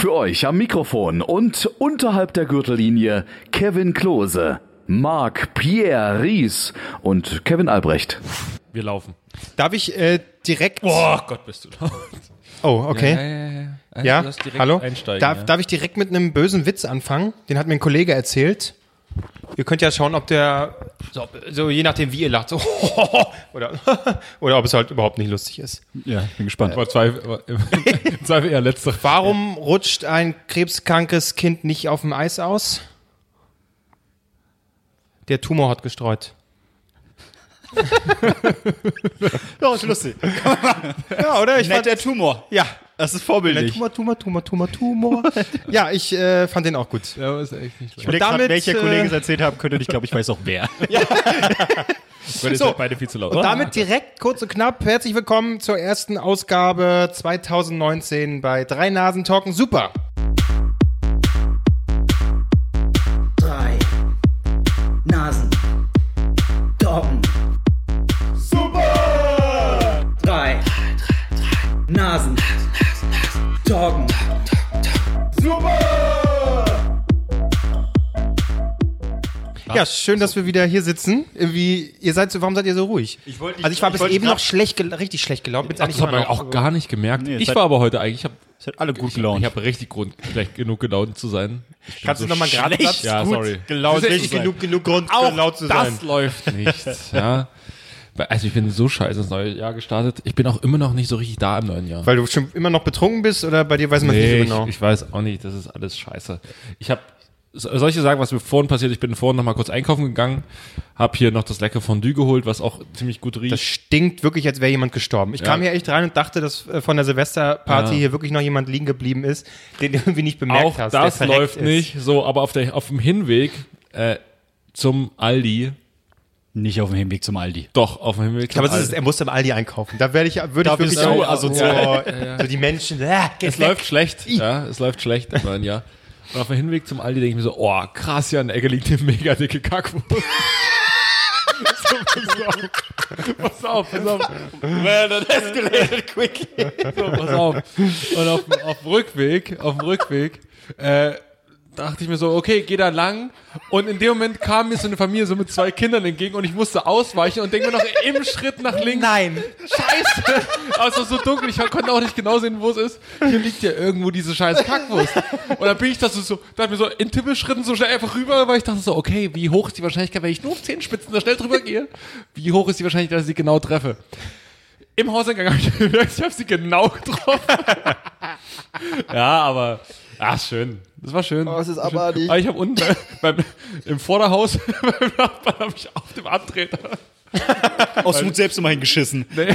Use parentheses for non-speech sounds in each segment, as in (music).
Für euch am Mikrofon und unterhalb der Gürtellinie Kevin Klose, Marc Pierre Ries und Kevin Albrecht. Wir laufen. Darf ich äh, direkt. Oh Gott, bist du laut. Oh, okay. Ja, ja, ja. Also Ja, direkt hallo. Einsteigen, darf, ja. darf ich direkt mit einem bösen Witz anfangen? Den hat mir ein Kollege erzählt. Ihr könnt ja schauen, ob der, so, so je nachdem, wie ihr lacht, so, (laughs) oder, (laughs) oder ob es halt überhaupt nicht lustig ist. Ja, bin gespannt. War Zweifel, (laughs) Zweifel eher letzter. Warum rutscht ein krebskrankes Kind nicht auf dem Eis aus? Der Tumor hat gestreut. Ja, ist lustig. Ja, oder? Ich fand, Netter Tumor. ja. Das ist vorbildlich. Tumor, Tumor, Tumor, Tumor, Tumor. (laughs) ja, ich äh, fand den auch gut. Ja, ist echt nicht schlecht. Ich überleg grad, damit, welcher äh, Kollege es erzählt haben könnte. und Ich glaube, ich weiß auch wer. (laughs) (laughs) Weil ihr So. beide viel zu laut. Und damit direkt kurz und knapp herzlich willkommen zur ersten Ausgabe 2019 bei Drei Nasen Talken Super. drei Nasen. Doggen. Super! Drei Nasen. Doggen. Ja, schön, dass wir wieder hier sitzen. Irgendwie, ihr seid so, warum seid ihr so ruhig? Ich wollte- ich- also ich war ich bis wollte eben grad- noch schlecht, gel- richtig schlecht gelaunt. Bin's Ach, eigentlich das hat immer man noch. auch gar nicht gemerkt. Nee, ich war aber heute eigentlich, ich habe Es hat alle gut gelaunt. ich habe richtig Grund, schlecht genug gelaunt zu sein. Ich bin Kannst du so noch mal gerade schlecht. Ja, sorry. gelaunt richtig genug, genug Grund, Auch laut zu das sein. läuft nicht. (laughs) ja. Also ich bin so scheiße ins neue Jahr gestartet. Ich bin auch immer noch nicht so richtig da im neuen Jahr. Weil du schon immer noch betrunken bist oder bei dir weiß man Nee, nicht so genau? ich, ich weiß auch nicht, das ist alles scheiße. Ich habe, soll ich dir sagen, was mir vorhin passiert? Ich bin vorhin noch mal kurz einkaufen gegangen, habe hier noch das leckere Fondue geholt, was auch ziemlich gut riecht. das stinkt wirklich, als wäre jemand gestorben. Ich Ja. kam hier echt rein und dachte, dass äh, von der Silvesterparty Ja. hier wirklich noch jemand liegen geblieben ist, den du irgendwie nicht bemerkt auch hast. das läuft ist. nicht. So, aber auf, der, auf dem Hinweg äh, zum Aldi, Nicht auf dem Hinweg zum Aldi. doch, auf dem Hinweg zum Aber ist, Aldi. er muss im Aldi einkaufen. Da werde ich, würde Da ich wirklich bist du so, asozial. so, so die Menschen, äh, geht Es weg. läuft schlecht, ja, es läuft schlecht im neuen Jahr. Und auf dem Hinweg zum Aldi denke ich mir so, oh, krass, ja, in Ecke liegt eine mega dicke Kackwurst. (laughs) so, pass auf, pass auf, pass auf. Well, that escalated quick. So, pass auf. Und auf, dem- auf dem Rückweg, auf dem Rückweg, äh, dachte ich mir so, okay, geh da lang. Und in dem Moment kam mir so eine Familie so mit zwei Kindern entgegen und ich musste ausweichen und denke mir noch im Schritt nach links. Nein. Scheiße! Aber es war so dunkel, ich konnte auch nicht genau sehen, wo es ist. Hier liegt ja irgendwo diese scheiß Kackwurst. Und dann bin ich das so, so dachte mir so in Tippelschritten so schnell einfach rüber, weil ich dachte so, okay, wie hoch ist die Wahrscheinlichkeit, wenn ich nur auf Zehenspitzen da schnell drüber gehe? Wie hoch ist die Wahrscheinlichkeit, dass ich sie genau treffe? Im Hauseingang habe ich gemerkt, (laughs) ich habe sie genau getroffen. ja, aber, ach, schön. Das war schön. Oh, es ist Schön. abartig. Aber ich habe unten beim, im Vorderhaus (laughs) beim Nachbarn habe ich auf dem Abtreter Aus Wut selbst immer hingeschissen. Nee. (laughs) (laughs)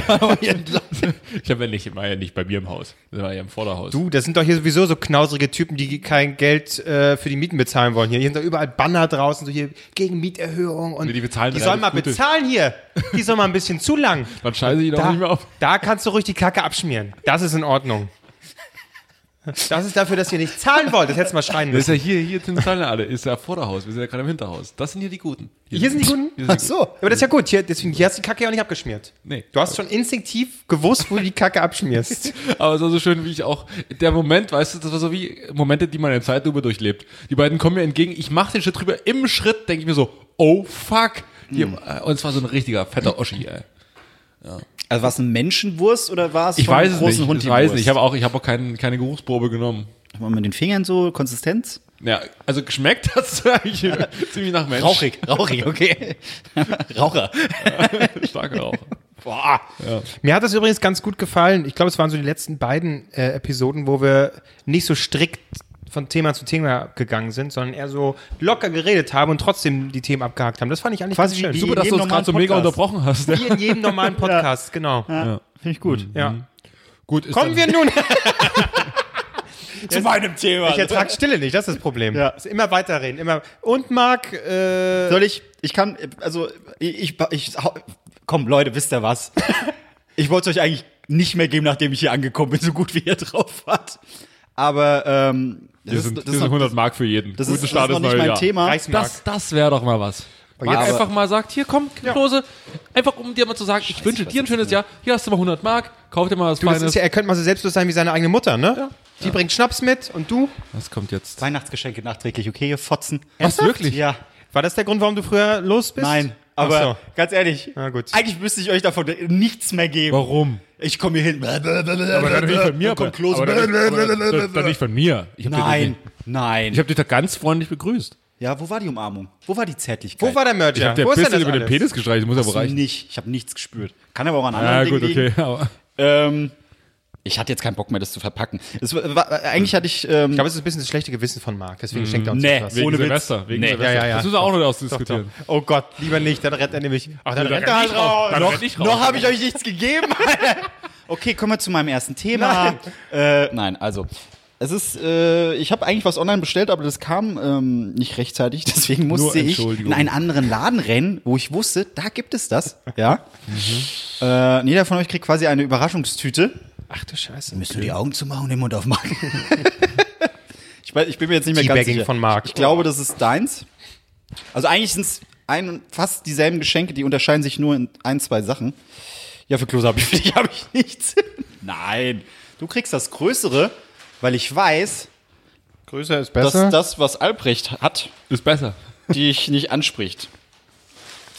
ich habe ja nicht, war ja nicht bei mir im Haus. Das war ja im Vorderhaus. Du, das sind doch hier sowieso so knausrige Typen, die kein Geld äh, für die Mieten bezahlen wollen. Hier, hier sind doch überall Banner draußen, so hier gegen Mieterhöhung und Nee, die bezahlen die sollen mal gute. bezahlen hier. Die sollen mal ein bisschen zu lang. Dann scheiße ich doch nicht mehr Da, auf. da kannst du ruhig die Kacke abschmieren. Das ist in Ordnung. Das ist dafür, dass ihr nicht zahlen wollt. Das hättest du mal schreien Das ist müssen. ja hier, hier sind alle, alle. Ist ja Vorderhaus. Wir sind ja gerade im Hinterhaus. Das sind hier die Guten. Hier sind die Guten? Hier sind Ach so. Aber das ist ja gut. Hier, deswegen, hier hast du die Kacke ja auch nicht abgeschmiert. Nee. Du hast schon instinktiv gewusst, wo du die Kacke abschmierst. (laughs) Aber es war so schön, wie ich auch, der Moment, weißt du, das war so wie Momente, die man in Zeitlupe durchlebt. Die beiden kommen mir entgegen, ich mache den Schritt drüber, im Schritt denke ich mir so, oh fuck. Hier, äh, Und es war so ein richtiger fetter Oschi, ey. Also war es eine Menschenwurst oder war es Ich weiß es großen nicht, Hund ich weiß nicht. Ich habe auch, ich habe auch kein, keine Geruchsprobe genommen. Mal mit den Fingern so Konsistenz? Ja, also geschmeckt hat es (laughs) eigentlich ziemlich nach Mensch. Rauchig, rauchig, okay. (laughs) Raucher. (laughs) Starker Rauch. Boah. Mir hat das übrigens ganz gut gefallen. Ich glaube, es waren so die letzten beiden äh, Episoden, wo wir nicht so strikt von Thema zu Thema gegangen sind, sondern eher so locker geredet haben und trotzdem die Themen abgehakt haben. Das fand ich eigentlich Quasi ganz schön. wie- Super, dass du uns gerade so mega unterbrochen hast. Ja. Wie in jedem normalen (laughs) Podcast, genau. Ja, Finde ich gut. Ja. Gut, ist Kommen wir nun. (laughs) Zu meinem Thema. Ich ertrage Stille nicht, das ist das Problem. Ja. Also immer weiterreden. Immer. Und Marc, äh, Soll ich, ich kann, also, ich, ich, ich komm, Leute, wisst ihr was? (laughs) Ich wollte es euch eigentlich nicht mehr geben, nachdem ich hier angekommen bin, so gut wie ihr drauf wart. Aber, ähm, Hier sind, das hier ist sind noch- 100 Mark für jeden. Das Guten ist, das Start ist noch nicht mein Jahr. Thema. Das, das wäre doch mal was. Marc aber- einfach mal sagt, hier komm, Klose, einfach um dir mal zu sagen, ich wünsche dir ein schönes Jahr, hier hast du mal 100 Mark, kauf dir mal was Du, das Feines. ist ja, er könnte mal so selbstlos sein wie seine eigene Mutter, ne? Die bringt Schnaps mit und du? Was kommt jetzt? Weihnachtsgeschenke nachträglich, okay, ihr Fotzen. Was, wirklich? Ja, War das der Grund, warum du früher los bist? nein. Aber so. ganz ehrlich, eigentlich müsste ich euch davon nichts mehr geben. Warum? Ich komme hier hin. Aber dann nicht von mir. Dann kommt Klose. aber dann, aber dann nicht von mir. Ich hab Nein, Dich, nein. ich habe dich da ganz freundlich begrüßt. ja, wo war die Umarmung? Wo war die Zärtlichkeit? Wo war der Merger? Ich habe dir Wo das über den alles? Penis gestreichelt, muss aber Hast du reichen. nicht. Ich habe nichts gespürt. Kann aber auch an anderen Ja, Dingen gut, liegen. okay. (laughs) Aber Ähm, ich hatte jetzt keinen Bock mehr, das zu verpacken. Es war, war, eigentlich hatte ich. Ähm, Ich glaube, es ist ein bisschen das schlechte Gewissen von Marc, deswegen schenkt er uns nee. was. wegen Ohne. Silvester. Wegen Nee. Silvester. Ja, ja, ja. Das müssen wir auch noch Doch, ausdiskutieren. doch. Oh Gott, lieber nicht, dann rennt er nämlich. Ach, dann dann rennt er halt raus. raus. Dann Noch- raus. noch habe ich euch nichts gegeben. (laughs) okay, kommen wir zu meinem ersten Thema. Nein, äh, nein also. Es ist, äh, ich habe eigentlich was online bestellt, aber das kam ähm, nicht rechtzeitig. (laughs) Deswegen musste ich in einen anderen Laden rennen, wo ich wusste, da gibt es das. Ja. Äh, jeder von euch kriegt quasi eine Überraschungstüte. Ach du Scheiße. Müssen die Augen zumachen und den Mund aufmachen. (laughs) ich, weiß, ich bin mir jetzt nicht mehr ganz sicher. von Marc. Ich glaube, das ist deins. Also eigentlich sind es ein, fast dieselben Geschenke, die unterscheiden sich nur in ein, zwei Sachen. Ja, für Klose habe ich, (laughs) habe ich nichts. Nein, du kriegst das Größere, weil ich weiß, Größer ist dass besser. das, was Albrecht hat, Ist besser. dich nicht anspricht.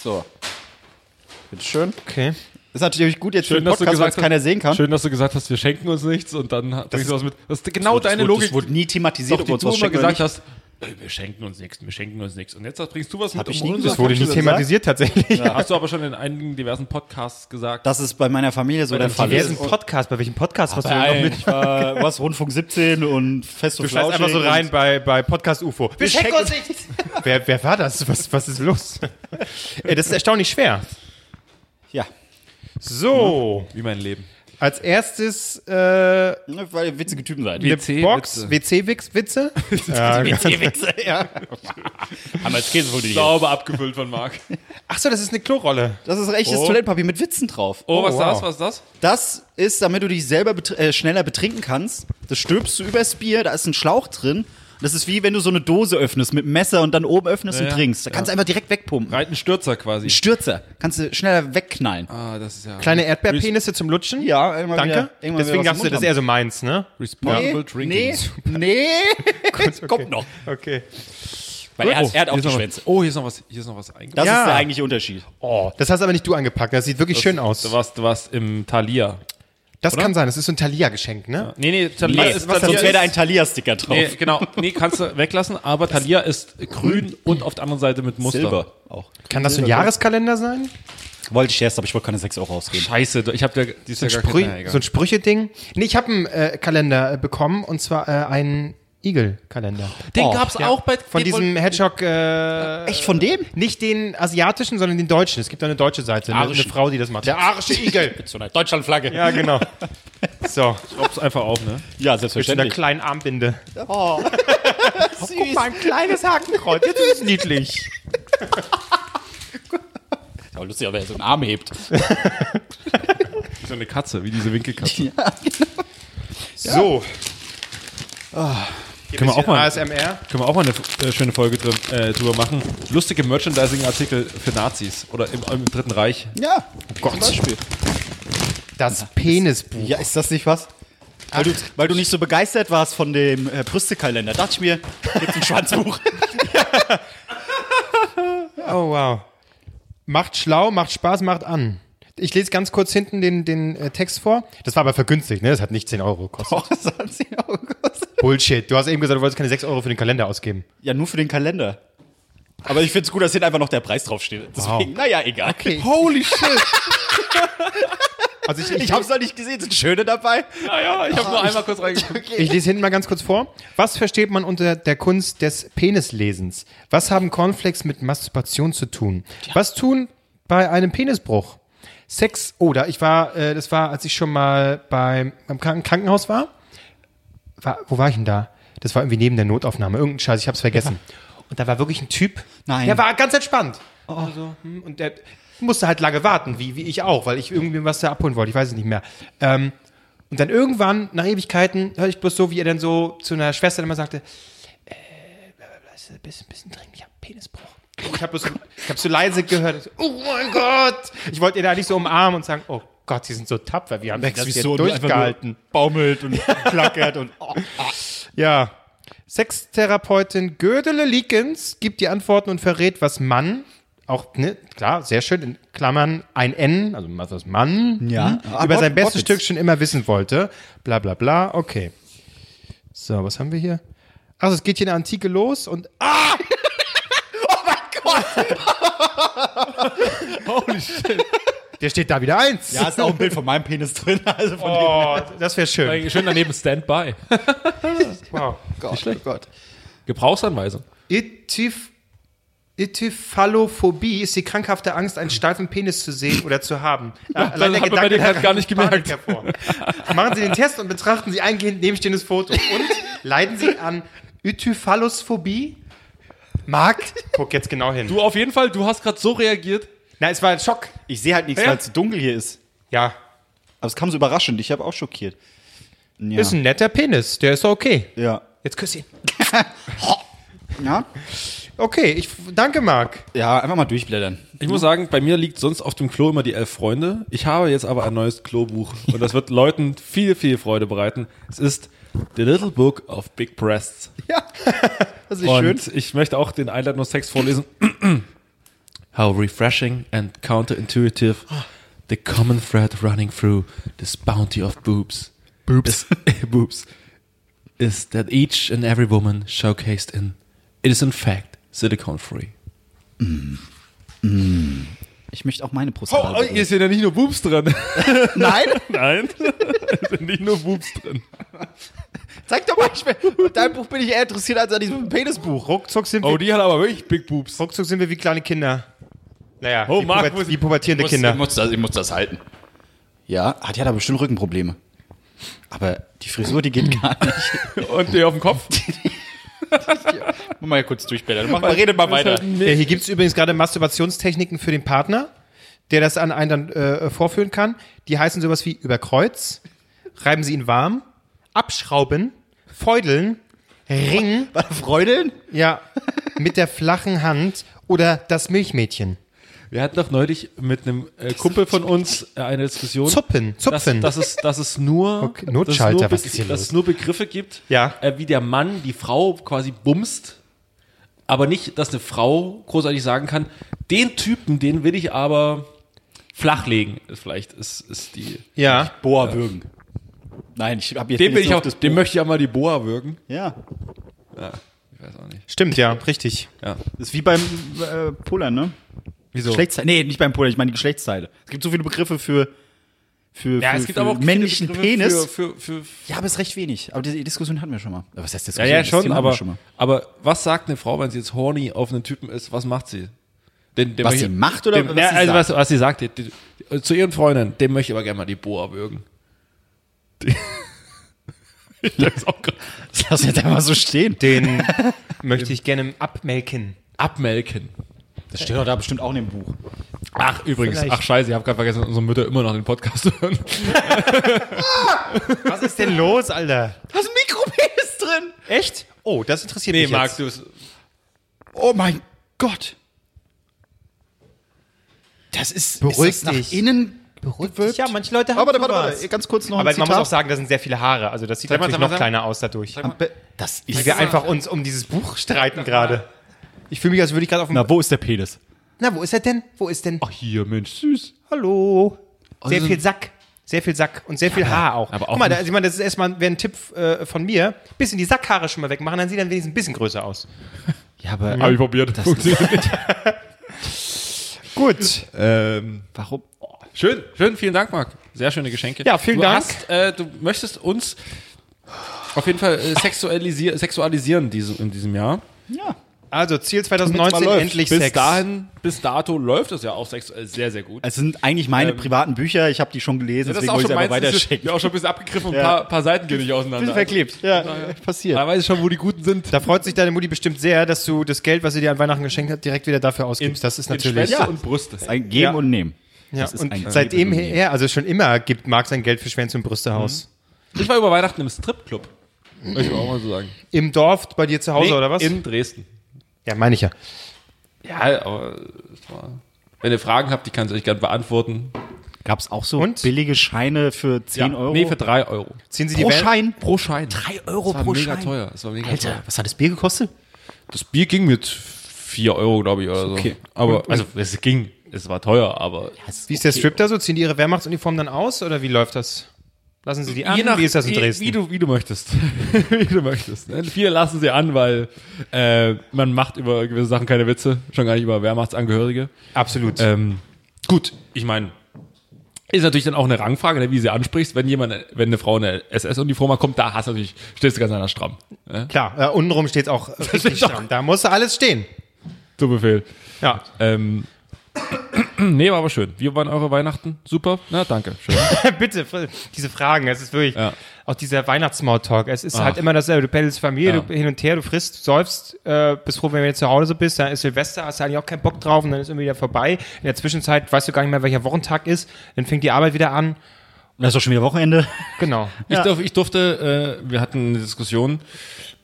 So. Bitteschön. okay. Ist natürlich gut jetzt für Schön, den dass du Podcast, weil gesagt es keiner hast, sehen kann. Schön, dass du gesagt hast, wir schenken uns nichts und dann bringst du was mit. Das ist genau Das deine wurde- Logik. Das wurde nie thematisiert, ob wir uns du was schenken gesagt hast, ey, wir schenken uns nichts, wir schenken uns nichts. Und jetzt bringst du was mit. Hab ich um nie. Das wurde du nicht das thematisiert tatsächlich. Hast du aber schon in einigen diversen Podcasts gesagt. Das ist bei meiner Familie so der Fall. Diversen Podcast, bei welchem Podcast hast du denn noch mit? ich war was Rundfunk 17 und Fest und Du schreibst einfach so rein bei, bei Podcast UFO. Wir schenken uns nichts. wer, wer war das? Was, was ist los? (laughs) Ey, das ist erstaunlich schwer. Ja, So, Wie mein Leben. als erstes äh, weil ihr witzige Typen seid. WC Box, WC-Witze. (laughs) ja, WC-Witze, ja. Haben wir als Käsefolie hier. Sauber abgefüllt von Marc. Ach so, das ist eine Klorolle. Das ist echtes Oh. Toilettenpapier mit Witzen drauf. Oh, was ist wow. das? Was ist das? Das ist, damit du dich selber betr äh, schneller betrinken kannst. Das stülpst du übers Bier, da ist ein Schlauch drin. Das ist wie wenn du so eine Dose öffnest mit einem Messer und dann oben öffnest Ja, und trinkst. Da kannst du einfach direkt wegpumpen. Reiten Stürzer quasi. Stürzer. Kannst du schneller wegknallen. Ah, das ist ja. Kleine Erdbeerpenisse zum Lutschen. Ja, irgendwann Danke. wieder- irgendwann Deswegen dachtest du, das ist eher so meins, ne? Responsible Drinking. Nee, nee. (laughs) Kommt noch. Okay. Weil er hat, er hat auch die Schwänze. was, oh, hier ist noch was, hier ist noch was eingebaut. Das Ja. ist der eigentliche Unterschied. Oh, das hast aber nicht du angepackt. Das sieht wirklich schön aus. Du warst, du warst im Thalia. Das oder? kann sein. Das ist so ein Thalia-Geschenk, ne? Nee, nee, Thalia Nee, ist was sonst wäre da ein Thalia-Sticker drauf. Nee, genau. Nee, kannst du (laughs) weglassen, aber Thalia ist grün und auf der anderen Seite mit Muster. Silber auch. Kann das so ein Jahreskalender sein? Wollte ich erst, aber ich wollte keine 6 Euro ausgeben. Scheiße, ich habe ja Sprü keinen egal. so ein Sprüche-Ding? Nee, ich habe einen äh, Kalender äh, bekommen und zwar äh, einen Igel-Kalender. Den Oh, gab's Ja, auch bei Von diesem Hedgehog, äh, Echt von dem? nicht den asiatischen, sondern den deutschen. Es gibt da eine deutsche Seite, eine, eine. Frau, die das macht. Der arische Igel. Mit so einer Deutschlandflagge. ja, genau. (laughs) So, Schraub's einfach auf, ne? Ja, mit so einer selbstverständlich. kleinen Armbinde. Oh. (laughs) Guck mal, ein kleines Hakenkreuz. Jetzt ist es niedlich. (laughs) Ja, lustig, aber er so einen Arm hebt. Wie so eine Katze, wie diese Winkelkatze. So. Können wir auch mal- ASMR. Können wir auch mal eine äh, schöne Folge drin, äh, drüber machen. Lustige Merchandising-Artikel für Nazis oder im, im Dritten Reich. Ja, Gott. Zum Beispiel. Das Penisbuch. Ja, ist das nicht was? Weil du, weil du nicht so begeistert warst von dem äh, Brüstekalender. Dachte ich mir, gibt's ein Schwanzbuch. (laughs) (laughs) Oh, wow. Macht schlau, macht Spaß, macht an. Ich lese ganz kurz hinten den, den äh, Text vor. Das war aber vergünstigt, ne? Das hat nicht 10 Euro gekostet. Boah, das hat 10 Euro gekostet. Bullshit. Du hast eben gesagt, du wolltest keine 6 Euro für den Kalender ausgeben. Ja, nur für den Kalender. Aber ich find's gut, dass hier einfach noch der Preis draufsteht. Deswegen, naja, egal. Okay. Holy shit! (laughs) Also ich, ich, Ich hab's noch nicht gesehen. Sind schöne dabei? Naja, ich habe nur einmal kurz reingeguckt. ich lese hinten mal ganz kurz vor. Was versteht man unter der Kunst des Penislesens? Was haben Cornflakes mit Masturbation zu tun? Was tun bei einem Penisbruch? Sex, oder ich war, äh, das war, als ich schon mal beim, beim Kranken Krankenhaus war. war. Wo war ich denn da? Das war irgendwie neben der Notaufnahme. Irgendein Scheiß, ich hab's vergessen. Und da war wirklich ein Typ. Nein. Der war ganz entspannt. Also, hm, und der musste halt lange warten, wie, wie ich auch, weil ich irgendwie was da abholen wollte. Ich weiß es nicht mehr. Ähm, und dann irgendwann, nach Ewigkeiten, hörte ich bloß so, wie er dann so zu einer Schwester immer sagte, äh, bla, bla, bla, ist ein bisschen, bisschen dringend, ich hab Penisbruch. Ich habe ich hab so leise gehört. Oh mein Gott! Ich wollte ihr da nicht so umarmen und sagen, oh Gott, sie sind so tapfer. Wir haben das hier durchgehalten. baumelt und (laughs) klackert und oh. (laughs) Ja. Sextherapeutin Gödele Liekens gibt die Antworten und verrät, was Mann, auch, ne, klar, sehr schön, in Klammern ein N, also was das Mann, Ja. hm, Ah, über sein bestes. Stück schon immer wissen wollte. Bla bla bla, okay. So, was haben wir hier? Also es geht hier in der Antike los und ah! (laughs) Holy shit. Der steht da wieder eins. Ja, ist auch ein Bild von meinem Penis drin. Also von Oh, das wäre schön. Schön daneben Standby. (laughs) Wow. Gott, oh Gott. Gebrauchsanweisung. Etif Etyphalophobie ist die krankhafte Angst, einen steifen Penis zu sehen oder zu haben. (laughs) Ja, hat man bei dir gerade gar nicht gemerkt. Hervor. Machen Sie den Test und betrachten Sie eingehend nebenstehendes Foto. Und leiden Sie an Etyphalophobie? Marc, guck jetzt genau hin. Du auf jeden Fall, du hast gerade so reagiert. Na, es war ein Schock. Ich sehe halt nichts, Ja. weil es so dunkel hier ist. Ja, Aber es kam so überraschend. Ich habe auch schockiert. Ja. ist ein netter Penis. Der ist doch okay. ja. Jetzt küss ihn. (laughs) Ja? Okay, ich danke, Marc. Ja, einfach mal durchblättern. Ich muss sagen, bei mir liegt sonst auf dem Klo immer die elf Freunde. Ich habe jetzt aber ein neues Klobuch und das wird Leuten viel, viel Freude bereiten. Es ist The Little Book of Big Breasts. (laughs) Das ist Und schön. ich möchte auch den Einleitungstext vorlesen. (clears throat) How refreshing and counterintuitive the common thread running through this bounty of boobs. Boobs. (laughs) boobs. Is that each and every woman showcased in it is in fact silicone free. Ich möchte auch meine Brust Oh, hier sind ja nicht nur Boobs drin. (laughs) Nein? Nein, es sind nicht nur Boobs drin. Zeig doch mal. Ich bin, an deinem Buch bin ich eher interessiert als an diesem Penisbuch. Ruckzuck sind, Oh, wir, die hat aber wirklich Big Boobs. ruckzuck sind wir wie kleine Kinder. Naja, Oh, wie, Marc, puber wie pubertierende Ich Kinder. muss, das, ich muss das halten. Ja, hat ja da bestimmt Rückenprobleme. Aber die Frisur, die geht gar nicht. (laughs) Und (laughs) die auf dem Kopf. Muss mal kurz durchblättern. Mach mal, redet mal weiter. Äh, hier gibt es übrigens gerade Masturbationstechniken für den Partner, der das an einen dann äh, vorführen kann. Die heißen sowas wie überkreuz, reiben sie ihn warm, abschrauben, feudeln, ringen, (laughs) Warte, Freudeln? ja, mit der flachen Hand oder das Milchmädchen. Wir hatten doch neulich mit einem äh, Kumpel von uns äh, eine Diskussion. Zuppen, dass, zupfen. dass, es, dass es nur, Okay, dass Notschalter, es nur, was ist hier dass los? es nur Begriffe gibt, Ja. äh, wie der Mann die Frau quasi bumst, aber nicht, dass eine Frau großartig sagen kann, den Typen, den will ich aber flachlegen. Vielleicht ist, ist die. ja, Boa würgen. Nein, ich habe jetzt Den will nicht ich auf das den Buch. möchte ich auch mal die Boa würgen. Ja, Ich weiß auch nicht. stimmt, ja, richtig. Ja. das ist wie beim äh, Pullern, ne? Wieso? Geschlechtsteile. Nee, nicht beim Pullern, ich meine die Geschlechtsteile. Es gibt so viele Begriffe für, für, Ja, für, es gibt für aber auch viele männlichen Begriffe Penis. Für, für, für, ja, aber es ist recht wenig. Aber die Diskussion hatten wir schon mal. Aber was heißt ja, Diskussion? ja, Das schon, aber, schon mal. aber was sagt eine Frau, wenn sie jetzt horny auf einen Typen ist? Was macht sie? Den, den Was möchte- sie macht oder dem, was ja, sie also sagt? Was, was sie sagt, die, die, zu ihren Freundinnen, dem möchte ich aber gerne mal die Boa würgen. (laughs) Ich das auch grad- Lass jetzt einfach so stehen. Den (laughs) möchte ich gerne abmelken. abmelken. Das steht doch da bestimmt auch in dem Buch. Ach, übrigens, Vielleicht. ach scheiße, ich habe gerade vergessen, unsere Mütter immer noch den Podcast hören. Was ist denn los, Alter? Da (laughs) ist ein Mikropenis drin. Echt? Oh, das interessiert Nee, mich Marc, jetzt. du bist, Oh mein Gott. Das ist, Beruhig ist das nach dich. innen gewölbt? Ja, manche Leute haben Aber warte, warte, ganz kurz noch Aber ein man muss Zitat. auch sagen, da sind sehr viele Haare. Also das sieht Sag mal, natürlich mal, noch sag- kleiner aus dadurch. Das Wie ist wir einfach uns um dieses Buch streiten gerade. Ich fühle mich, als würde ich gerade auf dem... Na, wo ist der Penis? Na, wo ist er denn? Wo ist denn? ach hier, Mensch, süß. Hallo. Sehr viel Sack. Sehr viel Sack und sehr viel Haar auch. aber auch Guck mal, da, also ich meine, das ist erstmal wäre ein Tipp äh, von mir. Bisschen die Sackhaare schon mal wegmachen, dann sieht er wenigstens ein bisschen größer aus. (laughs) Ja, aber Habe ich probiert. Funktioniert nicht. (laughs) Gut. ähm, warum? Schön, schön, vielen Dank, Marc. Sehr schöne Geschenke. Ja, vielen du Dank. Hast, äh, du möchtest uns auf jeden Fall äh, sexualisier sexualisieren diese, in diesem Jahr. Ja. Also Ziel 2019 läuft. endlich bis Sex. dahin, bis dato läuft es ja auch sexuell sehr, sehr gut. Es sind eigentlich meine privaten Bücher, ich habe die schon gelesen, deswegen wollte ich sie ist weiterschicken. ja auch schon ein bisschen abgegriffen und ein Ja. paar, paar Seiten gehen nicht auseinander. verklebt. Ja, passiert. Da weiß ich schon, wo die Guten sind. Da freut sich deine Mutti bestimmt sehr, dass du das Geld, was sie dir an Weihnachten geschenkt hat, direkt wieder dafür ausgibst. das ist In natürlich. Schwänze Ja. und Brüste. Ein Geben Ja. und Nehmen. Ja, Das ist und seitdem und her, also schon immer gibt Marc sein Geld für Schwänze und Brüste aus. Ich war über Weihnachten im Stripclub. Möchte ich auch mal so sagen. Im Dorf bei dir zu Hause Nee, oder was? In Dresden. ja, meine ich ja. Ja, aber es war, wenn ihr Fragen habt, die kann ich euch gerne beantworten. Gab es auch so Und? billige Scheine für 10 Euro? Nee, für 3 Euro. Ziehen Sie die pro Welt- Schein? Pro Schein. 3 Euro Das war pro mega Schein. teuer. Das war mega Alter, teuer. was hat das Bier gekostet? Das Bier ging mit 4 Euro, glaube ich, oder so. okay. Aber, also, es ging. Es war teuer, aber. Wie ist der Strip da so? Ziehen die ihre Wehrmachtsuniform dann aus oder wie läuft das? Lassen Sie die an? Je nach- wie ist das in Dresden? Wie du, wie du möchtest. (laughs) wie du möchtest. ne? Viele lassen sie an, weil äh, man macht über gewisse Sachen keine Witze, schon gar nicht über Wehrmachtsangehörige. Absolut. Ähm, gut, ich meine, ist natürlich dann auch eine Rangfrage, ne, wie sie ansprichst. Wenn jemand, wenn eine Frau eine SS-Uniform hat, kommt, da hast du natürlich, stehst du ganz anders stramm. Ne? Klar, äh, untenrum (laughs) steht auch richtig stramm. Da muss alles stehen. Zu Befehl. Ja. Ähm, (clears throat) nee, war aber schön. Wie waren eure Weihnachten? Super? Na, danke. Schön. (laughs) Bitte, diese Fragen, es ist wirklich, Ja. auch dieser Weihnachts-Smalltalk, es ist Ach. halt immer dasselbe, du pendelst Familie, Ja. du hin und her, du frisst, säufst, äh, bist froh, wenn du jetzt zu Hause bist, dann ist Silvester, hast du eigentlich auch keinen Bock drauf und dann ist irgendwie wieder vorbei. In der Zwischenzeit weißt du gar nicht mehr, welcher Wochentag ist, dann fängt die Arbeit wieder an. Das ist doch schon wieder Wochenende. (laughs) Genau. Ich, durf, ich durfte, äh, wir hatten eine Diskussion,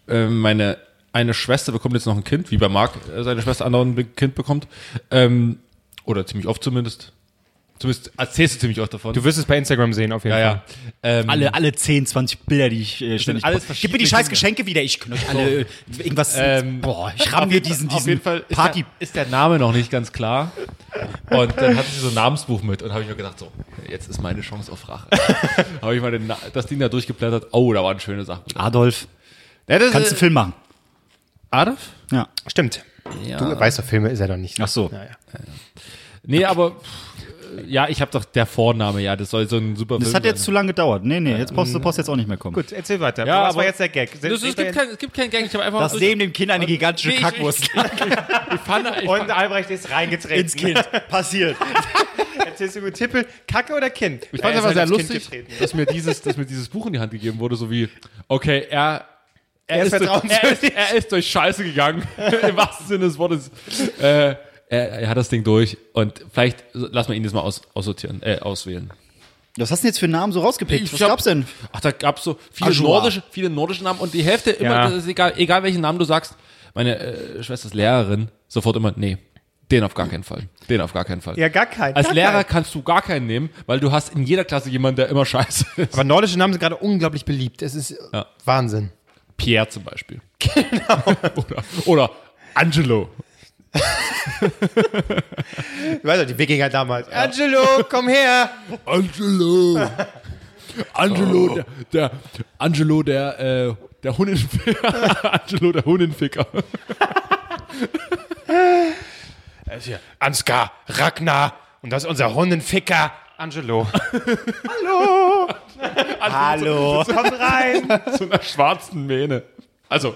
äh, meine eine Schwester bekommt jetzt noch ein Kind, wie bei Marc äh, seine Schwester andauernd ein Kind bekommt. Ähm, oder ziemlich oft zumindest. Zumindest erzählst du ziemlich oft davon. Du wirst es bei Instagram sehen, auf jeden ja, Fall. ja. Ähm, Alle, alle 10, 20 Bilder, die ich äh, ständig alles. Gib mir die scheiß. Geschenke wieder. Ich kann euch alle äh, irgendwas. Ähm, boah, ich ramm mir diesen, auf diesen jeden Fall ist Party. der, ist der Name noch nicht ganz klar. Und dann hatte sie so ein Namensbuch mit und habe ich mir gedacht, so, jetzt ist meine Chance auf Rache. (laughs) habe ich mal den, das Ding da durchgeblättert. Oh, da waren schöne Sachen. Adolf. Ja, das Kannst du einen Film machen? Adolf? Ja. Stimmt. Du weißt doch, Filme ist er doch nicht. Ach so. Ja, ja. Nee, aber ja, ich habe doch der Vorname, ja, das soll so ein super Das Film hat jetzt sein. zu lange gedauert. Nee, nee, jetzt brauchst du brauchst jetzt auch nicht mehr kommen. Gut, erzähl weiter. Ja, Was aber- war jetzt der Gag? Das, es, gibt kein, es gibt keinen Gang, ich habe einfach Das neben dem Kind eine gigantische Nee, ich- Kackwurst (laughs) ich fand, ich Und Albrecht ist reingetreten. ins Kind. Passiert. (laughs) Erzählst du über Tippel, Kacke oder Kind? ich fand es einfach halt sehr lustig, dass mir dieses, dass mir dieses Buch in die Hand gegeben wurde, so wie, okay, er er, ist ist, durch, er, ist, er ist durch Scheiße gegangen, (laughs) (laughs) im wahrsten Sinne des Wortes. Äh, er, er hat das Ding durch und vielleicht lass mal ihn jetzt mal aus, aussortieren, äh, auswählen. Was hast du denn jetzt für Namen so rausgepickt? Ich Was hab- gab's denn? Ach, da gab's so viele nordische, viele nordische Namen und die Hälfte immer, Ja. das ist egal, egal welchen Namen du sagst. Meine äh, Schwester ist Lehrerin, sofort immer, nee, den auf gar keinen Fall, den auf gar keinen Fall. Ja, gar kein. Als gar Lehrer kein. kannst du gar keinen nehmen, weil du hast in jeder Klasse jemanden, der immer scheiße ist. Aber nordische Namen sind gerade unglaublich beliebt. Es ist Ja. Wahnsinn. Pierre zum Beispiel. (laughs) Genau. oder, oder Angelo. Du weißt doch, die Wikinger damals. Angelo, komm her. Angelo. Angelo, der, der, Angelo, der, äh, der Hundenficker. (laughs) Angelo, der Hundenficker. Ansgar, Ragnar. Und das ist unser Hundenficker. Angelo. Hallo. Komm rein. (laughs) so einer schwarzen Mähne. Also,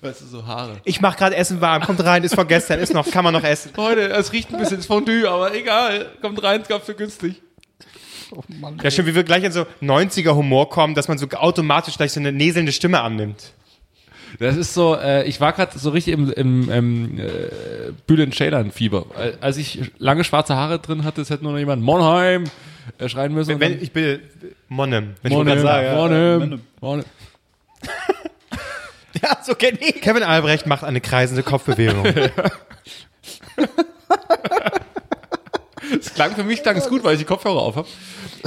weißt du, so Haare. Ich mach gerade Essen warm. Kommt rein, ist von gestern, ist noch, kann man noch essen. Leute, es riecht ein bisschen ins Fondue, aber egal. Kommt rein, es gab für günstig. Ja, stimmt, wie wir gleich in so 90er Humor kommen, dass man so automatisch gleich so eine näselnde Stimme annimmt. Das ist so, äh, ich war gerade so richtig im, im, im äh, Bülent Ceylan Fieber. Als ich lange schwarze Haare drin hatte, es hätte nur noch jemand Monheim äh, schreien müssen. Wenn, dann- ich bin Monem. Wenn ich Monheim, grad sage, ja. Monheim, Monheim. (laughs) Ja, so kenn ich. Kevin Albrecht macht eine kreisende Kopfbewegung. (laughs) Es klang für mich klang es gut, weil ich die Kopfhörer auf habe.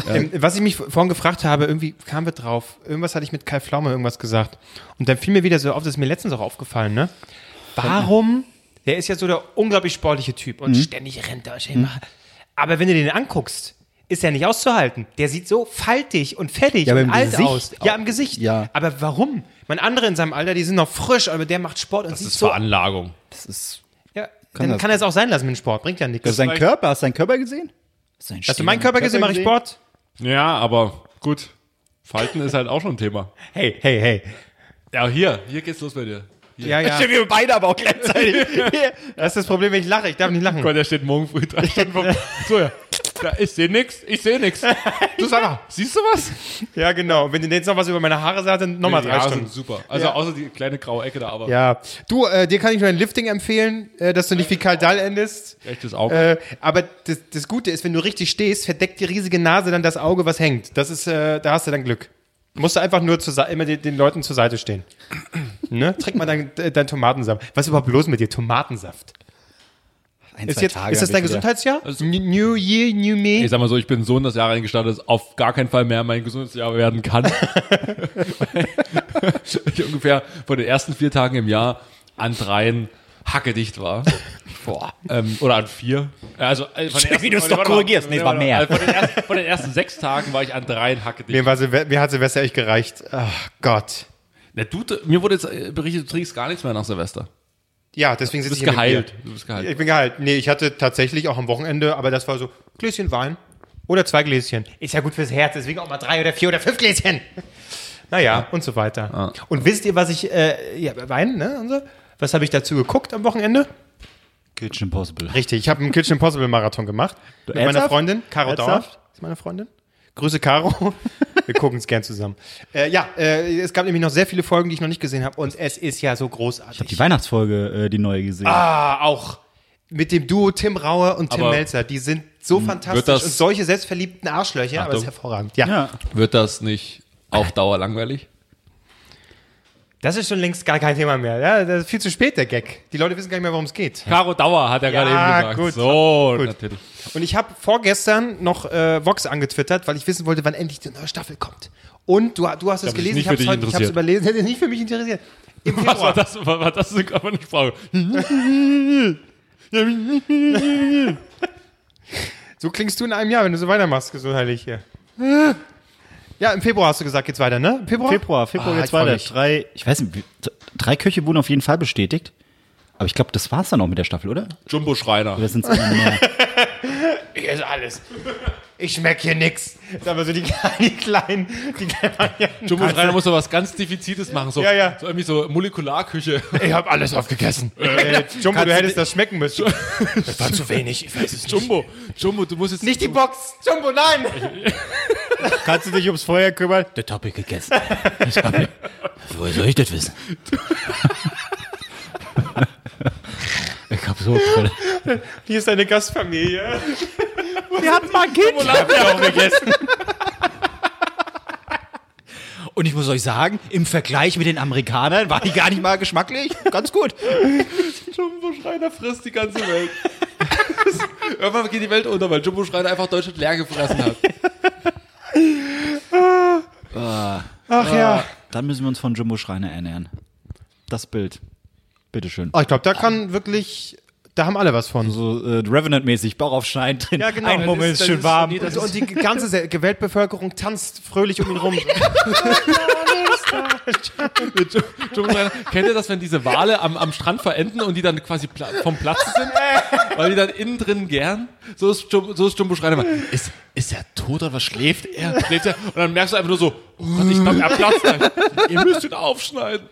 Ähm, was ich mich vorhin gefragt habe, irgendwie kamen wir drauf. Irgendwas hatte ich mit Kai Pflaume irgendwas gesagt. Und dann fiel mir wieder so auf, das ist mir letztens auch aufgefallen, ne? Warum? Der ist ja so der unglaublich sportliche Typ Mhm. und ständig rennt er. ständig macht- Aber wenn du den anguckst, ist er nicht auszuhalten. Der sieht so faltig und fettig Ja, aber und im alt Gesicht aus. Ja, im Gesicht. Ja. Aber warum? Man andere in seinem Alter, die sind noch frisch, aber der macht Sport und Das sieht ist so. Veranlagung. Das ist. Ja, dann das- kann er es auch sein lassen mit dem Sport. Bringt ja nichts. Das ist sein Körper. Hast du seinen Körper gesehen? Sein Hast du meinen Körper gesehen? Mache ich Sport? Ja, aber gut. Falten ist halt auch schon ein Thema. (laughs) Hey, hey, hey. Ja, hier, hier geht's los bei dir. Ja, ja. Stimmt, wir beide aber auch gleichzeitig. (laughs) Das ist das Problem, wenn ich lache. Ich darf nicht lachen. Gott, der steht morgen früh drei Stunden vor. So, ja. Ja ich sehe nix, ich sehe nix. Du sag mal, siehst du was? Ja, genau. Wenn du jetzt noch was über meine Haare sagst, dann nochmal Die drei Haare Stunden. super. Also Ja. außer die kleine graue Ecke da, aber Ja. Du, äh, dir kann ich nur ein Lifting empfehlen, äh, dass du nicht wie Karl Dall endest. echtes Auge. Äh, aber das, das Gute ist, wenn du richtig stehst, verdeckt die riesige Nase dann das Auge, was hängt. Das ist, äh, da hast du dann Glück. Musst du einfach nur zur, immer den, den Leuten zur Seite stehen. ne? Trink mal dein, dein Tomatensaft. Was ist überhaupt los mit dir? Tomatensaft. Ein, Ist, zwei jetzt, Tage ist das dein Gesundheitsjahr? New Year, New Me? Ich sag mal so, ich bin so in das Jahr reingestartet, dass auf gar keinen Fall mehr mein Gesundheitsjahr werden kann. (laughs) ich ungefähr von den ersten vier Tagen im Jahr an dreien hackedicht war. Boah. Ähm, oder an vier. Also, äh, von den Wie du es doch korrigierst. Nee, es war mehr. Also von, den ersten, von den ersten sechs Tagen war ich an dreien hackedicht. Mir, war Silve mir hat Silvester echt gereicht. Ach Gott. Na, du, mir wurde jetzt äh, berichtet, du trinkst gar nichts mehr nach Silvester. Ja, deswegen Du sitze bist ich hier geheilt. Du bist geheilt. Ich bin geheilt. Nee, ich hatte tatsächlich auch am Wochenende, aber das war so Gläschen Wein oder zwei Gläschen. Ist ja gut fürs Herz, deswegen auch mal drei oder vier oder fünf Gläschen. (laughs) Naja, und so weiter. Und wisst ihr, was ich, äh, ja, Wein, ne, und so? Was habe ich dazu geguckt am Wochenende? Kitchen Impossible. Richtig, ich habe einen Kitchen Impossible Marathon gemacht. mit meiner? Freundin, Caro Dauer. Ist meine Freundin. Grüße, Caro. (laughs) Wir gucken es gern zusammen. Äh, ja, äh, es gab nämlich noch sehr viele Folgen, die ich noch nicht gesehen habe. Und es ist ja so großartig. Die Weihnachtsfolge, äh, die neue gesehen. Ah, auch mit dem Duo Tim Rauer und Tim Aber- Melzer. Die sind so fantastisch das- und solche selbstverliebten Arschlöcher, aber das ist Achtung. hervorragend. Ja, Ja. Wird das nicht auf Dauer langweilig? Das ist schon längst gar kein Thema mehr. Ja, das ist viel zu spät, der Gag. Die Leute wissen gar nicht mehr, worum es geht. Caro Dauer hat er Ja, gerade eben gesagt. gut. So, Gut. natürlich. Und ich habe vorgestern noch äh, Vox angetwittert, weil ich wissen wollte, wann endlich die neue Staffel kommt. Und du, du hast es gelesen, nicht ich habe es heute, überlesen, (laughs) hätte nicht für mich interessiert. Im Was war das? Was war das für eine Sprache? (laughs) So klingst du in einem Jahr, wenn du so weitermachst, gesundheitlich hier. (laughs) Ja, im Februar hast du gesagt, geht's weiter, ne? Im Februar? Februar, Februar Ah, geht's weiter. Drei, ich weiß nicht, drei Köche wurden auf jeden Fall bestätigt. Aber ich glaube, das war's dann auch mit der Staffel, oder? Jumbo Schreiner. Oder sind's immer mehr? Hier (laughs) ist alles. Ich schmeck hier nix. Das sind aber so die, (laughs) die kleinen, die kleinen Varianten. Jumbo Schreiner muss so was ganz Defizites machen. So, Ja, ja. so irgendwie so Molekularküche. (laughs) Ich hab alles aufgegessen. Äh, Jumbo, du hättest das schmecken müssen. (laughs) Das war zu wenig, ich weiß es nicht. Jumbo, Jumbo, du musst jetzt Nicht die Box. Jumbo, nein. Kannst du dich ums Feuer kümmern? Das hab ich gegessen. Das hab ich. Woher soll ich das wissen? ich hab so. Hier ist deine Gastfamilie. Wir hatten mal ein Kind. Auch gegessen. Und ich muss euch sagen, im Vergleich mit den Amerikanern war die gar nicht mal geschmacklich. Ganz gut. Jumbo Schreiner frisst die ganze Welt. Irgendwann geht die Welt unter, weil Jumbo Schreiner einfach Deutschland leer gefressen hat. Ach ja. Dann müssen wir uns von Jumbo Schreiner ernähren. Das Bild. Bitteschön. Oh, ich glaube, da kann wirklich, da haben alle was von. So äh, Revenant-mäßig, Bauch aufschneiden drin. Ja, genau. Ein Moment ist- ist schön das warm. Und, und die ganze Weltbevölkerung tanzt fröhlich um ihn rum. (laughs) Kennt ihr das, wenn diese Wale am, am Strand verenden und die dann quasi pla vom Platz sind? (laughs) weil die dann innen drin gern? So ist, Jumbo, so ist Jumbo Schreiner immer. Ist, ist er tot oder was schläft er? Schläft er? Und dann merkst du einfach nur so, oh Gott, ich glaube, er platzt. (laughs) Ihr müsst ihn aufschneiden.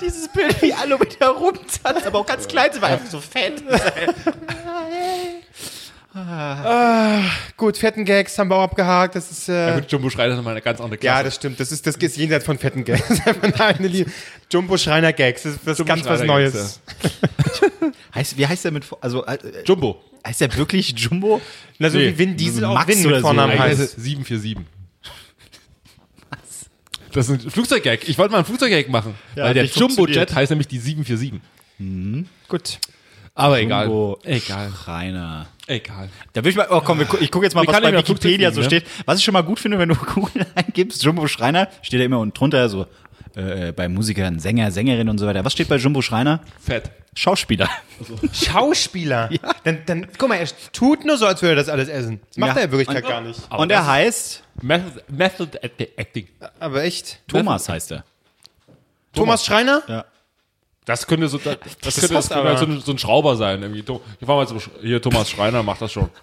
Dieses Bild, wie alle mit herumtanzt, aber auch ganz klein, sie war einfach so fett. Gut, fetten Gags haben wir auch abgehakt. Das ist, äh, Gut, Jumbo Schreiner ist nochmal eine ganz andere Klasse. ja, das stimmt. Das ist, das ist jenseits von fetten Gags. Das ist einfach eine Liebe. Jumbo Schreiner Gags. Das ist das ist ganz was Neues. (laughs) Heißt, wie heißt der mit, also, äh, Jumbo. heißt der wirklich Jumbo? Na, so Nee, wie Vin Diesel auch Max Vin mit so. Vornamen heißt. heißt es 747. Das ist ein Flugzeuggag. Ich wollte mal ein Flugzeuggag machen. Ja, weil der Jumbo-Jet heißt nämlich die 747. Gut. Aber egal. Jumbo Egal. Reiner. Egal. Da will ich mal, oh komm, ich gucke jetzt mal, Wie was bei Wikipedia so fliegen, steht. Was ich schon mal gut finde, wenn du (laughs) Google eingibst, Jumbo Schreiner, steht da immer unten drunter so, äh, bei Musikern, Sänger, Sängerin und so weiter. Was steht bei Jumbo Schreiner? Fett. Schauspieler. Schauspieler. (laughs) Dann, dann, guck mal, er tut nur so, als würde er das alles essen. Das macht Ja. er in Wirklichkeit Und- gar nicht. und er heißt, Method, Method Acting. Aber echt. Thomas heißt er. Thomas Schreiner? Ja. Das könnte so, das, das könnte, das könnte halt so, ein, so ein Schrauber sein. Irgendwie. Ich war mal so, hier, Thomas Schreiner macht das schon. (laughs)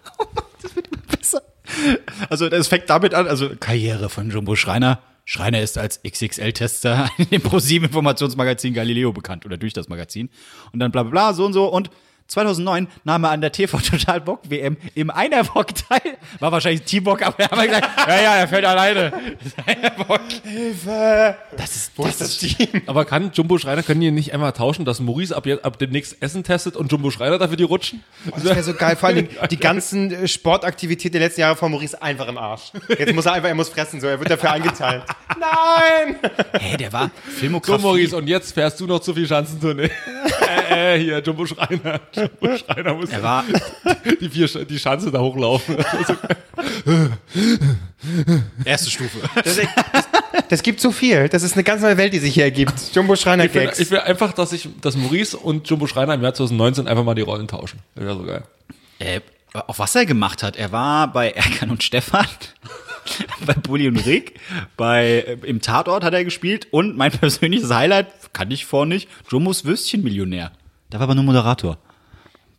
Also das fängt damit an, also Karriere von Jumbo Schreiner. Schreiner ist als XXL-Tester (laughs) in dem ProSieben-Informationsmagazin Galileo bekannt oder durch das Magazin. Und dann bla bla bla, so und so. Und 2009 nahm er an der TV (laughs) Total Bock WM im Einerbock teil. War wahrscheinlich Teambock, aber er hat gesagt, (laughs) ja, ja, er fällt alleine. Einerbock. Hilfe. Das ist, das ist Team. (laughs) Aber kann Jumbo Schreiner, können die nicht einmal tauschen, dass Maurice ab, jetzt, ab demnächst Essen testet und Jumbo Schreiner dafür die rutschen? Das wäre so geil. Vor allem die ganzen äh, Sportaktivitäten der letzten Jahre von Maurice einfach im Arsch. Jetzt muss er einfach, er muss fressen, so. Er wird dafür eingeteilt. Nein! Hey, der war So, Filmografie. Maurice, und jetzt fährst du noch zu viel Schanzentournee. Äh, hier, Jumbo Schreiner. (laughs) Jumbo Schreiner muss Er war, (laughs) die, vier, Sch- die Schanze da hochlaufen. (laughs) erste Stufe. Das, das gibt so viel. Das ist eine ganz neue Welt, die sich hier ergibt. Jumbo Schreiner Ich will, Gags. ich will einfach, dass ich, dass Maurice und Jumbo Schreiner im Jahr 2019 einfach mal die Rollen tauschen. Das wäre so geil. Äh, auch was er gemacht hat. Er war bei Erkan und Stefan, (laughs) bei Bulli und Rick, bei, äh, im Tatort hat er gespielt und mein (laughs) persönliches Highlight, kann ich vor nicht, Jumbos Würstchen-Millionär. Da war aber nur Moderator.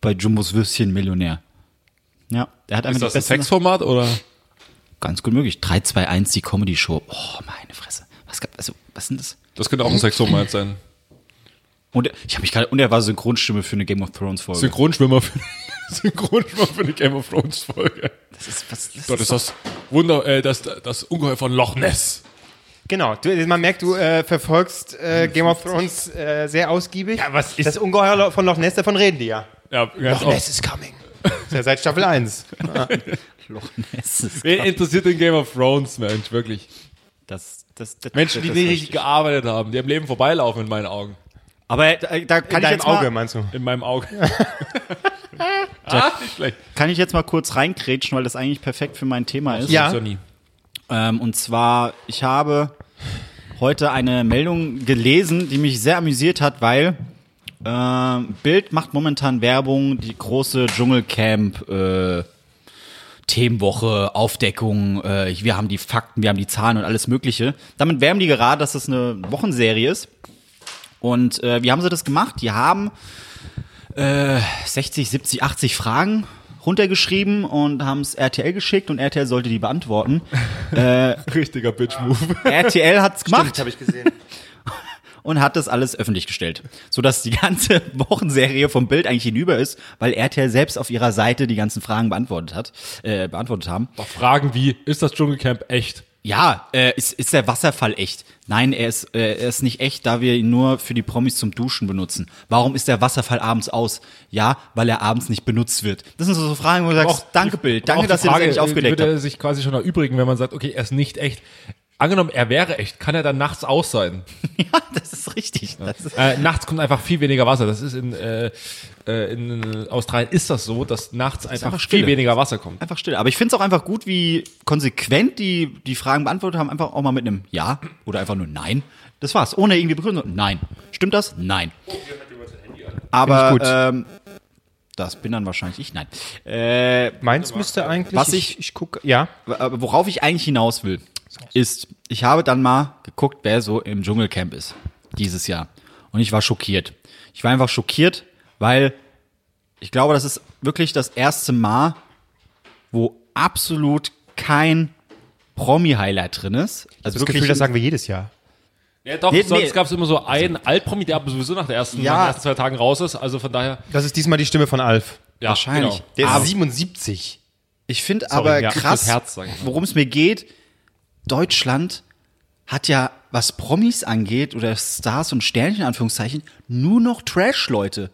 Bei Jumbos Würstchen-Millionär. Ja, er hat einfach Ist das ein Sexformat oder? Ganz gut möglich. 3, 2, 1, die Comedy-Show. Oh, meine Fresse. Was, also, was denn das? Das könnte auch ein Sexformat sein. Und er- ich habe mich gerade, und er war Synchronstimme für eine Game of Thrones Folge. Synchronschwimmer für, (laughs) Synchronschwimmer für eine Game of Thrones Folge. das ist, was, das Dort ist das Wunder, äh, das, das Ungeheuer von Loch Ness. Genau, du, man merkt, du äh, verfolgst äh, Game of Thrones äh, sehr ausgiebig. Ja, was ist das Ungeheuer von Loch Ness? Davon reden die ja. Ja, Loch Ness oft. is coming. Das ist ja seit Staffel 1. (laughs) Loch Ness ist Wen interessiert den Game of Thrones, Mensch, wirklich? das, das, das, Menschen, die das- nicht richtig gearbeitet haben, die am Leben vorbeilaufen in meinen Augen. Aber äh, da kann In ich deinem jetzt mal, Auge, meinst du? In meinem Auge. (laughs) (laughs) ah, nicht schlecht. kann ich jetzt mal kurz reinkrätschen, weil das eigentlich perfekt für mein Thema ist. Ja. Ähm, und zwar, ich habe heute eine Meldung gelesen, die mich sehr amüsiert hat, weil ähm, Bild macht momentan Werbung, die große Dschungelcamp äh, Themenwoche, Aufdeckung, äh, wir haben die Fakten, wir haben die Zahlen und alles Mögliche. Damit werben die gerade, dass das eine Wochenserie ist. Und äh, wie haben sie das gemacht? Die haben äh, 60, 70, 80 Fragen runtergeschrieben und haben es RTL geschickt und RTL sollte die beantworten. (laughs) Richtiger Bitch-Move. (laughs) RTL hat's gemacht habe ich gesehen. (laughs) und hat das alles öffentlich gestellt, sodass die ganze Wochenserie vom Bild eigentlich hinüber ist, weil RTL selbst auf ihrer Seite die ganzen Fragen beantwortet hat, äh, beantwortet haben. Fragen wie, ist das Dschungelcamp echt? Ja, äh, ist, ist der Wasserfall echt? Nein, er ist, äh, er ist nicht echt, da wir ihn nur für die Promis zum Duschen benutzen. Warum ist der Wasserfall abends aus? Ja, weil er abends nicht benutzt wird. Das sind so Fragen, wo du sagst, danke Bild, danke, dass ihr das endlich aufgedeckt würde habt. sich quasi schon erübrigen, wenn man sagt, okay, er ist nicht echt. Angenommen, er wäre echt, kann er dann nachts aus sein? (laughs) Ja, das ist richtig. Das ist, Äh, nachts kommt einfach viel weniger Wasser. Das ist in, äh, äh, in Australien ist das so, dass nachts einfach, einfach viel weniger Wasser kommt. einfach still. Aber ich finde es auch einfach gut, wie konsequent die die Fragen beantwortet haben. Einfach auch mal mit einem Ja oder einfach nur Nein. Das war's. Ohne irgendwie Begründung. Nein. Stimmt das? Nein. Aber ähm, das bin dann wahrscheinlich ich. Nein. Äh, Meins müsste eigentlich. Was ich, ich- ich gucke. Ja. aber worauf ich eigentlich hinaus will, ist, ich habe dann mal geguckt, wer so im Dschungelcamp ist dieses Jahr. Und ich war schockiert. Ich war einfach schockiert, weil ich glaube, das ist wirklich das erste Mal, wo absolut kein Promi-Highlight drin ist. Also Das Gefühl, das sagen wir jedes Jahr. Ja, doch, Nee, sonst nee. gab es immer so einen Altpromi, der aber sowieso nach, der ersten, Ja. nach den ersten zwei Tagen raus ist. Also von daher, Das ist diesmal die Stimme von Alf. ja, Wahrscheinlich. Genau. Der Aber- ist 77. Ich finde aber ja, krass, worum es mir geht. Deutschland hat ja, was Promis angeht oder Stars und Sternchen in Anführungszeichen, nur noch Trash-Leute.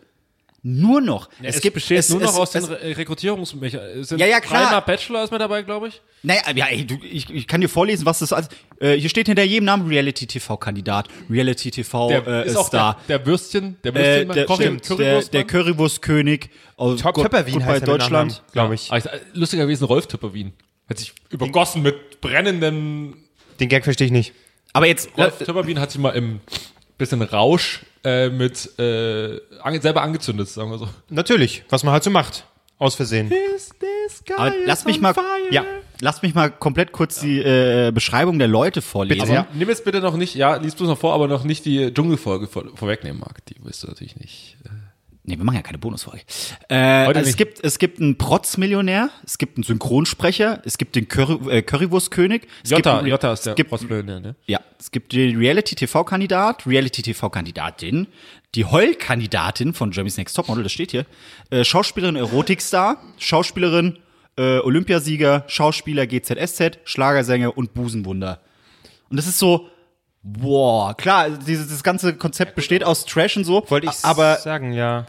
Nur noch. Es, besteht es- nur noch es- aus den es- Re Rekrutierungsmechanismen. Ja, ja, klar. Dreimal Bachelor ist mit dabei, glaube ich. Naja, ja, ey, du, ich, ich kann dir vorlesen, was das ist. Äh, hier steht hinter jedem Namen Reality-TV-Kandidat, Reality-TV Der äh, ist auch Star. der, der Würstchen, der äh, Würstchen, der, Curry- stimmt, der, Currywurstmann. der Currywurstkönig aus Top Töpperwien heißt er mit Deutschland. Glaube ich. Ah, ich- Lustiger gewesen, Rolf Töpperwien. Hat sich übergossen mit brennendem. Den Gag verstehe ich nicht. Aber jetzt, Rolf Töpperwien hat sich mal im bisschen Rausch äh, mit äh, ange selber angezündet, sagen wir so. Natürlich, was man halt so macht. Aus Versehen. aber lass mich mal, Ja. lass mich mal komplett kurz die äh, Beschreibung der Leute vorlesen. Bitte, ja. Nimm jetzt bitte noch nicht, ja, lies bloß noch vor, aber noch nicht die Dschungelfolge vor, vorwegnehmen, Marc. Die willst du natürlich nicht. Äh, Nee, wir machen ja keine Bonusfolge. Äh, also es gibt es gibt einen Protzmillionär, es gibt einen Synchronsprecher, es gibt den Curry, äh, Currywurstkönig. Es gibt Jota, Jota ist der Prostblöde, ne? Ja, es gibt den Reality-TV-Kandidat, Reality-TV-Kandidatin, die Heul-Kandidatin von Jeremy's Next Topmodel, das steht hier, äh, Schauspielerin Erotikstar, Schauspielerin äh, Olympiasieger, Schauspieler GZSZ, Schlagersänger und Busenwunder. Und das ist so, boah, klar, dieses das ganze Konzept besteht aus Trash und so, Wollte ich aber sagen, ja.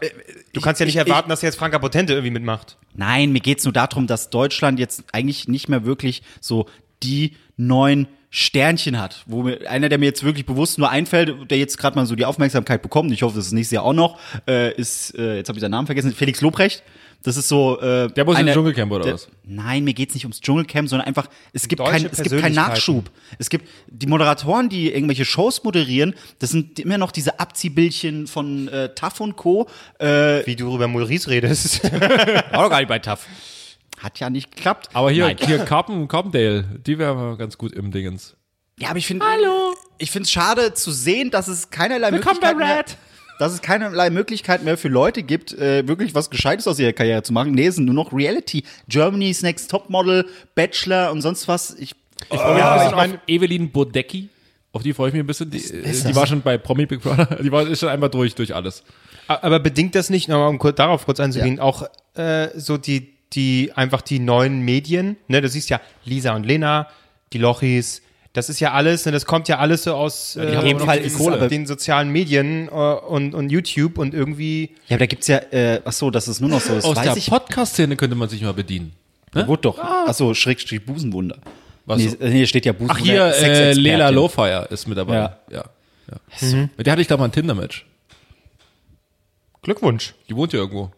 Du kannst ja nicht ich- erwarten, dass jetzt Franka Potente irgendwie mitmacht. Nein, mir geht's nur darum, dass Deutschland jetzt eigentlich nicht mehr wirklich so die neuen Sternchen hat, wo mir, einer, der mir jetzt wirklich bewusst nur einfällt, der jetzt gerade mal so die Aufmerksamkeit bekommt, ich hoffe, das ist nächstes Jahr auch noch, äh, ist, äh, jetzt habe ich seinen Namen vergessen, Felix Lobrecht. Das ist so. Äh, Der muss ins einer- Dschungelcamp oder der, was? Nein, mir geht's nicht ums Dschungelcamp, sondern einfach, es gibt, kein, es gibt keinen. Nachschub. Es gibt die Moderatoren, die irgendwelche Shows moderieren, das sind immer noch diese Abziehbildchen von äh, TAF und Co. Äh, Wie du über Maurice redest. (laughs) war doch gar nicht bei TAF. Hat ja nicht geklappt. Aber hier, Nein. hier (laughs) Carpen, Carpendale, die wäre mal ganz gut im Dingens. Ja, aber ich finde. Hallo. Ich finde es schade zu sehen, dass es keinerlei Möglichkeit mehr, dass es keinerlei Möglichkeit mehr für Leute gibt, äh, wirklich was Gescheites aus ihrer Karriere zu machen. Nee, es sind nur noch Reality. Germany's Next Topmodel, Bachelor und sonst was. Ich, Ich freue mich Ja, ein bisschen ich mein- auf Evelyn Bodecki. Auf die freue ich mich ein bisschen. Die, die war schon bei Promi Big Brother. Die war ist schon einmal durch, durch alles. Aber bedingt das nicht, nochmal um kurz, darauf kurz einzugehen, auch äh, so die, die, einfach die neuen Medien, ne, du siehst ja Lisa und Lena, die Lochis, das ist ja alles, ne, das kommt ja alles so aus äh, auch noch die ist es Kohle. den sozialen Medien äh, und, und YouTube und irgendwie, ja, aber da gibt's ja, äh, ach so, das ist nur noch so. Das Aus weiß der. Podcast-Szene könnte man sich mal bedienen. Wurde doch. Ach so, Schrägstrich Busenwunder. Was nee, so? äh, nee, steht ja Busenwunder. Ach, hier, äh. Lela Lowfire ist mit dabei. Ja. Ja. ja. Mit der hatte ich da mal ein Tinder-Match. Glückwunsch. Die wohnt ja irgendwo.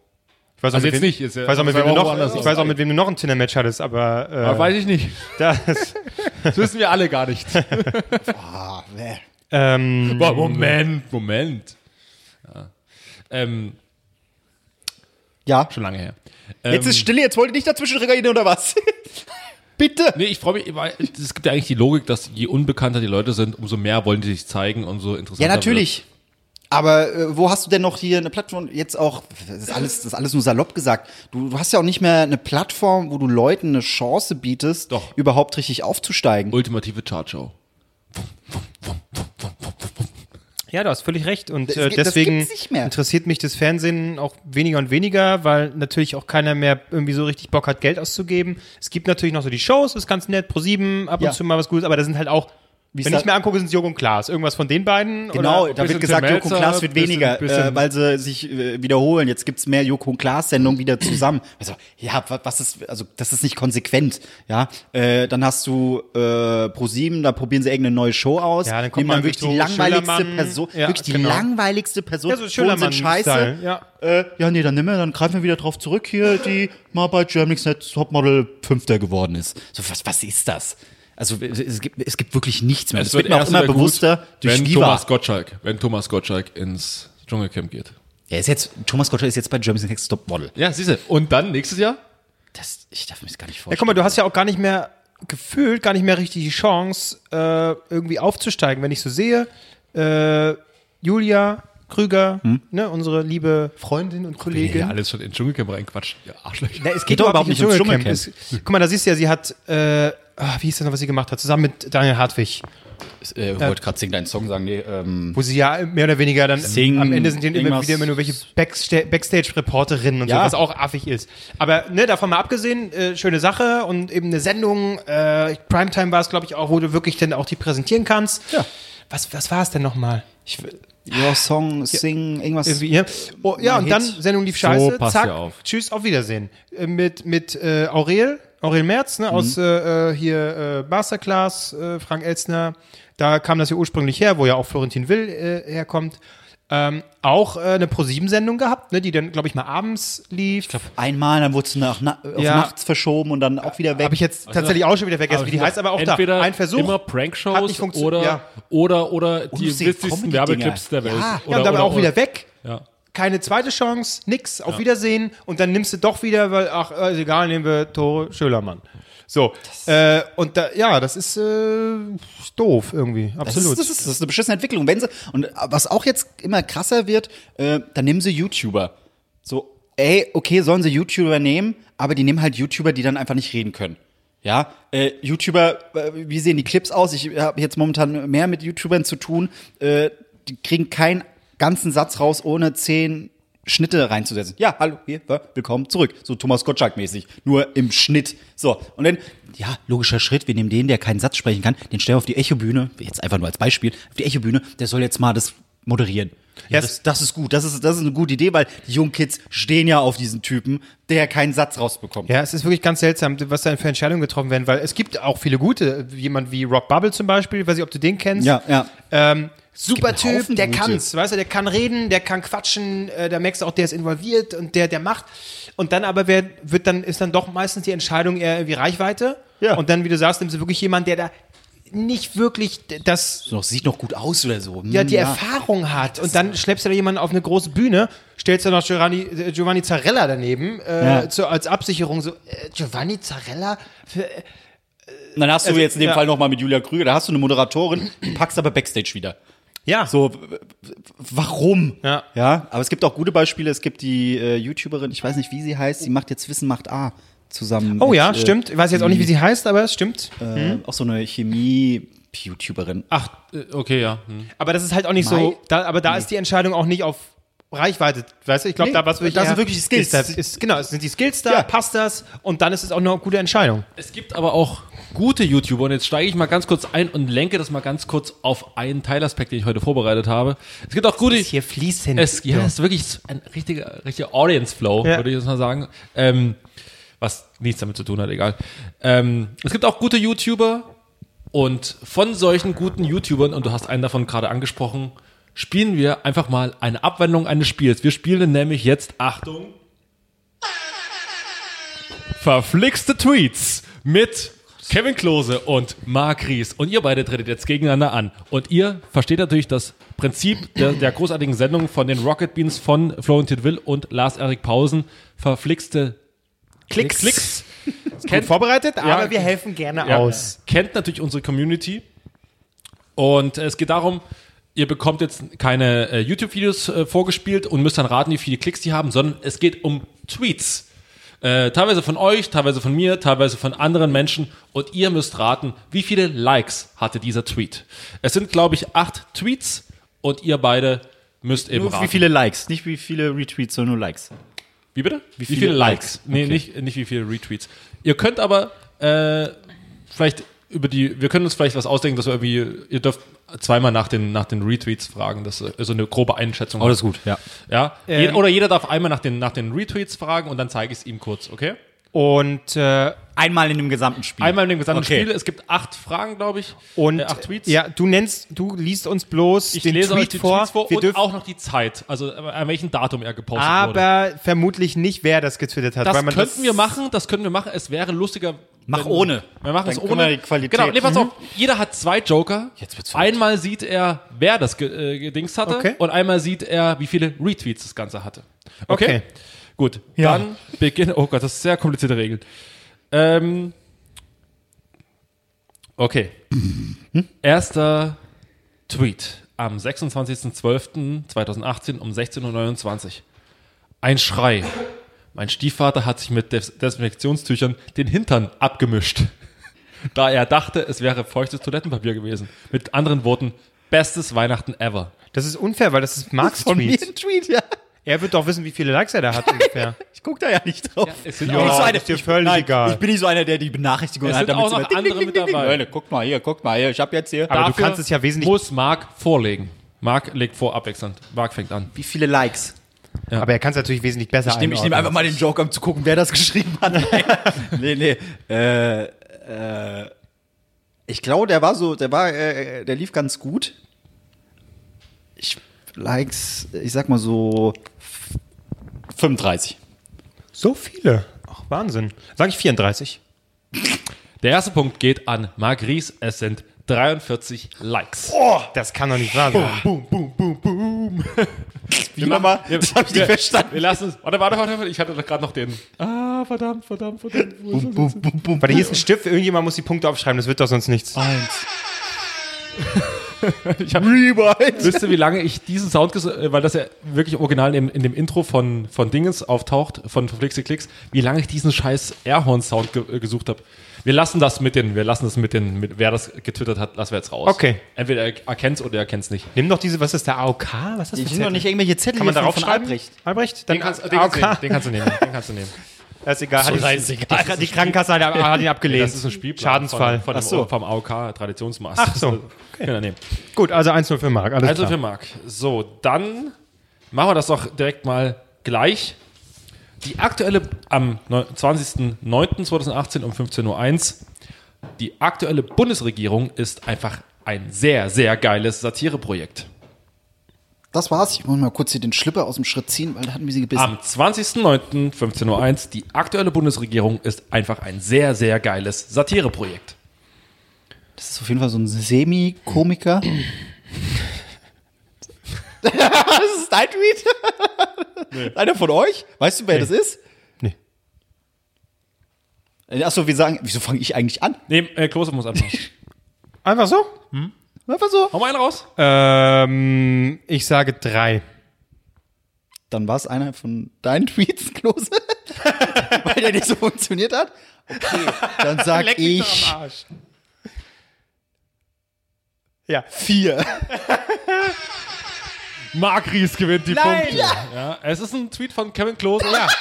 Ich weiß auch, Also mit jetzt wem, nicht, ist ja- ich weiß auch, mit wem du noch, ich weiß auch, mit wem du noch ein Tinder-Match hattest, aber, äh, Aber weiß ich nicht. (laughs) das, (laughs) Das wissen wir alle gar nicht. (laughs) Ah, nee. ähm, Boah, Moment, Moment. Ja. Ähm, Ja. schon lange her. Jetzt Ähm, ist Stille, jetzt wollt ihr nicht dazwischen reagieren oder was? Bitte. Nee, ich freue mich, weil es gibt ja eigentlich die Logik, dass je unbekannter die Leute sind, umso mehr wollen die sich zeigen und so interessanter. Ja, natürlich. Aber äh, wo hast du denn noch hier eine Plattform? Jetzt auch, das ist alles, das ist alles nur salopp gesagt. Du, du hast ja auch nicht mehr eine Plattform, wo du Leuten eine Chance bietest, Doch. überhaupt richtig aufzusteigen. Ultimative Chartshow. Ja, du hast völlig recht. Und äh, gibt- deswegen interessiert mich das Fernsehen auch weniger und weniger, weil natürlich auch keiner mehr irgendwie so richtig Bock hat, Geld auszugeben. Es gibt natürlich noch so die Shows, ist ganz nett, pro sieben, ab und Ja. zu mal was Gutes, aber da sind halt auch, Wie wenn ich mir angucke, sind es Joko und Klaas. Irgendwas von den beiden? Genau, Oder? da bisschen wird gesagt, Joko und Klaas wird bisschen- weniger, bisschen- äh, weil sie sich äh, wiederholen. Jetzt gibt's mehr Joko und Klaas-Sendungen wieder (clears throat) zusammen. Also, ja, wa- was ist, also das ist nicht konsequent. Ja, äh, dann hast du äh, Pro7, da probieren sie irgendeine neue Show aus. Ja, dann kommt man wirklich die langweiligste. Person, Ja, wirklich die genau. langweiligste Person. Ja, so sind scheiße. ja. Äh, ja, nee, dann nimm wir, dann greifen wir wieder drauf zurück hier, die mal bei Germany's Next Topmodel Fünfter geworden ist. So, was, was ist das? Also es gibt, es gibt wirklich nichts mehr. Es Das wird wird mir auch immer bewusster gut, durch wenn Viva. Thomas Gottschalk, wenn Thomas Gottschalk ins Dschungelcamp geht. Er ist jetzt, Thomas Gottschalk ist jetzt bei Germany's Next Topmodel. Ja, siehst du. Und dann nächstes Jahr? Das, ich darf mir das gar nicht Ja, vorstellen. guck mal, du hast ja auch gar nicht mehr gefühlt, gar nicht mehr richtig die Chance, äh, irgendwie aufzusteigen. Wenn ich so sehe, äh, Julia Krüger, Hm? ne, unsere liebe Freundin und Kollegin. Ja, alles schon ins Dschungelcamp reinquatscht. Ja, Arschlöcher. Na, es geht doch überhaupt nicht ums Dschungelcamp. Es- Guck mal, da siehst du ja, sie hat, äh, ah, wie hieß das noch, was sie gemacht hat, zusammen mit Daniel Hartwig, Ich äh, wollte gerade Sing deinen Song sagen. Nee, ähm, wo sie ja mehr oder weniger dann Sing, am Ende sind die immer wieder immer nur welche Backsta Backstage-Reporterinnen und Ja. so, was auch affig ist. Aber ne, davon mal abgesehen, äh, schöne Sache und eben eine Sendung, äh, Primetime war es, glaube ich, auch, wo du wirklich dann auch die präsentieren kannst. Ja. Was, was war es denn nochmal? ich will, Your Song, Sing, irgendwas. Ja. Oh, ja, und dann Hit. Sendung lief So, scheiße, passt zack, auf. tschüss, auf Wiedersehen. Äh, mit mit äh, Aurel, Aurel Merz, ne, aus äh, äh, hier äh, Masterclass, äh, Frank Elstner, da kam das ja ursprünglich her, wo ja auch Florentin Will äh, herkommt. Ähm, auch äh, eine Pro-7-Sendung gehabt, ne, die dann, glaube ich, mal abends lief. Einmal, dann wurde es nach, na, auf Ja. nachts verschoben und dann auch wieder weg. Habe ich jetzt tatsächlich auch schon wieder vergessen, wie die heißt, aber auch Entweder da. Ein Versuch. immer Prankshows oder, ja. oder, oder die witzigsten. Werbeclips der Welt. Ja. ja, Oder, und dann oder, auch wieder weg. Ja. Keine zweite Chance, nix, auf Wiedersehen und dann nimmst du doch wieder, weil, ach, äh, ist egal, nehmen wir Tore Schölermann. So, äh, und da, ja, das ist äh, doof irgendwie, Das absolut. ist, das, ist, das ist eine beschissene Entwicklung. Wenn sie, und was auch jetzt immer krasser wird, äh, dann nehmen sie YouTuber. So, ey, okay, sollen sie YouTuber nehmen, aber die nehmen halt YouTuber, die dann einfach nicht reden können. Ja, äh, YouTuber, äh, wie sehen die Clips aus? Ich habe jetzt momentan mehr mit YouTubern zu tun. Äh, die kriegen keinen ganzen Satz raus, ohne zehn Schnitte reinzusetzen. Ja, hallo, hier, willkommen zurück. So Thomas Gottschalk-mäßig. Nur im Schnitt. So, und dann, ja, logischer Schritt, wir nehmen den, der keinen Satz sprechen kann, den stellen wir auf die Echobühne, jetzt einfach nur als Beispiel, auf die Echobühne, der soll jetzt mal das moderieren. Ja, Ja, das, das ist gut. Das ist, das ist eine gute Idee, weil die jungen Kids stehen ja auf diesen Typen, der keinen Satz rausbekommt. Ja, es ist wirklich ganz seltsam, was da für Entscheidungen getroffen werden, weil es gibt auch viele gute, jemand wie Rock Bubble zum Beispiel, weiß ich, ob du den kennst. Ja, ja. Ähm, super Typ, der kann's, weißt du, der kann reden, der kann quatschen, äh, da merkst du auch, der ist involviert und der, der macht. Und dann aber wer, wird dann, ist dann doch meistens die Entscheidung eher irgendwie Reichweite. Ja. Und dann, wie du sagst, nimmst du wirklich jemand, der da nicht wirklich das So, sieht noch gut aus oder so. Hm, ja, die Erfahrung hat. Und dann schleppst du da jemanden auf eine große Bühne, stellst da noch Giovanni, äh, Giovanni Zarella daneben, äh, Ja. zu, als Absicherung so, äh, Giovanni Zarella? Für, äh, dann hast du Also, jetzt in dem ja. Fall nochmal mit Julia Krüger, da hast du eine Moderatorin, packst aber Backstage wieder. Ja. So, warum? Ja. Ja, aber es gibt auch gute Beispiele. Es gibt die äh, YouTuberin, ich weiß nicht, wie sie heißt, sie macht jetzt Wissen macht A zusammen. Oh mit, ja, äh, stimmt. Ich weiß jetzt auch nicht, wie sie heißt, aber es stimmt. Äh, Auch so eine Chemie-YouTuberin. Ach, äh, okay, ja. Hm. Aber das ist halt auch nicht Mai? so, da, aber da ist die Entscheidung auch nicht auf Reichweite, weißt du? Ich glaube, Nee, da was wirklich da sind wirklich die Skills. Ist, da, ist, genau, es sind die Skills da, Ja. passt das und dann ist es auch eine gute Entscheidung. Es gibt aber auch gute YouTuber und jetzt steige ich mal ganz kurz ein und lenke das mal ganz kurz auf einen Teilaspekt, den ich heute vorbereitet habe. Es gibt auch gute. hier fließend. Es, ja, es ist wirklich ein richtiger, richtiger Audience Flow, Ja. würde ich jetzt mal sagen. Ähm, was nichts damit zu tun hat, egal. Ähm, es gibt auch gute YouTuber und von solchen guten YouTubern, und du hast einen davon gerade angesprochen, spielen wir einfach mal eine Abwandlung eines Spiels. Wir spielen nämlich jetzt, Achtung, verflixte Tweets mit Kevin Klose und Marc Ries. Und ihr beide tretet jetzt gegeneinander an. Und ihr versteht natürlich das Prinzip der, der großartigen Sendung von den Rocket Beans von Florentin Will und Lars-Erik Pausen. Verflixte Klicks. Klicks. Gut vorbereitet, aber Ja. wir helfen gerne Ja. aus. Kennt natürlich unsere Community. Und es geht darum, ihr bekommt jetzt keine äh, YouTube-Videos äh, vorgespielt und müsst dann raten, wie viele Klicks die haben, sondern es geht um Tweets. Äh, teilweise von euch, teilweise von mir, teilweise von anderen Menschen und ihr müsst raten, wie viele Likes hatte dieser Tweet. Es sind, glaube ich, acht Tweets und ihr beide müsst eben Nur raten. wie viele Likes, nicht wie viele Retweets, sondern nur Likes. Wie bitte? Wie viele Likes? Nee, Okay. nicht, nicht wie viele Retweets. Ihr könnt aber äh, vielleicht über die, wir können uns vielleicht was ausdenken, dass wir irgendwie, ihr dürft zweimal nach den, nach den Retweets fragen, das ist so eine grobe Einschätzung. Oh, das ist gut, ja. Ja, Ähm, Jed- oder jeder darf einmal nach den, nach den Retweets fragen und dann zeige ich es ihm kurz, okay? Und, äh, Einmal in dem gesamten Spiel. Einmal in dem gesamten Okay. Spiel. Es gibt acht Fragen, glaube ich. und äh, acht Tweets. ja, du nennst, du liest uns bloß ich den lese Tweet euch die vor. Tweets vor wir und dürfen auch noch die Zeit, also äh, an welchem Datum er gepostet wurde. aber vermutlich nicht, wer das getwittert hat. Das weil man könnten wir machen, das können wir machen. Es wäre lustiger. Mach wenn- ohne. Wir machen es ohne. die Qualität- Genau, nee, pass Mhm. auf. Jeder hat zwei Joker. Jetzt wird's verrückt. einmal sieht er, wer das äh, hatte. Okay. Und einmal sieht er, wie viele Retweets das Ganze hatte. Okay. Okay. Gut. Ja. Dann beginne. Oh Gott, das ist sehr komplizierte Regeln. Ähm. Okay. Erster Tweet am 26.12.2018 um 16.29 Uhr. Ein Schrei. Mein Stiefvater hat sich mit Des Desinfektionstüchern den Hintern abgemischt, (laughs) da er dachte, es wäre feuchtes Toilettenpapier gewesen. Mit anderen Worten, bestes Weihnachten ever. Das ist unfair, weil das ist Marks Von mir Tweet. ein Tweet, ja. Er wird doch wissen, wie viele Likes er da hat ungefähr. (laughs) Ich guck da ja nicht drauf. es sind ich bin nicht auch- so einer, ist dir völlig nein, egal. ich bin nicht so einer, der die Benachrichtigung Es hat. sind auch noch andere ding, mit ding, dabei. Leute, guck mal hier, guck mal hier. Ich habe jetzt hier. Aber du Dafür kannst es ja wesentlich. Muss Marc vorlegen. Marc legt vor abwechselnd. Marc fängt an. Wie viele Likes? Aber er kann es natürlich wesentlich besser Ich nehme ich nehm einfach mal den Joke, um zu gucken, wer das (laughs) geschrieben hat. (laughs) nee, nee. Äh, äh, ich glaube, der war so, der war, äh, der lief ganz gut. Ich Likes, ich sag mal so 35. So viele. Ach, Wahnsinn. Sag ich 34. Der erste Punkt geht an Marc Ries. Es sind 43 Likes. Oh, das kann doch nicht wahr sein. (laughs) Wie nochmal? Das habe ich nicht verstanden. Wir lassen es. Warte, warte, warte. Ich hatte doch gerade noch den. Ah, verdammt, verdammt, verdammt. Wo das? Boom, boom, boom. Warte, hier ist ein Stift. Irgendjemand muss die Punkte aufschreiben. Das wird doch sonst nichts. Eins. (laughs) Ich hab, Wisst ihr, wie lange ich diesen Sound, äh, weil das ja wirklich original in, in dem Intro von, von Dingens auftaucht, von Verflixte Klicks, wie lange ich diesen scheiß Airhorn-Sound ge äh, gesucht habe. Wir lassen das mit den, wir lassen das mit den, mit, wer das getwittert hat, lassen wir jetzt raus. Okay. Entweder er erkennt's oder er erkennt's nicht. Nimm doch diese, was ist der AOK? Was ist das Ich doch nicht irgendwelche Zettel Kann man darauf von schreiben? Albrecht. Albrecht? Dann Den kannst, den, kannst du nehmen, AOK. den kannst du nehmen. Den kannst du nehmen. (laughs) Das ist egal. Hat die, scheißegal. Die, die Krankenkasse hat, hat ihn abgelehnt. Das ist ein Spielplan Schadensfall. von, von so. vom AOK Traditionsmaß. Ach so. Können wir nehmen. Gut, also 1-0 für Marc. Alles Also klar. für Marc. So, dann machen wir das doch direkt mal gleich. Die aktuelle, am neun- 20.09.2018 um 15.01 Uhr, die aktuelle Bundesregierung ist einfach ein sehr, sehr geiles Satireprojekt. Das war's. Ich muss mal kurz hier den Schlipper aus dem Schritt ziehen, weil da hatten wir sie gebissen. Am 20.09.15.01 Uhr, die aktuelle Bundesregierung ist einfach ein sehr, sehr geiles Satireprojekt. Das ist auf jeden Fall so ein Semi-Komiker. (clears throat) (laughs) das ist dein Tweet? (laughs) Einer von euch? Weißt du, wer das ist? Nee. Äh, Achso, wir sagen, wieso fange ich eigentlich an? Nee, äh, Klose muss anfangen. (laughs) Einfach so? Einfach so. Hau mal einen raus. Ähm, ich sage drei. Dann war es einer von deinen (laughs) Tweets, Klose, weil der nicht so funktioniert hat. Okay, dann sag ich Arsch. Ja. vier. Marc Ries gewinnt die Nein! Punkte. Ja, es ist ein Tweet von Kevin Klose. Ja. (laughs)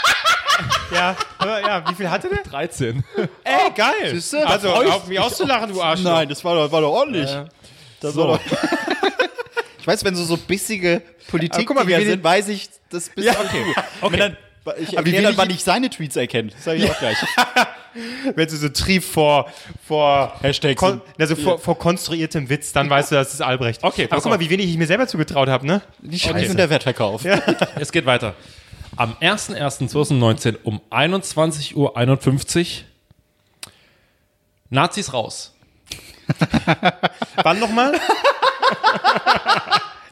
Ja, ja, wie viel hatte der? 13. Ey, geil. Siehste? Also, auf mich auszulachen, du Arsch. Nein, das war doch, war doch ordentlich. Das So. war doch (laughs) ich weiß, wenn so so bissige Politik guck mal, wie wir sind, weiß ich, das bist Ja, okay. Okay. Wenn dann, ich Aber wie erkläre dann, wann ich seine Tweets erkenne. Das sage ich auch gleich. (laughs) Wenn du so trief vor, vor, kon, also vor, vor konstruiertem Witz, dann weißt du, das ist Albrecht. Okay, aber pass guck mal, wie wenig ich mir selber zugetraut habe, ne? Die Scheiße in der Wertverkauf. (laughs) Es geht weiter. Am 01.01.2019 um 21.51 Uhr Nazis raus. (laughs) Wann nochmal?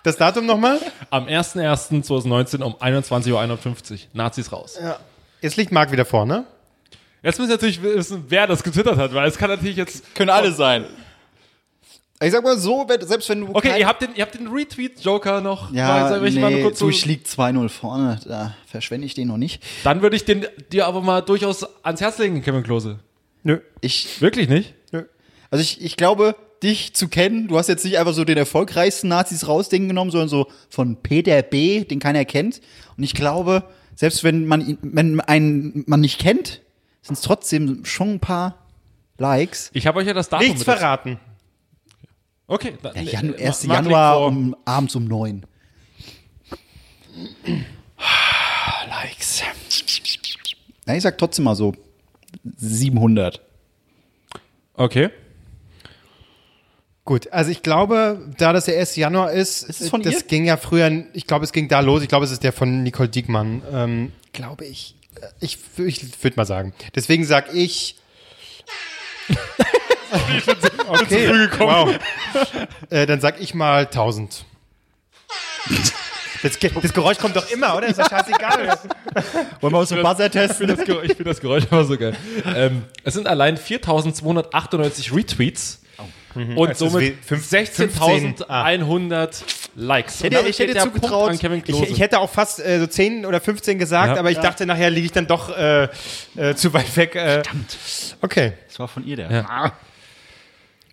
das Datum nochmal? Am 01.01.2019 um 21.51 Uhr Nazis raus. Jetzt liegt Marc wieder vor, ne? Jetzt müssen wir natürlich wissen, wer das getwittert hat, weil es kann natürlich jetzt. Können alle sein. Ich sag mal so, selbst wenn du. Okay, ihr habt den, ihr habt den Retweet-Joker noch. ja, ich mal nee, kurz du, so- ich lieg 2-0 vorne. Da verschwende ich den noch nicht. Dann würde ich den dir aber mal durchaus ans Herz legen, Kevin Klose. Nö. Ich, Wirklich nicht? also ich, ich glaube, dich zu kennen, du hast jetzt nicht einfach so den erfolgreichsten Nazis rausdingen genommen, sondern so von Peter B., den keiner kennt. Und ich glaube, selbst wenn man ihn, wenn einen man nicht kennt, sind es trotzdem schon ein paar Likes. Ich habe euch ja das Datum Nichts verraten. Okay. Dann, Ja, Janu äh, 1. Marc legt Januar um, abends um neun. Likes. Na, ich sag trotzdem mal so 700. Okay. Gut, also ich glaube, da das der 1. Januar ist, Ist es von das ihr? ging ja früher, ich glaube, es ging da los. Ich glaube, es ist der von Nicole Diekmann. Ähm, glaube ich. Ich, ich würde mal sagen. Deswegen sag ich. okay, wow. äh, dann sag ich mal 1000. Das, Ge- das Geräusch kommt doch immer, oder? Ist doch scheißegal. Wollen wir auch so Buzzer Ich testen? finde das, Geräusch- ich find das Geräusch immer so geil. Ähm, es sind allein 4.298 Retweets und Das ist somit wie fünf- 16.100 Likes. hätte- Und ich hätte zugetraut- Punkt an Kevin Ich, Klose. ich hätte auch fast äh, so 10 oder 15 gesagt, Ja. aber ich dachte, nachher liege ich dann doch äh, äh, zu weit weg. Äh, okay. Das war von ihr der. Ja.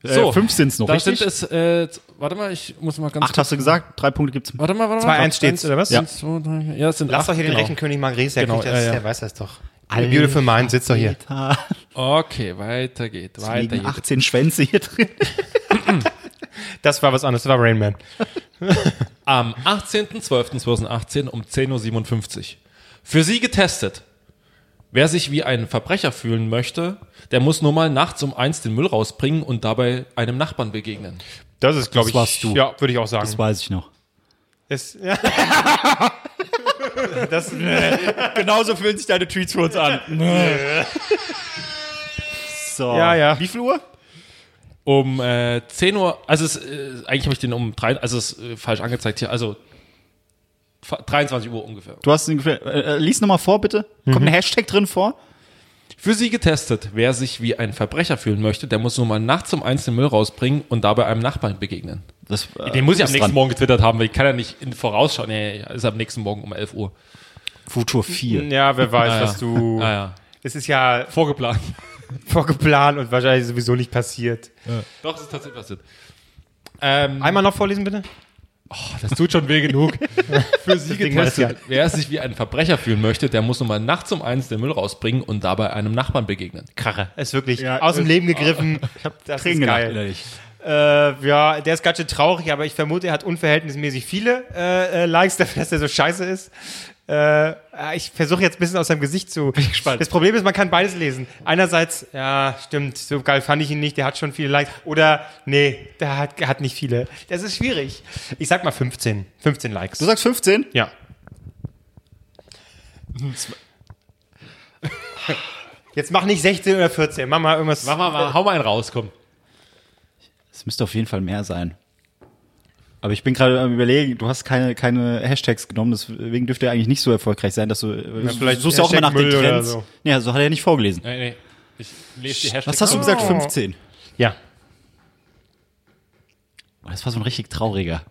So, äh, fünf sind's noch, da richtig? sind es, äh, warte mal, ich muss mal ganz Acht hast du gesagt, drei Punkte gibt's. Warte mal, warte mal. 2-1 steht's, oder was? Ja. Zwei, drei, ja, es sind Lass acht, doch hier den genau. Rechenkönig Margries, der, Genau, kriegt das, ja, ja. der weiß das doch. Eine Beautiful Mind sitzt doch hier. Okay, weiter geht, weiter liegen geht. 18 Schwänze hier drin. (laughs) Das war was anderes, das war Rain Man. (laughs) Am 18.12.2018 um 10.57 Uhr. Für Sie getestet. Wer sich wie ein Verbrecher fühlen möchte, der muss nur mal nachts um eins den Müll rausbringen und dabei einem Nachbarn begegnen. Das ist, glaube Das ich, warst du. ja, würde ich auch sagen. Das weiß ich noch. Das, ja. (laughs) das, (laughs) Genauso fühlen sich deine Tweets für uns an. so. Ja, ja. Wie viel Uhr? Um äh, 10 Uhr, also es, äh, eigentlich habe ich den um drei, also es ist äh, falsch angezeigt hier, also fa- 23 Uhr ungefähr. Du hast den gefällt. Äh, lies nochmal vor, bitte. Kommt ein Hashtag drin vor? Für Sie getestet. Wer sich wie ein Verbrecher fühlen möchte, der muss nur mal nachts um eins den Müll rausbringen und dabei einem Nachbarn begegnen. Das, äh, Den muss ich am ist nächsten dran. Morgen getwittert haben, weil ich kann ja nicht in vorausschauen. Nee, ist am nächsten Morgen um 11 Uhr. Futur 4. ja, wer weiß, Ah, ja. was du. Ah ja. Es ist ja Vorgeplant. (laughs) vorgeplant und wahrscheinlich sowieso nicht passiert. Doch, das ist tatsächlich passiert. Ähm, Einmal noch vorlesen, bitte. Oh, das tut schon weh genug. (laughs) Für sie getestet. Wer sich wie ein Verbrecher fühlen möchte, der muss nochmal nachts um eins den Müll rausbringen und dabei einem Nachbarn begegnen. Krache. Ist wirklich Ja, aus dem Leben gegriffen. (laughs) Ich hab das Tränen ist geil. innerlich. Äh, ja, der ist ganz schön traurig, aber ich vermute, er hat unverhältnismäßig viele äh, äh, Likes dafür, dass er so scheiße ist. Äh, ich versuche jetzt ein bisschen aus seinem Gesicht zu. Bin gespannt. Das Problem ist, man kann beides lesen. Einerseits, ja, stimmt, so geil fand ich ihn nicht, der hat schon viele Likes. Oder, nee, der hat, hat nicht viele. Das ist schwierig. Ich sag mal 15. 15 Likes. Du sagst 15? ja. Jetzt mach nicht 16 oder 14. Mach mal irgendwas. Mach mal, mal hau mal einen raus, komm. Es müsste auf jeden Fall mehr sein. Aber ich bin gerade am überlegen, du hast keine, keine Hashtags genommen, deswegen dürfte er eigentlich nicht so erfolgreich sein, dass du, du vielleicht suchst ja auch immer nach den Müll oder Trends. so. Nee, so hat er ja nicht vorgelesen. Nee, nee. Ich lese die Hashtags. Was hast du gesagt? 15. Ja. Das war so ein richtig trauriger.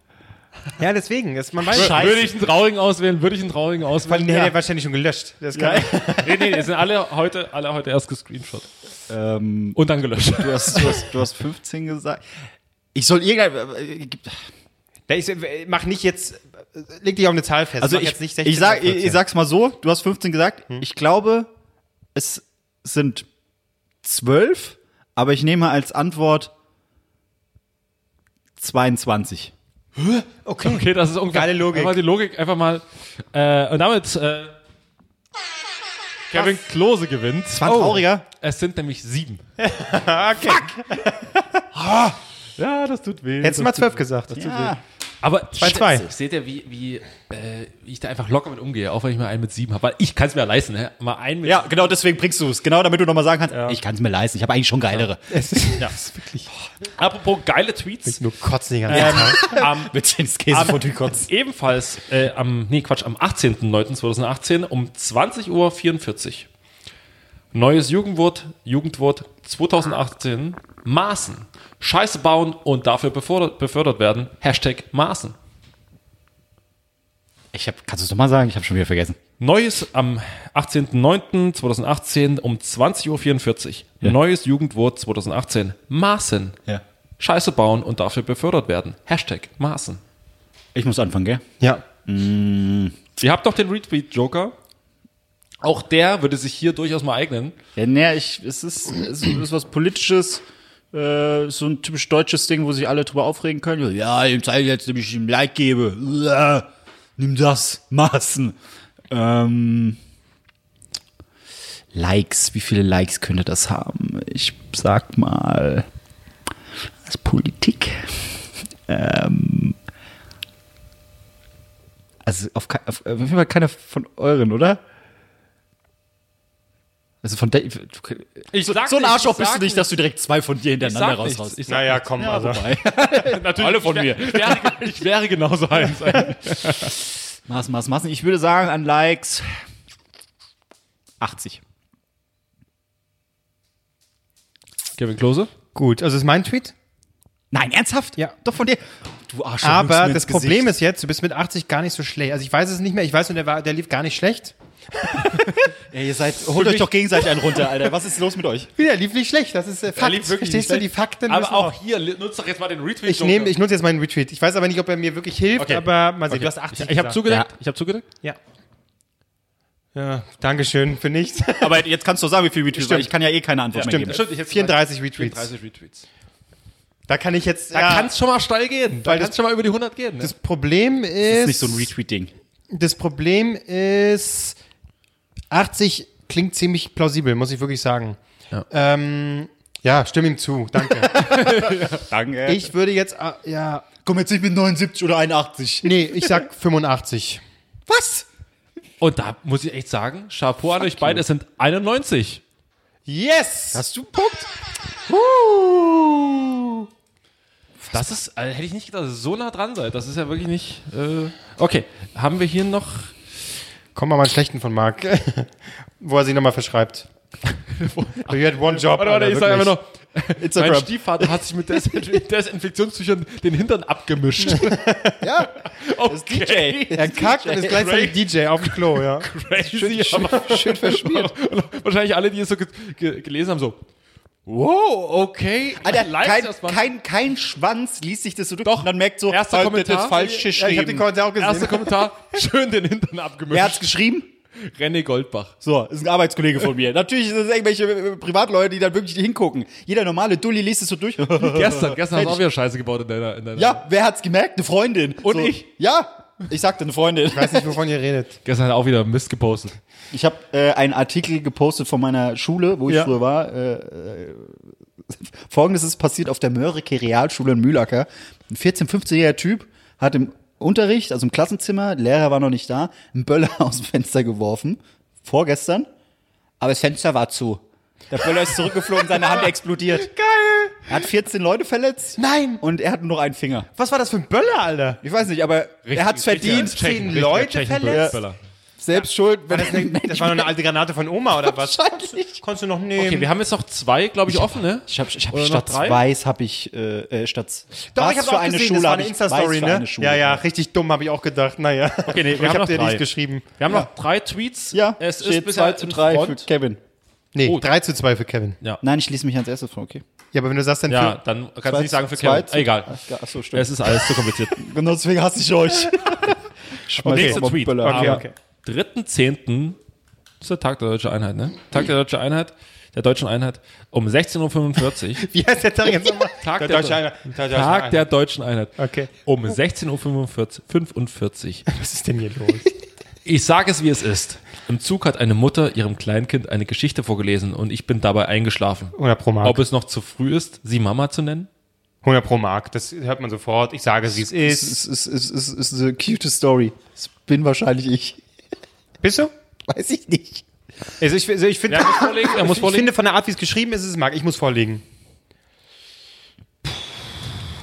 Ja, deswegen. Das, man weiß Würde ich einen traurigen auswählen, würde ich einen traurigen Vor allem, auswählen. den hätte er wahrscheinlich schon gelöscht. Das kann Nee, nee, die sind alle heute, alle heute erst gescreenshot. Ähm, Und dann gelöscht. du, hast, du, hast, du hast 15 gesagt. Ich soll irgendein. äh, gibt- Ja, ich äh, mach nicht jetzt, äh, leg dich auf eine Zahl fest. Also mach ich, jetzt nicht 16 ich, sag, ich, 14. ich sag's mal so, du hast 15 gesagt. Ich glaube, es sind 12, aber ich nehme als Antwort 22. okay. Okay, das ist ungefähr. Geile Logik. Einfach die Logik einfach mal. Äh, und damit äh, Kevin Klose gewinnt. Das war ein trauriger. Es sind nämlich sieben. (laughs) okay. Ja, das tut weh. Hättest du mal 12 gesagt. Ja. Aber Zwei, zwei. seht ihr, wie, wie, äh, wie ich da einfach locker mit umgehe, auch wenn ich mal einen mit sieben habe. Weil ich kann es mir leisten, ne? Mal einen mit ja, genau deswegen bringst du es. Genau damit du nochmal sagen kannst, ich kann es mir leisten. Ich habe eigentlich schon geilere. Es ist, ja. (laughs) ist wirklich Apropos geile Tweets. nur kotzen die ganze Zeit. Am, Mit den Käsefondue kotzt. ebenfalls äh, am, nee, Quatsch, am 18.09.2018 um 20.44 Uhr. Neues Jugendwort, Jugendwort 2018, Maßen. Scheiße bauen und dafür befördert, befördert werden. Hashtag Maßen. Ich hab, kannst du es nochmal sagen? Ich habe schon wieder vergessen. Neues am 18.09.2018 um 20.44 Uhr. Ja. Neues Jugendwort 2018, Maßen. Ja. Scheiße bauen und dafür befördert werden. Hashtag Maßen. Ich muss anfangen, gell? Ja. Ihr habt doch den Retweet-Joker. Auch der würde sich hier durchaus mal eignen. Ja, nee, ich, es ist, es ist was Politisches, äh, so ein typisch deutsches Ding, wo sich alle drüber aufregen können. Ja, ihm zeige jetzt, nämlich ich ihm Like gebe. Uah, nimm das, Maßen. Ähm, Likes, wie viele Likes könnte das haben? Ich sag mal, ist Politik. Ähm, also auf, auf, auf jeden Fall keiner von euren, oder? Also von der, Ich so, sag so ein nicht, Arschloch ich bist du nicht, dass du direkt zwei von dir hintereinander sag raus nichts, raus. ich sag Naja, nichts. komm, Ja, also. (laughs) Natürlich, Alle von ich wär- mir. Ich wäre, ich wäre genauso eins. (laughs) Maß, Maß, Maß. Ich würde sagen, an Likes 80. Kevin Klose? Gut, also ist mein Tweet. Nein, ernsthaft? Ja. Doch von dir. Du Arschloch. Aber das Problem ist jetzt, du bist mit 80 gar nicht so schlecht. Also ich weiß es nicht mehr. Ich weiß nur, der, war, der lief gar nicht schlecht. Ja, ihr seid, holt euch doch gegenseitig einen runter, Alter. Was ist los mit euch? (laughs) Der lief nicht schlecht. Das ist äh, Fakt. lief wirklich Verstehst du? Die Fakten Aber müssen auch hier, nutzt doch jetzt mal den Retweet. Ich nehme, ich nutze jetzt meinen Retweet. Ich weiß aber nicht, ob er mir wirklich hilft, Okay. aber mal sehen. Du hast 80 Ich, ich habe gesagt. zugedeckt. Ich habe zugedeckt. Ja. Ja, Dankeschön für nichts. (laughs) Aber jetzt kannst du sagen, wie viel Retweets, Stimmt. weil ich kann ja eh keine Antwort mehr Stimmt. geben. Stimmt, ich hätte 34 Retweets. 34 Retweets. Da kann ich jetzt. Da ja, kann es schon mal steil gehen. Da Weil kann es schon mal über die 100 gehen. Ne? das Problem ist. Das ist nicht so ein Retweet-Ding. Das Problem ist, 80 klingt ziemlich plausibel, muss ich wirklich sagen. Ja. Ähm, ja, stimme ihm zu. Danke. (laughs) Danke. ich würde jetzt, ah, ja, komm jetzt nicht mit 79 oder 81. nee, ich sag 85. Was? Und da muss ich echt sagen, Chapeau an euch beide, es sind 91. Yes! Hast du einen Punkt? Uh. Das ist, also hätte ich nicht gedacht, dass ihr so nah dran seid. Das ist ja wirklich nicht. Äh okay, haben wir hier noch. Komm mal mal einen schlechten von Marc, (laughs) wo er sich nochmal verschreibt. (laughs) you had one job. Warte, warte, ich sage einfach noch. Mein. Stiefvater hat sich mit Desin (laughs) Desinfektionstüchern den Hintern abgemischt. Ja. Okay. Er kackt und ist gleichzeitig DJ auf dem Klo, ja. Crazy, aber Schön verschmiert. Und wahrscheinlich alle, die es so ge ge gelesen haben, so. Wow, okay. Alter, Likes kein, kein, kein Schwanz liest sich das so durch Doch. und dann merkt so, Erster Kommentar. das falsch Ja, ich geschrieben. habe den Kommentar auch gesehen. Erster Kommentar, (laughs) schön den Hintern abgemischt. Wer hat's geschrieben? René Goldbach. So, ist ein Arbeitskollege von mir. Natürlich sind das irgendwelche äh, Privatleute, die dann wirklich hingucken. Jeder normale Dulli liest es so durch. (laughs) Gestern, gestern hast du auch wieder Scheiße gebaut in deiner, in deiner ja, wer hat's gemerkt? Eine Freundin. Und so, ich. Ja, ich sagte eine Freundin. Ich weiß nicht, wovon ihr redet. Gestern hat er auch wieder Mist gepostet. Ich habe äh, einen Artikel gepostet von meiner Schule, wo ich Ja. früher war. Äh, äh, Folgendes ist passiert auf der Mörike Realschule in Mühlacker. Ein 14-, 15-jähriger Typ hat im Unterricht, also im Klassenzimmer, der Lehrer war noch nicht da, einen Böller (laughs) aus dem Fenster geworfen. Vorgestern. Aber das Fenster war zu. Der Böller ist zurückgeflogen, seine Hand explodiert. Geil! Er hat 14 Leute verletzt. Nein! Und er hat nur noch einen Finger. Was war das für ein Böller, Alter? Ich weiß nicht, aber er hat's verdient. Zehn Leute verletzt? Selbst schuld, wenn Das, das war nur eine alte Granate von Oma oder was? Wahrscheinlich. Konntest du noch nehmen? Okay, wir haben jetzt noch zwei, glaube ich, offen, ne? Ich habe ich hab Oder noch statt drei? Weiß habe ich äh, äh, statt Doch, was ich habe auch eine gesehen, Schule das war hab eine ich Insta-Story, Weiß für ne? eine Schule Ja, ja, gemacht. richtig dumm, habe ich auch gedacht. Naja. Okay, nee, wir ich haben habe noch dir drei. nicht geschrieben. Wir haben noch drei Tweets. Ja, es ist steht bisher 2 zu 3 für. Kevin. Nee, Oh. 3 zu 2 für Kevin. Nein, ich lese mich ans erstes vor, okay. Ja, aber wenn du sagst, dann Ja, für, dann kannst Zwei- du nicht sagen für Kevin. Ah, Egal. Ach, so, stimmt. Es ist alles zu kompliziert. (laughs) Genau deswegen hasse ich euch. (laughs) Schmeiß Nächster mal Tweet. Okay, Aber okay. 3.10. ist der Tag der Deutschen Einheit, ne? Tag der Deutschen Einheit, der Deutschen Einheit, um 16.45 Uhr. (laughs) wie heißt der Tag jetzt nochmal? Tag der der- Deutsche Einheit. Der Tag Einheit. der Deutschen Einheit. Okay. Um 16.45 Uhr. Was ist denn hier los? Ich sage es, wie es ist. Im Zug hat eine Mutter ihrem Kleinkind eine Geschichte vorgelesen und ich bin dabei eingeschlafen. 100 pro Mark. Ob es noch zu früh ist, sie Mama zu nennen? 100 pro Mark. Das hört man sofort. Ich sage, wie es Es ist. ist, es ist, es ist eine cute Story. Das bin wahrscheinlich ich. Bist du? Weiß ich nicht. Also ich, also ich finde, muss ich vorlegen? finde von der Art, wie es geschrieben ist, ist es Mark. Ich muss vorlegen.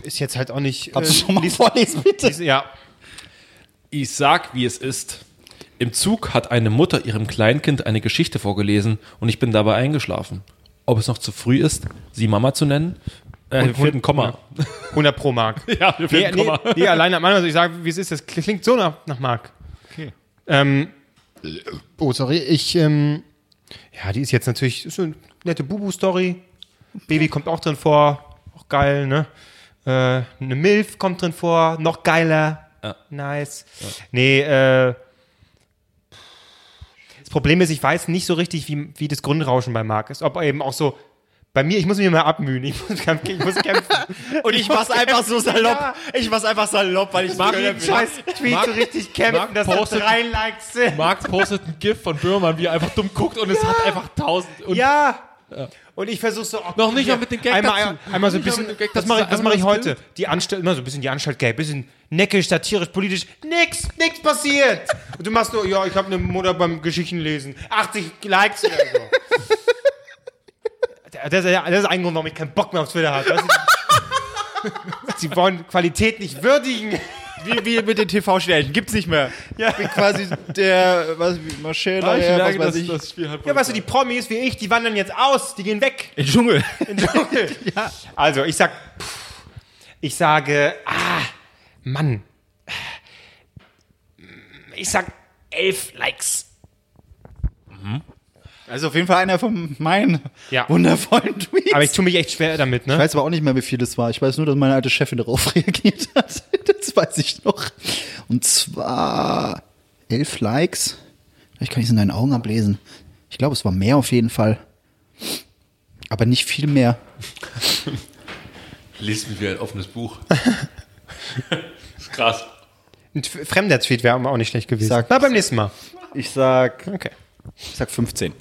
Ist jetzt halt auch nicht. Kannst du äh, schon mal lies- vorlesen, bitte? lies- Ja. Ich sag, wie es ist. Im Zug hat eine Mutter ihrem Kleinkind eine Geschichte vorgelesen und ich bin dabei eingeschlafen. Ob es noch zu früh ist, sie Mama zu nennen? Äh, hier fehlt ein Komma. 100 pro Mark. (laughs) Ja, hier Nee, fehlt ein nee, Komma. nee, alleine am Anfang, also ich sage, wie es ist, das klingt so nach, nach Mark. Okay. Ähm, oh, sorry, ich, ähm, ja, die ist jetzt natürlich, ist so eine nette Bubu-Story. Baby kommt auch drin vor, auch geil, ne? Äh, eine Milf kommt drin vor, noch geiler. Nice. Nee, äh, das Problem ist, ich weiß nicht so richtig, wie, wie das Grundrauschen bei Marc ist. Ob er eben auch so, bei mir, ich muss mich mal abmühen, ich muss, kämpfen- ich muss kämpfen. (laughs) Und ich mach's einfach so salopp. Ich mach's einfach salopp, weil ich Mag jeden Scheiß Tweet so richtig kämpfen, dass da postet- drei Likes sind. Marc postet ein GIF von Böhmermann, wie er einfach dumm guckt und es hat einfach tausend. Und Ja. Und ich versuche so. oh, Noch nicht mal mit dem Gag einmal, dazu. Einmal so ein bisschen. Gag das mache ich, das einfach mach ich heute. Die Anstalt, immer so ein bisschen die Anstalt gay, bisschen neckisch, satirisch, politisch. Nix, nix passiert. Und du machst nur, ja, ich habe eine Mutter beim Geschichtenlesen. 80 Likes oder so. (laughs) Das ist, das ist ein Grund, warum ich keinen Bock mehr auf Twitter habe. (laughs) Sie wollen Qualität nicht würdigen. Wie, wie mit den TV-Sternchen. Gibt's nicht mehr. Ja. Ich bin quasi der, was, wie Marcella, Ah, ich ja, merke, was weiß ich. das Spiel halt Ja, weißt du, die Promis wie ich, die wandern jetzt aus, die gehen weg. Im Dschungel. In den Dschungel. (laughs) Also, ich sag, ich sage, ah, Mann. Ich sag elf Likes. Also auf jeden Fall einer von meinen Ja. wundervollen Tweets. Aber ich tue mich echt schwer damit, Ich ne? weiß aber auch nicht mehr, wie viel das war. Ich weiß nur, dass meine alte Chefin darauf (laughs) reagiert hat. Das weiß ich noch. Und zwar elf Likes. Vielleicht kann ich es in deinen Augen ablesen. Ich glaube, es war mehr auf jeden Fall. Aber nicht viel mehr. (laughs) Lies mich wie ein offenes Buch. (laughs) Krass. Ein fremder Tweet wäre aber auch nicht schlecht gewesen. Sag- Na, beim nächsten Mal. Ich sag, Okay. ich sag 15.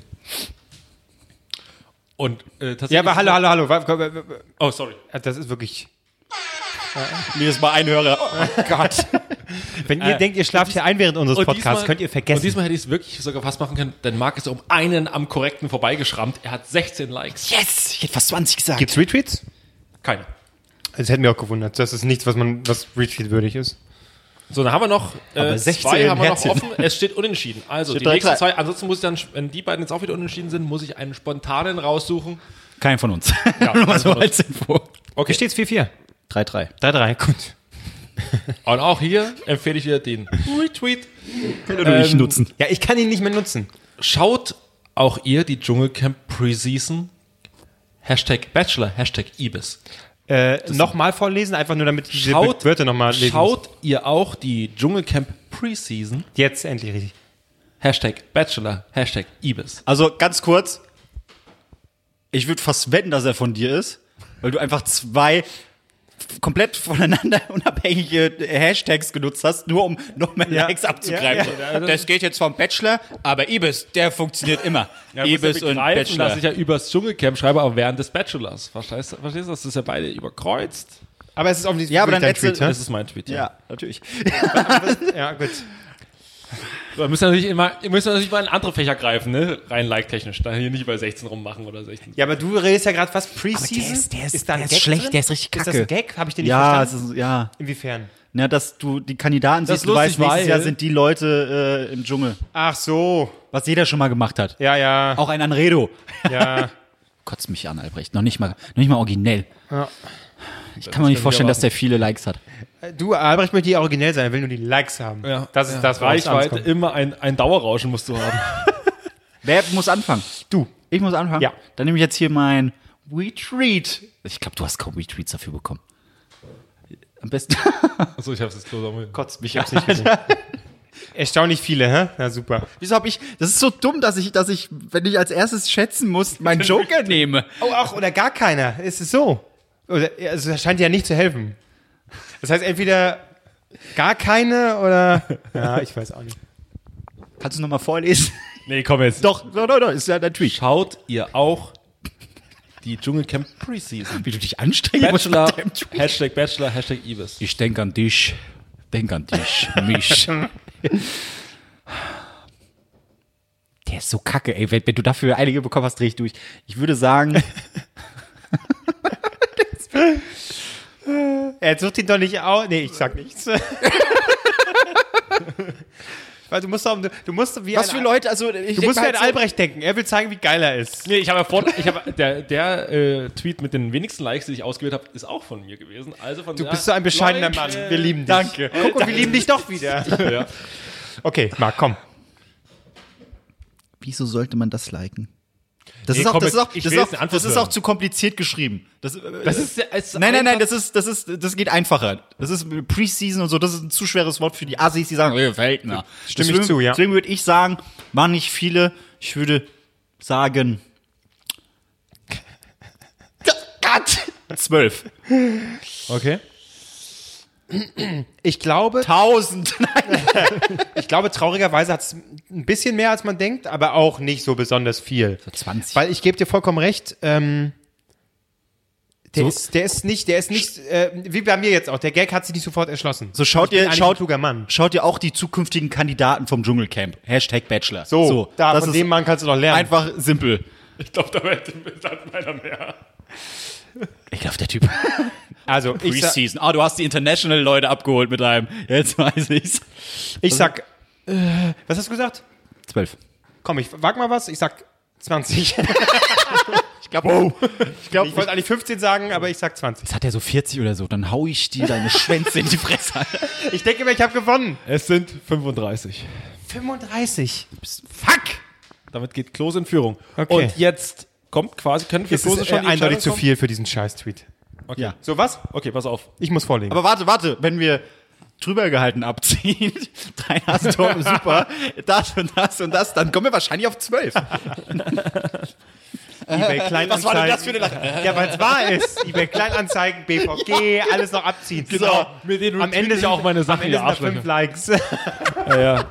Und äh, tatsächlich. Ja, aber hallo, hallo, hallo. Oh, sorry. Das ist wirklich. Mir ist mal ein Hörer. Oh Gott. (laughs) Wenn ihr denkt, ihr schlaft hier ein während unseres Und Podcasts, diesmal- könnt ihr Und vergessen. diesmal hätte ich es wirklich sogar fast machen können, denn Marc ist um einen am korrekten vorbeigeschrammt. Er hat 16 Likes. Yes! Ich hätte fast 20 gesagt. Gibt's Retweets? Keine. Das hätten wir auch gewundert. Das ist nichts, was man, was Retweet-würdig ist. So, dann haben wir noch äh, Aber 16 zwei haben wir noch offen. Es steht unentschieden. Also Steht die drei, nächsten drei. zwei. Ansonsten muss ich dann, wenn die beiden jetzt auch wieder unentschieden sind, muss ich einen spontanen raussuchen. Kein von uns. Ja, Nur mal so als Info. Okay. Hier steht's 4-4. 3-3. 3-3, gut. Und auch hier empfehle ich wieder den Retweet. Kann er nicht Ähm, nutzen. Ja, ich kann ihn nicht mehr nutzen. Schaut auch ihr die Dschungelcamp Preseason? Hashtag Bachelor, Hashtag Ibis. Äh, nochmal vorlesen, einfach nur damit ich diese Schaut, Wörter nochmal lesen schaut ihr auch die Dschungelcamp Preseason? Jetzt endlich richtig. Hashtag Bachelor, Hashtag Ibis. Also ganz kurz, ich würde fast wetten, dass er von dir ist, weil du einfach zwei komplett voneinander (laughs) unabhängige Hashtags genutzt hast, nur um noch mehr Ja. Likes abzugreifen. Ja, Das geht jetzt vom Bachelor, aber Ibis, der funktioniert immer. (laughs) Ibis und begreifen, dass Bachelor. ich ja übers Dschungelcamp schreibe, aber während des Bachelors. Verstehst du? Verstehst du? Das ist ja beide überkreuzt. Aber es ist offensichtlich Ja, aber dann dein Tweet? Das ist mein Tweet. Ja. Ja, natürlich. (laughs) Ja, gut. Wir müssen natürlich immer, wir müssen natürlich mal in andere Fächer greifen, ne? Rein like-technisch. Da hier nicht bei 16 rummachen oder 16. Ja, aber du redest ja gerade was Preseason. ist- der ist- da ein der ist Gag schlecht, drin? der ist richtig Ist das kacke. ein Gag? Habe ich den nicht Ja, verstanden? ist, ja. Inwiefern? Ja, dass du die Kandidaten Das siehst, ist du weißt, nächstes weil- Jahr sind die Leute äh, im Dschungel. Ach so. Was jeder schon mal gemacht hat. Ja, ja. Auch ein Anredo. Ja. (laughs) Kotzt mich an, Albrecht. Noch nicht mal, noch nicht mal originell. Ja. Ich kann mir nicht vorstellen, dass der viele Likes hat. Du, Albrecht möchte hier originell sein, er will nur die Likes haben. Ja. Das ist das, worauf es Reichweite, immer ein, ein Dauerrauschen musst du haben. (laughs) Wer muss anfangen? Du. Ich muss anfangen? Ja. Dann nehme ich jetzt hier mein Retweet. Ich glaube, du hast kaum Retweets dafür bekommen. Am besten Achso, ich hab's jetzt bloß (laughs) am Kotzt mich, ich hab's nicht gesehen. (laughs) Erstaunlich viele, hä? Na super. Wieso habe ich. Das ist so dumm, dass ich, dass ich, wenn ich als erstes schätzen muss, meinen Joker nehme. Oh, ach, oder gar keiner. Ist es so? Oder, also, das scheint ja nicht zu helfen. Das heißt, entweder gar keine oder. (laughs) Ja, ich weiß auch nicht. Kannst du nochmal vorlesen? Nee, komm jetzt. Doch, doch, doch, doch, ist ja dein Tweet. Schaut ihr auch die Dschungelcamp Preseason? Wie du dich anstrengen musst Bachelor. Hashtag Bachelor, Hashtag Ibis. Ich denk an dich. Denk an dich. Mich. (laughs) Der ist so kacke, ey. Wenn, wenn du dafür einige bekommen hast, dreh ich durch. Ich würde sagen, (laughs) Er sucht ihn doch nicht aus. Nee, ich sag nichts. (laughs) Weil du musst doch, du musst wie was ein, für Leute, also ich Du musst mal wie ein halt so- Albrecht denken. Er will zeigen, wie geil er ist. Nee, ich habe ja vor, ich habe der, der äh, Tweet mit den wenigsten Likes, die ich ausgewählt habe, ist auch von mir gewesen. Also von Du bist so ein bescheidener Mann. Wir lieben dich. Danke. Guck, und wir lieben dich doch wieder. (laughs) Ja. Okay, Marc, komm. Wieso sollte man das liken? Das Nee, ist auch, komm, das ist auch, ich das ist auch, das ist auch zu kompliziert geschrieben. Das, Das ist, ist nein, nein, nein, das ist, das ist, das geht einfacher. Das ist Preseason und so, das ist ein zu schweres Wort für die Assis, die sagen, äh, Weltner. Stimme ich deswegen, zu, ja. Deswegen würde ich sagen, waren nicht viele. Ich würde sagen, (laughs) Gott, zwölf. Okay. Ich glaube, Tausend. (laughs) ich glaube, traurigerweise hat es ein bisschen mehr, als man denkt, aber auch nicht so besonders viel. 20. Weil ich gebe dir vollkommen recht, ähm, der, So- ist, der ist nicht, der ist nicht, äh, wie bei mir jetzt auch, der Gag hat sich nicht sofort erschlossen. So schaut ihr, schaut, kluger Mann. schaut ihr auch die zukünftigen Kandidaten vom Dschungelcamp. Hashtag Bachelor. So, da, das von ist dem Mann kannst du noch lernen. einfach simpel. Ich glaube, da wird hat meiner mehr. Ich glaube, der Typ. (laughs) Also, Preseason. Ah, du hast die International-Leute abgeholt mit einem. Jetzt weiß ich's. ich sag, äh, was hast du gesagt? Zwölf. Komm, ich wag mal was, ich sag 20. (laughs) Ich glaube, ich glaube, Ich wollte eigentlich 15 sagen, aber ich sag 20. jetzt hat er so 40 oder so. Dann hau ich dir deine Schwänze in die Fresse. Ich denke mir, ich habe gewonnen. Es sind 35. 35. Fuck! Damit geht Klose in Führung. Okay. Und jetzt kommt quasi, können wir Das ist äh, eindeutig zu viel für diesen Scheiß-Tweet. Okay. Ja. So, was? okay, pass auf. Ich muss vorlegen. Aber warte, warte. Wenn wir drüber gehalten abziehen, (laughs) drei Nasentore, (laughs) super, das und das und das, dann kommen wir wahrscheinlich auf zwölf. (laughs) eBay Kleinanzeigen. Was war denn das für eine Lache? Ja, weil es wahr ist. eBay Kleinanzeigen, BVG, alles noch abziehen. Genau. Mit denen Am Ende retweete ich auch meine am Sachen, Ende sind fünf. Likes. Ja, ja.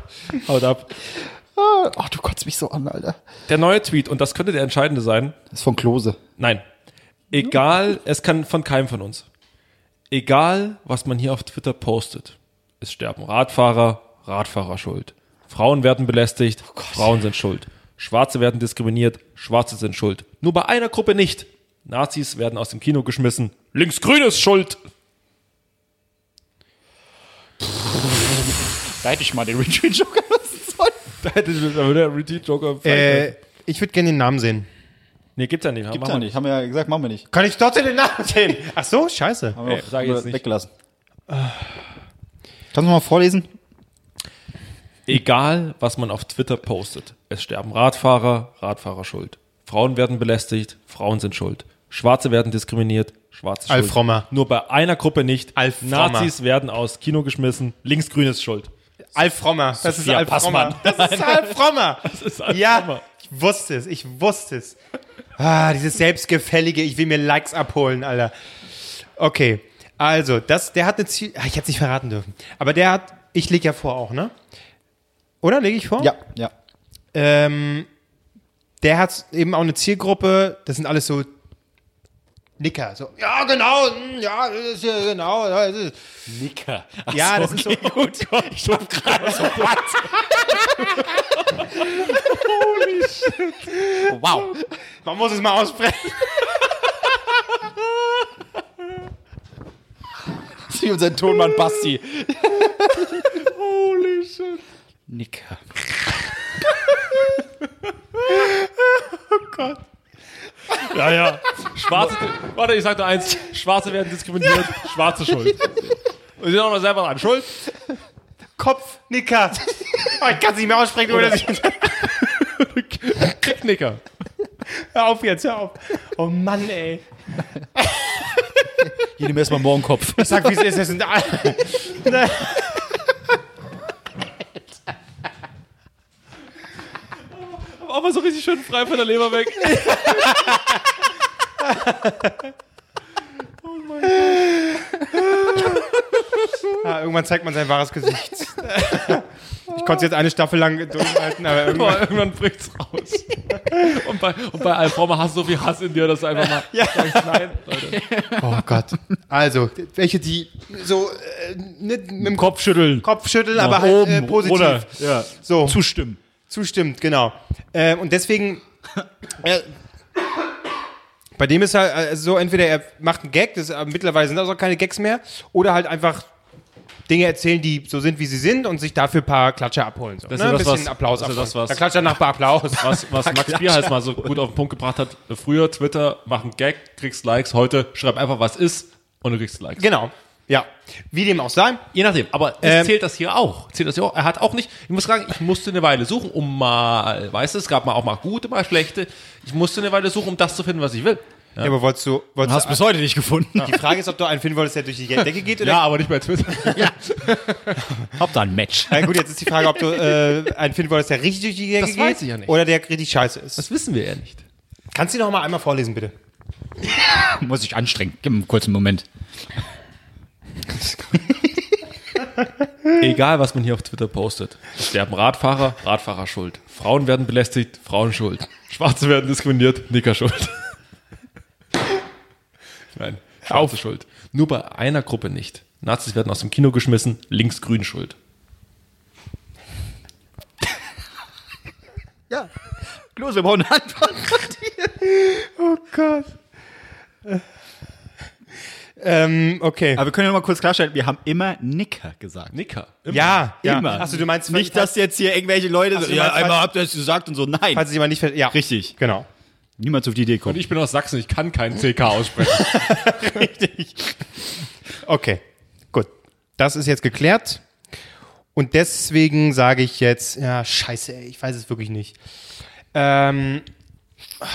Haut ab. Ach, du kotzt mich so an, Alter. Der neue Tweet, und das könnte der entscheidende sein. Das ist von Klose. Nein. Egal, es kann von keinem von uns. Egal, was man hier auf Twitter postet. Es sterben Radfahrer, Radfahrer schuld. Frauen werden belästigt, Frauen sind schuld. Schwarze werden diskriminiert, Schwarze sind schuld. Nur bei einer Gruppe nicht. Nazis werden aus dem Kino geschmissen. Linksgrün ist schuld. Da hätte ich mal den Retreat Joker (laughs) lassen sollen. Da hätte der Retweet Joker. äh, ich würde gerne den Namen sehen. Nee, gibt's ja nicht. Gibt's Machen ja wir nicht. Haben wir ja gesagt, machen wir nicht. Kann ich trotzdem den Namen sehen? Ach so, scheiße. Haben wir Ey, auch- sag jetzt nicht. weggelassen. Kannst du mal vorlesen? Egal, was man auf Twitter postet. Es sterben Radfahrer, Radfahrer schuld. Frauen werden belästigt, Frauen sind schuld. Schwarze werden diskriminiert, Schwarze Alf schuld. Frommer. Nur bei einer Gruppe nicht. Alf Frommer. Nazis werden aus Kino geschmissen, Linksgrün ist schuld. Alf Frommer. Das ist Alf Passmann. Frommer. Das ist (laughs) Alf Frommer. Das ist Alf ja, Frommer. ich wusste es. Ich wusste es. Ah, dieses selbstgefällige, ich will mir Likes abholen, Alter. Okay, also, das, der hat eine Ziel... Ah, ich hätte es nicht verraten dürfen. Aber der hat... Ich lege ja vor auch, ne? Oder lege ich vor? Ja, ja. Ähm, der hat eben auch eine Zielgruppe, das sind alles so Nicker. So, ja, genau, hm, ja, das ist ja genau. Das ist, Nicker. ja, das ist so. gut. Ich hab gerade so Oh, wow. Man muss es mal aussprechen. Das ist wie unser Tonmann Basti. Holy shit. Nicker. (laughs) Ja, ja. Schwarze, warte, ich sagte eins. Schwarze werden diskriminiert, Schwarze schuld. Und sie sind auch noch selber dran. Schuld? Kopf, Nicker. Oh, (laughs) ich kann es nicht mehr aussprechen, ohne dass ich. (laughs) Kriegnicker. Hör auf jetzt, hör auf. Oh Mann, ey. Wir erstmal Morgenkopf. Ich sag, wie es ist, es sind alle. Aber so richtig schön frei von der Leber weg. (laughs) Ja, irgendwann zeigt man sein wahres Gesicht. Ich konnte es jetzt eine Staffel lang durchhalten, aber irgendwann. Boah, irgendwann bricht's raus. Und bei, und bei Alfroma hast du so viel Hass in dir, dass du einfach mal Ja. sagst, nein, Leute. Oh Gott. Also, welche, die so äh, nicht mit dem Kopf schütteln. Kopf schütteln, aber halt äh, positiv. Runter. Ja. So. Zustimmen. Zustimmt, genau. Äh, und deswegen, äh, bei dem ist halt so, entweder er macht einen Gag, das, äh, mittlerweile sind das auch keine Gags mehr, oder halt einfach Dinge erzählen, die so sind, wie sie sind und sich dafür ein paar Klatscher abholen. So, Das ne? ist Ein bisschen was- Applaus das abholen. das, was- Da klatscht der Nachbar Applaus. Was, was (laughs) Max Bierhals mal so gut auf den Punkt gebracht hat. Früher Twitter, mach einen Gag, kriegst Likes. Heute schreib einfach, was ist und du kriegst Likes. Genau. Ja. Wie dem auch sei. Je nachdem. Aber es Ähm, zählt das hier auch. Zählt das hier auch. Er hat auch nicht, ich muss sagen, ich musste eine Weile suchen, um mal, weißt du, es gab mal auch mal gute, mal schlechte. Ich musste eine Weile suchen, um das zu finden, was ich will. Ja. aber wolltest du, wolltest Hast du bis heute nicht gefunden. die Frage ist, ob du einen finden wolltest, der durch die Decke geht oder Ja, aber nicht bei Twitter. (laughs) (laughs) Hab da ein Match. Na gut, jetzt ist die Frage, ob du äh, einen finden wolltest, der richtig durch die Decke Das geht weiß ich ja nicht. oder der richtig scheiße ist. Das wissen wir ja nicht. Kannst du die noch mal einmal vorlesen, bitte? Muss ich anstrengen. Gib mir einen kurzen Moment. (laughs) Egal, was man hier auf Twitter postet. Es sterben Radfahrer, Radfahrer schuld. Frauen werden belästigt, Frauen schuld. Schwarze werden diskriminiert, Nicker schuld. (laughs) Nein, Schwarze schuld. Nur bei einer Gruppe nicht. Nazis werden aus dem Kino geschmissen, linksgrün schuld. (laughs) Ja. Los, wir brauchen eine Antwort. Oh Gott. Ähm, okay. Aber wir können ja noch mal kurz klarstellen, wir haben immer Nicker gesagt. Nicker. ja, ja. Immer. Achso, du meinst Nicht, dass jetzt hier irgendwelche Leute so, ja, einmal habt ihr es gesagt und so. Nein. falls es jemand nicht ja, Richtig. Genau. Niemals auf die Idee Und kommt. ich bin aus Sachsen, ich kann keinen CK aussprechen. (laughs) Okay, gut. Das ist jetzt geklärt. Und deswegen sage ich jetzt, ja, scheiße, ey, ich weiß es wirklich nicht. Ähm, ah,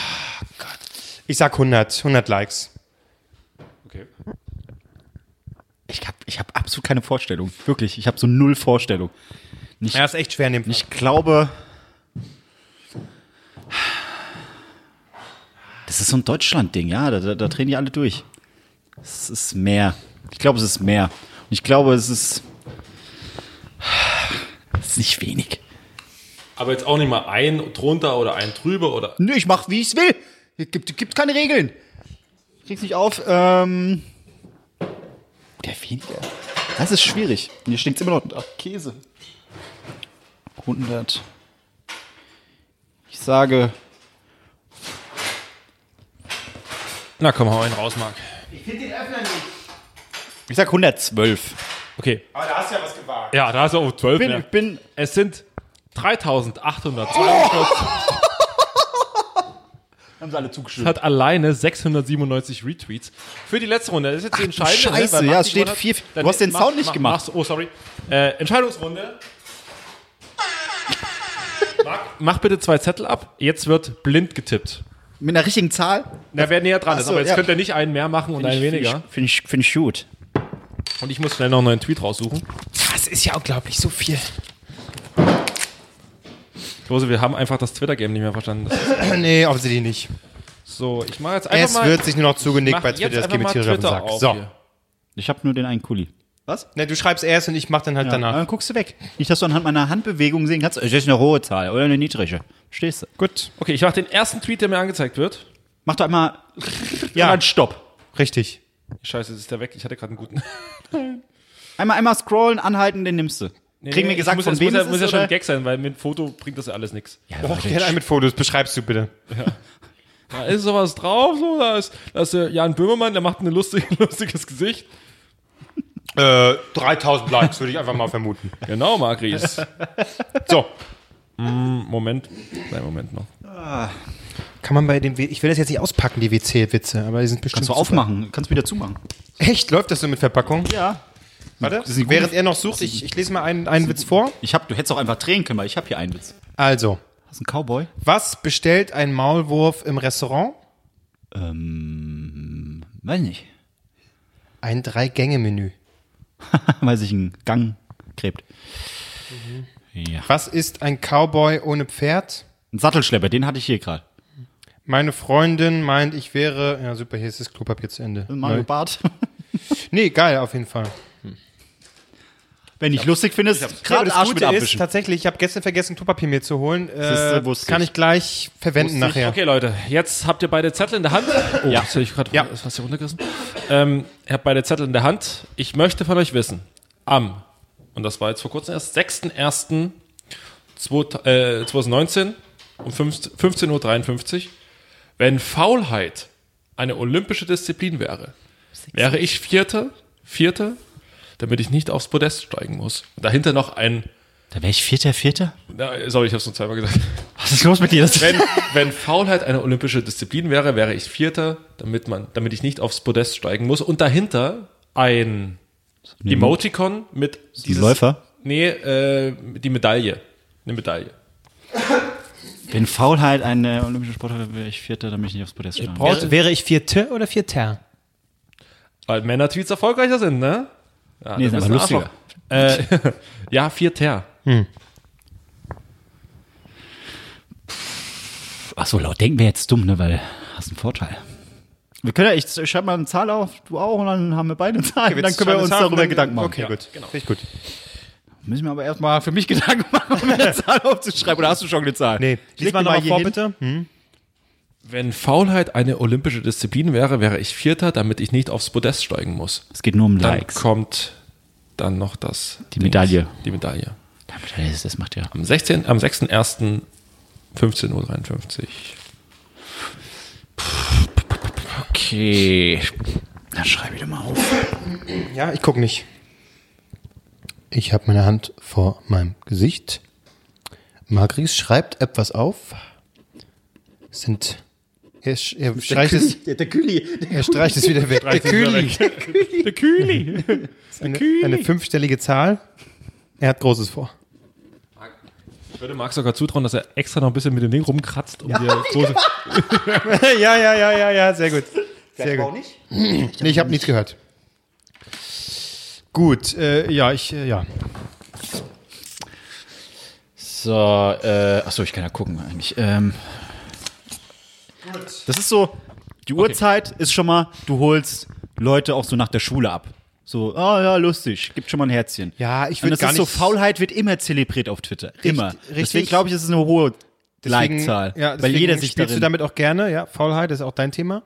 Gott. Ich sag 100, 100 Likes. Okay. Ich habe ich hab absolut keine Vorstellung. Wirklich. Ich habe so null Vorstellung. Ja, ist echt schwer in dem Fall. Ich glaube. Das ist so ein Deutschland-Ding, ja. Da, da, da drehen die alle durch. Es ist mehr. Ich glaube, es ist mehr. Und ich glaube, es ist. Es ist nicht wenig. Aber jetzt auch nicht mal ein drunter oder ein drüber oder. Nö, ich mach, wie ich's will. Es gibt, gibt keine Regeln. Ich krieg's nicht auf. Ähm. Oder weniger. Das ist schwierig. Und hier stinkt's immer noch nach Käse. 100. Ich sage. Na komm, hau einen raus, Marc. Ich sag 112. Okay. Aber da hast du ja was gewagt. Ja, da hast du auch 12 Bin, mehr. bin Es sind 3842. haben sie alle zugestimmt. Hat alleine 697 Retweets. Für die letzte Runde. Das ist jetzt die entscheidende. Scheiße, ja, es steht hat. vier- du hast den mach- Sound nicht mach- gemacht. mach's- oh, sorry. Äh, Entscheidungsrunde. Marc, mach bitte zwei Zettel ab. Jetzt wird blind getippt. Mit einer richtigen Zahl? Na, wer näher dran ist. so, Aber jetzt ja. könnt ihr nicht einen mehr machen und einen weniger. Finde ich, find ich gut. Und ich muss schnell noch einen neuen Tweet raussuchen. Das ist ja unglaublich, so viel. Klose, wir haben einfach das Twitter-Game nicht mehr verstanden. (clears throat) Nee, offensichtlich nicht. so, ich mache jetzt einfach Es mal. wird sich nur noch zugenickt mach bei Twitter, das geht mir mal tierisch auf den Sack. So. hier. Ich habe nur den einen Kuli. Was? Ne, du schreibst erst und ich mach dann halt Ja, danach. Dann guckst du weg. Nicht, dass du anhand meiner Handbewegung sehen kannst, das ist eine hohe Zahl oder eine niedrige. Stehst du? Gut. Okay, ich mache den ersten Tweet, der mir angezeigt wird. Mach doch einmal (laughs) Ja, einen Stopp. richtig. Scheiße, jetzt ist der weg. Ich hatte gerade einen guten. (laughs) Einmal, einmal scrollen, anhalten, den nimmst du. Kriegen wir ich gesagt, muss, von wem muss, ja, es muss ist, ja schon ein Gag sein, weil mit Foto bringt das ja alles nichts. Oh, gerne einen mit Fotos, beschreibst du bitte. (laughs) Da ist sowas drauf, so, da ist, da ist der Jan Böhmermann, der macht ein lustig, (laughs) lustiges Gesicht. Äh, 3000 Likes, würde ich einfach mal vermuten. (laughs) Genau, Marc Ries. So. Hm, Moment. Nein, Moment noch. Kann man bei dem, W ich will das jetzt nicht auspacken, die WC-Witze, aber die sind bestimmt Kannst du super. aufmachen, kannst wieder zumachen. Echt? Läuft das so mit Verpackung? Ja. Warte, während er noch sucht, ich, ich lese mal einen, einen Witz vor. Ich hab, du hättest auch einfach drehen können, weil ich habe hier einen Witz. Also, Das ist ein Cowboy. was bestellt ein Maulwurf im Restaurant? Ähm, weiß nicht. Ein Drei-Gänge-Menü. (laughs) weil sich ein Gang gräbt. Ja. Was ist ein Cowboy ohne Pferd? Ein Sattelschlepper, den hatte ich hier gerade. Meine Freundin meint, ich wäre. Ja, super, hier ist das Klopapier zu Ende. Mario Bart. Nee, geil, auf jeden Fall. Wenn ich lustig findest, Ja, aber gerade das Arsch Gute mit ist, tatsächlich, ich habe gestern vergessen, Klopapier mir zu holen. Äh, wusste kann ich. ich gleich verwenden Wusste ich. nachher. Okay, Leute, jetzt habt ihr beide Zettel in der Hand. Oh, Ja. das hab ich gerade Ja. ist was hier runtergerissen. Ähm, ihr habt beide Zettel in der Hand. Ich möchte von euch wissen, am, und das war jetzt vor kurzem erst, 6.1.2019 äh, um 15 15.53 Uhr, wenn Faulheit eine olympische Disziplin wäre, wäre ich Vierter, Vierter, damit ich nicht aufs Podest steigen muss. Dahinter noch ein, Da wäre ich Vierter, Vierter? na, sorry, ich habe es nur zweimal gesagt. Was ist los mit dir? Wenn, wenn Faulheit eine olympische Disziplin wäre, wäre ich Vierter, damit, man, damit ich nicht aufs Podest steigen muss. Und dahinter ein Emoticon mit dieses, Läufer? Nee, äh, die Medaille. Eine Medaille. Wenn Faulheit eine olympische Sportart wäre, wäre ich Vierter, damit ich nicht aufs Podest steige. Wäre, wäre ich Vierte oder Vierter? Weil Männer-Tweets erfolgreicher sind, ne? Ja, Nee, ist aber Arschloch. (laughs) Äh, ja, Vierter. Ach so, laut denken wir jetzt dumm, ne, weil hast einen Vorteil. Wir können ja, ich schreibe mal eine Zahl auf, du auch, und dann haben wir beide eine Zahl. dann können wir uns darüber Gedanken machen. Okay, gut. genau. Gut. Müssen wir aber erstmal für mich (laughs) Gedanken machen, um eine (laughs) Zahl aufzuschreiben. Oder hast du schon eine Zahl? Nee, lies mal nochmal hier vor, hin. bitte. Hm? Wenn Faulheit eine olympische Disziplin wäre, wäre ich Vierter, damit ich nicht aufs Podest steigen muss. Es geht nur um Dann Likes. kommt dann noch das. Die Dings, Medaille. Die Medaille. Das, das macht ja. Am 16. Am 6.1. 15.53 Uhr. Okay. Dann schreibe ich doch mal auf. Ja, ich gucke nicht. Ich habe meine Hand vor meinem Gesicht. Margries schreibt etwas auf. Es Sind. Er, er streicht es, Der, der Kühli. er streicht es wieder weg. Der Kühli. Der Kühli. Eine, eine fünfstellige Zahl. Er hat Großes vor. Ich würde Marc sogar zutrauen, dass er extra noch ein bisschen mit dem Ding rumkratzt, um dir (laughs) große. (laughs) ja, ja, ja, ja, ja, sehr gut. Sehr gut. nicht? Nee, ich habe nichts gehört. Gut, äh, ja, ich, äh, ja. So, äh, achso, ich kann ja gucken eigentlich. Ähm, das ist so, die Uhrzeit ist schon mal, du holst Leute auch so nach der Schule ab. So, ah ja, lustig, gibt schon mal ein Herzchen. Ja, ich Und würde das gar ist so, nicht. Faulheit wird immer zelebriert auf Twitter. Immer. richtig. Deswegen glaube ich, es ist eine hohe Deswegen- Like-Zahl. Ja, weil jeder sich spielst darin, du damit auch gerne, ja. Faulheit ist auch dein Thema.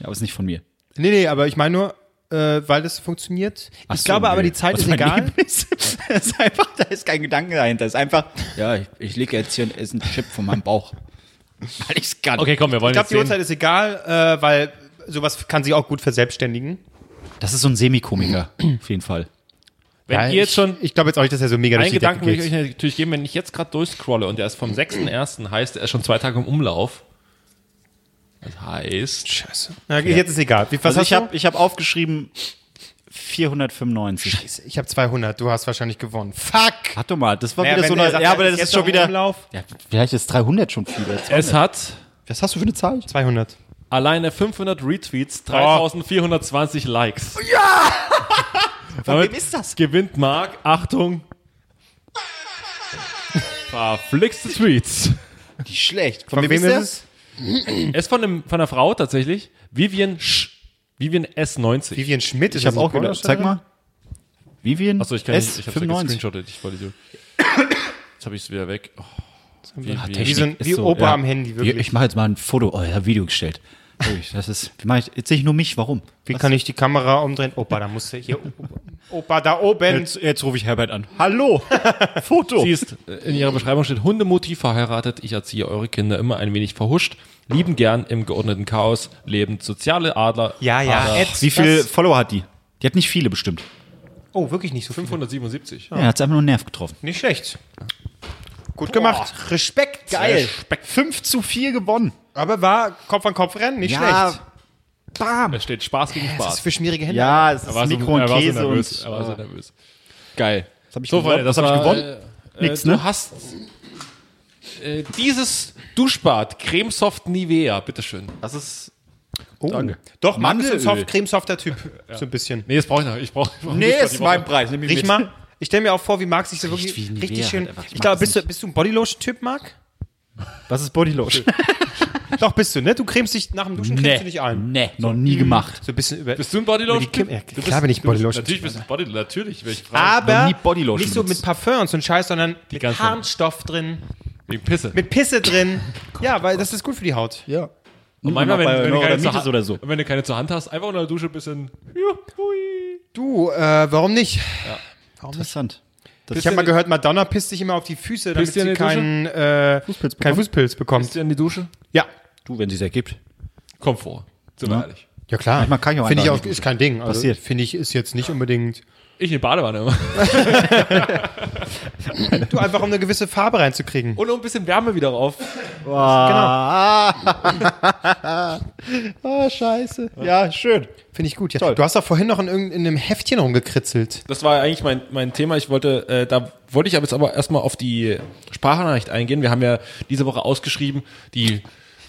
ja, aber ist nicht von mir. Nee, nee, aber ich meine nur, äh, weil das funktioniert. Ach ich so, glaube aber, nö. die Zeit Was ist egal. Ist, (laughs) das ist einfach, da ist kein Gedanke dahinter. Es ist einfach, ja, ich, ich lege jetzt hier einen, Chip von meinem Bauch. (laughs) Weil ich es kann. Okay, komm, wir wollen Ich glaube, die. Uhrzeit ist egal, äh, weil sowas kann sich auch gut verselbstständigen. Das ist so ein Semikomiker, auf jeden Fall. Wenn Ja, ihr jetzt ich, schon Ich glaube jetzt auch nicht, dass er so mega durch einen die Decke Gedanken will ich geht. euch natürlich geben, wenn ich jetzt gerade durchscrolle und der ist vom 6.1., heißt, er ist schon zwei Tage im Umlauf. Das heißt, Scheiße. Na, Jetzt ist egal. Wie, was Also hast ich habe ich hab aufgeschrieben 495. du? Ich habe 200. Du hast wahrscheinlich gewonnen. Fuck! Warte mal, das war Naja, wieder so eine. sagt, Ja, er aber das ist schon wieder. Umlauf. Ja, vielleicht ist 300 schon viel. es hat Was hast du für eine Zahl? 200. Alleine 500 Retweets, 3420 Likes. Ja! (laughs) Damit wem ist das? gewinnt Marc, Achtung, verflixte Tweets. Die schlecht. Von wem ist der? es? Ist von, einem, von einer Frau tatsächlich, Vivian Sch. Vivian S90. Vivian Schmidt. Ich habe auch gedacht. Zeig mal. Vivian Achso, ich kann nicht, ich S95. gescreenshottet, ich wollte Jetzt habe ich es wieder weg. Oh, Vivian. Wie, so ein, Ist wie so, Opa ja. am Handy, wirklich. Ich mache jetzt mal ein Foto. Oh, ja, Video gestellt. Das ist, wie mach ich, jetzt sehe ich nur mich. Warum? Wie kann ich die Kamera umdrehen? Opa, da musst du hier. (laughs) Opa, da oben. Jetzt, jetzt rufe ich Herbert an. Hallo! (laughs) Foto! Sie ist, äh, in ihrer Beschreibung steht, Hundemotiv verheiratet, ich erziehe eure Kinder immer ein wenig verhuscht, lieben gern im geordneten Chaos, lebend soziale Adler. Ja, ja, Adler. Ed, Wie viele das- Follower hat die? Die hat nicht viele bestimmt. Oh, wirklich nicht so viel. 577. Ja, er hat einfach nur einen Nerv getroffen. Nicht schlecht. Gut gemacht. Respekt. Respekt. 5 zu 4 gewonnen. Aber war Kopf an Kopf rennen, nicht schlecht. Bam. Es steht Spaß gegen Das ist Spaß. für schmierige Hände. Ja, es ist Er war, so, Mikro und war so Käse nervös. und. Er war so nervös. Geil. Was hab ich So, gewonnen? Das hab ich gewonnen? Äh, Nix, äh, ne? Du hast äh, dieses Duschbad, Cremesoft Nivea, bitteschön. Das ist. Oh. Danke. Doch, Mann ist ein cremesofter Typ. So ein bisschen. Nee, das brauche ich noch. Ich brauche. Nee, ist mein Preis. Nimm ich Riech mit. mal. Ich stelle mir auch vor, wie Marc sich so wirklich wie Nivea richtig halt schön. einfach. Ich Ich glaube, bist du, bist du ein Bodylotion-Typ, Marc? Was ist Bodylotion? (laughs) Doch, bist du, ne? Du cremst dich nach dem Duschen cremst du dich ein. Nee, noch nie gemacht. So ein bisschen über. Bist du ein Bodylotion? Die Kim- ja, klar bin ich Bodylotion. Natürlich bist du ein Bodylotion. Natürlich. Welche Frage? aber noch nie Bodylotion nicht so mit. Parfum und so ein Scheiß, sondern mit ganze- Harnstoff drin, Wegen Pisse. mit Pisse drin. (laughs) Ja, weil das ist gut für die Haut. Ja. Und manchmal, wenn, wenn, du keine zur oder so. wenn du keine zur Hand hast, einfach unter der Dusche ein bisschen. Du, äh, warum nicht? Interessant. Das Ich habe mal gehört, Madonna pisst sich immer auf die Füße, damit Pisst ihr sie in keinen äh, Fußpilz bekommt. Fußpilz bekommt. Bist du in die Dusche? Ja. Du, wenn sie es ergibt. Kommt vor. Sind wir ehrlich. Ja klar. Manchmal kann ich auch Finde ich einfach auch, nicht ist kein Ding. Also, Passiert. Finde ich, ist jetzt nicht unbedingt. Ich in die Badewanne immer. Du einfach um eine gewisse Farbe reinzukriegen. Und um ein bisschen Wärme wieder rauf. Genau. (laughs) Ah, scheiße. Ja, schön. Finde ich gut. Ja. Toll. Du hast doch vorhin noch in irgendeinem Heftchen rumgekritzelt. Das war eigentlich mein, mein Thema. Ich wollte, äh, da wollte ich aber jetzt aber erstmal auf die Sprachnachricht eingehen. Wir haben ja diese Woche ausgeschrieben, die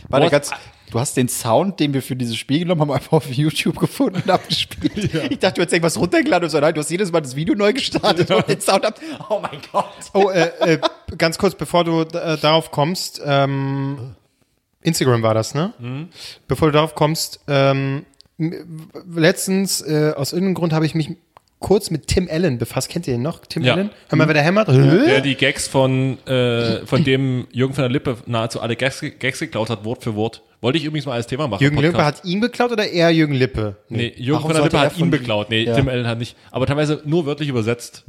Warte, ganz, du hast den Sound, den wir für dieses Spiel genommen haben, einfach auf YouTube gefunden und abgespielt. (laughs) Ich dachte, du hättest irgendwas runtergeladen und so. Nein, du hast jedes Mal das Video neu gestartet und den Sound ab. Oh mein Gott. Oh, äh, äh, ganz kurz, bevor du äh, darauf kommst, ähm, Instagram war das, ne? Bevor du darauf kommst, ähm, letztens, äh, aus irgendeinem Grund habe ich mich kurz mit Tim Allen befasst. Kennt ihr den noch? Tim Ja. Allen? Hör mal, wer der hämmert. der die Gags von, äh, von dem Jürgen von der Lippe nahezu alle Gags, Gags geklaut hat, Wort für Wort. Wollte ich übrigens mal als Thema machen. Jürgen Podcast. Lippe hat ihn beklaut oder er Jürgen Lippe? Nee, Jürgen Warum von der Lippe hat ihn beklaut. Nee, Ja. Tim Allen hat nicht. Aber teilweise nur wörtlich übersetzt.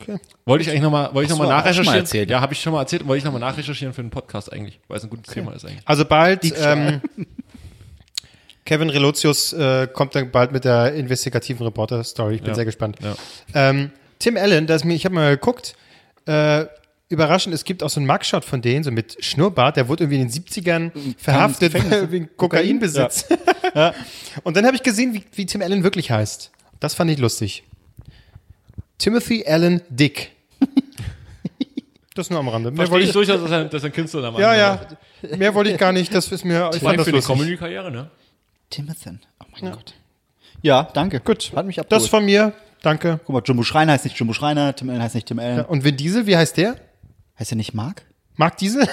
Okay. Wollte ich eigentlich nochmal, wollte ich schon mal nachrecherchieren? erzählt. Ja, habe ich schon mal erzählt. Wollte ich nochmal nachrecherchieren für den Podcast eigentlich, weil es ein gutes Thema ist eigentlich. Also bald, ähm, (laughs) Kevin Relotius äh, kommt dann bald mit der investigativen Reporter-Story. Ich bin Ja. sehr gespannt. Ja. Ähm, Tim Allen, das mir, ich habe mal geguckt, äh, überraschend, es gibt auch so einen Mugshot von denen, so mit Schnurrbart, der wurde irgendwie in den 70ern verhaftet (laughs) wegen Kokainbesitz. (laughs) Und dann habe ich gesehen, wie, wie Tim Allen wirklich heißt. Das fand ich lustig. Timothy Allen Dick. Das nur am Rande. Mehr wollte ich durchaus, dass er, dass er ein Künstlername ja, hat. ja. Mehr wollte ich gar nicht. Das ist mir, ich fand das für die. Comedy-Karriere, ne? Timothy. Oh mein Gott. Ja, danke. Gut. Hat mich abgeholt. Das von mir. Danke. Guck mal, Jumbo Schreiner heißt nicht Jumbo Schreiner, Tim Allen heißt nicht Tim Allen. Und Vin Diesel, wie heißt der? Heißt er nicht Mark? Mark Diesel?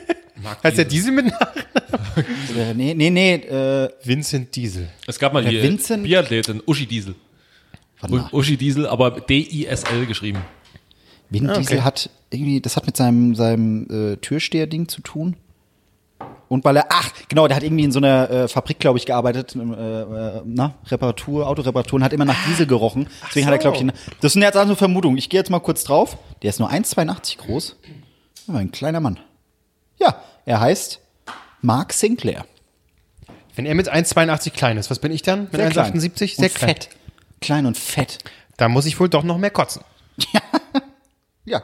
(laughs) heißt der Diesel mit Namen? Äh, (laughs) nee, nee, nee. Äh, Vincent Diesel. Es gab mal die Vincent- Biathletin Uschi Diesel. Uschi Diesel, aber D-I-S-L geschrieben. Vin Ah, okay. Diesel hat irgendwie, das hat mit seinem, seinem äh, Türsteher-Ding zu tun. Und weil er, ach, genau, der hat irgendwie in so einer äh, Fabrik, glaube ich, gearbeitet, äh, äh, na, Reparatur, Autoreparatur und hat immer nach Diesel gerochen. Deswegen hat er, glaube ich, eine, das sind jetzt also Vermutungen. Ich gehe jetzt mal kurz drauf. Der ist nur 1,82 groß. Aber ein kleiner Mann. Ja, er heißt Mark Sinclair. Wenn er mit 1,82 klein ist, was bin ich dann? Mit Sehr klein. 1,78? Sehr und klein. fett. Klein und fett. Da muss ich wohl doch noch mehr kotzen. Ja,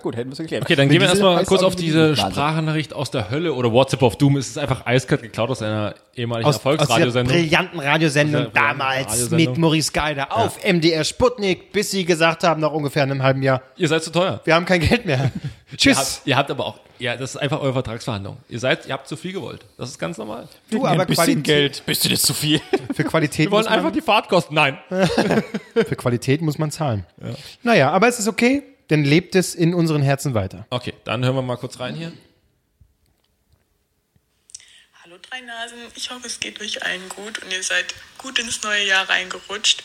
gut, hätten wir es geklärt. Okay, dann gehen wir erstmal kurz auf diese. Sprachnachricht aus der Hölle oder WhatsApp of Doom. Es ist einfach eiskalt geklaut aus einer ehemaligen Aus, aus der Erfolgsradiosendung. brillanten Radiosendung Aus damals Radiosendung. mit Maurice Geider auf MDR Sputnik, bis sie gesagt haben, nach ungefähr einem halben Jahr, Ihr seid zu teuer. wir haben kein Geld mehr. (laughs) Tschüss. Ihr habt, ihr habt aber auch, ja, das ist einfach eure Vertragsverhandlung. Ihr seid, ihr habt zu viel gewollt. Das ist ganz normal. Du, aber ein bisschen Qualität, Geld. Bist du das zu viel? (laughs) für Qualität Wir wollen muss man, einfach die Fahrtkosten. Nein. (laughs) für Qualität muss man zahlen. Naja, aber es ist okay, denn lebt es in unseren Herzen weiter. Okay, dann hören wir mal kurz rein hier. Hallo drei Nasen, ich hoffe es geht euch allen gut und ihr seid gut ins neue Jahr reingerutscht.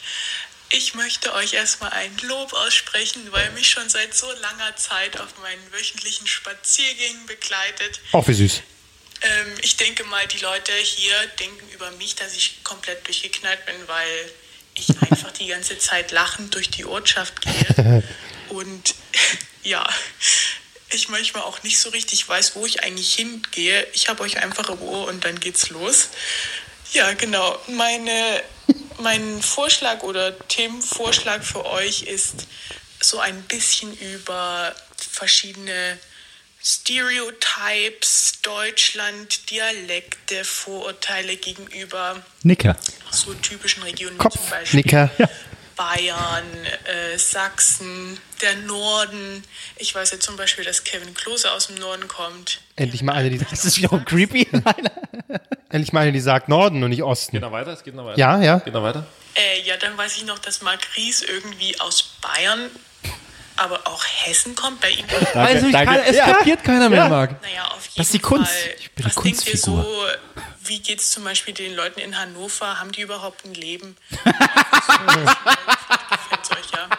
Ich möchte euch erstmal ein Lob aussprechen, weil mich schon seit so langer Zeit auf meinen wöchentlichen Spaziergängen begleitet. Auch wie süß. Ähm, ich denke mal, die Leute hier denken über mich, dass ich komplett durchgeknallt bin, weil ich (laughs) einfach die ganze Zeit lachend durch die Ortschaft gehe. (laughs) Und (laughs) ja, ich manchmal auch nicht so richtig weiß, wo ich eigentlich hingehe. Ich habe euch einfach im Ohr und dann geht's los. Ja, genau. Meine, mein Vorschlag oder Themenvorschlag für euch ist so ein bisschen über verschiedene Stereotypes, Deutschland, Dialekte, Vorurteile gegenüber Nicker. so typischen Regionen wie zum Beispiel Kopfnicker. (laughs) Bayern, äh, Sachsen, der Norden. Ich weiß ja zum Beispiel, dass Kevin Klose aus dem Norden kommt. Endlich mal eine, die, Das ist wiederum creepy. (laughs) endlich mal eine, die sagt Norden und nicht Osten. Geht noch weiter? Es geht noch weiter. Ja, ja. Geht noch weiter? Äh, ja, dann weiß ich noch, dass Marc Ries irgendwie aus Bayern, aber auch Hessen kommt. Bei ihm. Also, ich danke. kann, es Ja. kapiert keiner mehr, Marc. Naja, auf jeden Das ist die Kunst. Fall. Ich bin eine Was denkt ihr Kunstfigur. so, wie geht es zum Beispiel den Leuten in Hannover? Haben die überhaupt ein Leben? (laughs) Euch ja.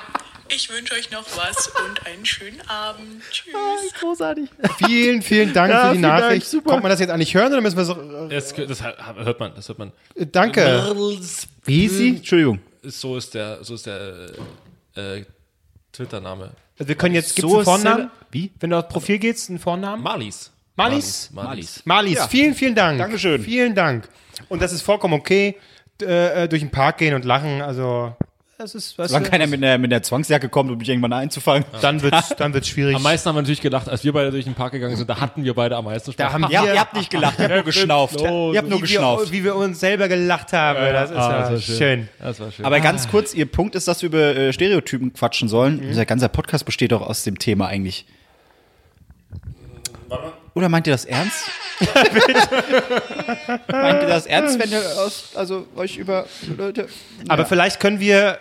Ich wünsche euch noch was und einen schönen Abend. Tschüss. Großartig. Vielen, vielen Dank Ja, für die vielen Dank, Nachricht. super. Kommt man das jetzt eigentlich hören oder müssen wir so. Das, das hört man, das hört man. Äh, danke. Wie hieß sie? Entschuldigung. So ist der, so ist der äh, äh, Twitter-Name. Also wir können jetzt, gibt es So einen Vornamen? Wie? Wenn du aufs Profil gehst, einen Vornamen? Marlies. Marlies? Marlies. Marlies, vielen, vielen Dank. Dankeschön. Vielen Dank. Und das ist vollkommen okay, äh, durch den Park gehen und lachen, also das ist, weißt Solange du, keiner mit der, mit der Zwangsjacke kommt, um mich irgendwann einzufangen. dann wird's, dann wird's schwierig. Am meisten haben wir natürlich gelacht, als wir beide durch den Park gegangen sind. Da hatten wir beide am meisten Spaß. Da haben Ja, wir- ihr habt nicht gelacht, ihr habt nur geschnauft. Ihr habt nur wie geschnauft. wir, wie wir uns selber gelacht haben, das ist ja, das war schön. Das war schön. Aber ganz kurz, ihr Punkt ist, dass wir über äh, Stereotypen quatschen sollen. Dieser ganze Podcast besteht doch aus dem Thema eigentlich. Oder meint ihr das ernst? (laughs) meint ihr das ernst, wenn ihr aus, also euch über Leute. Aber vielleicht können wir,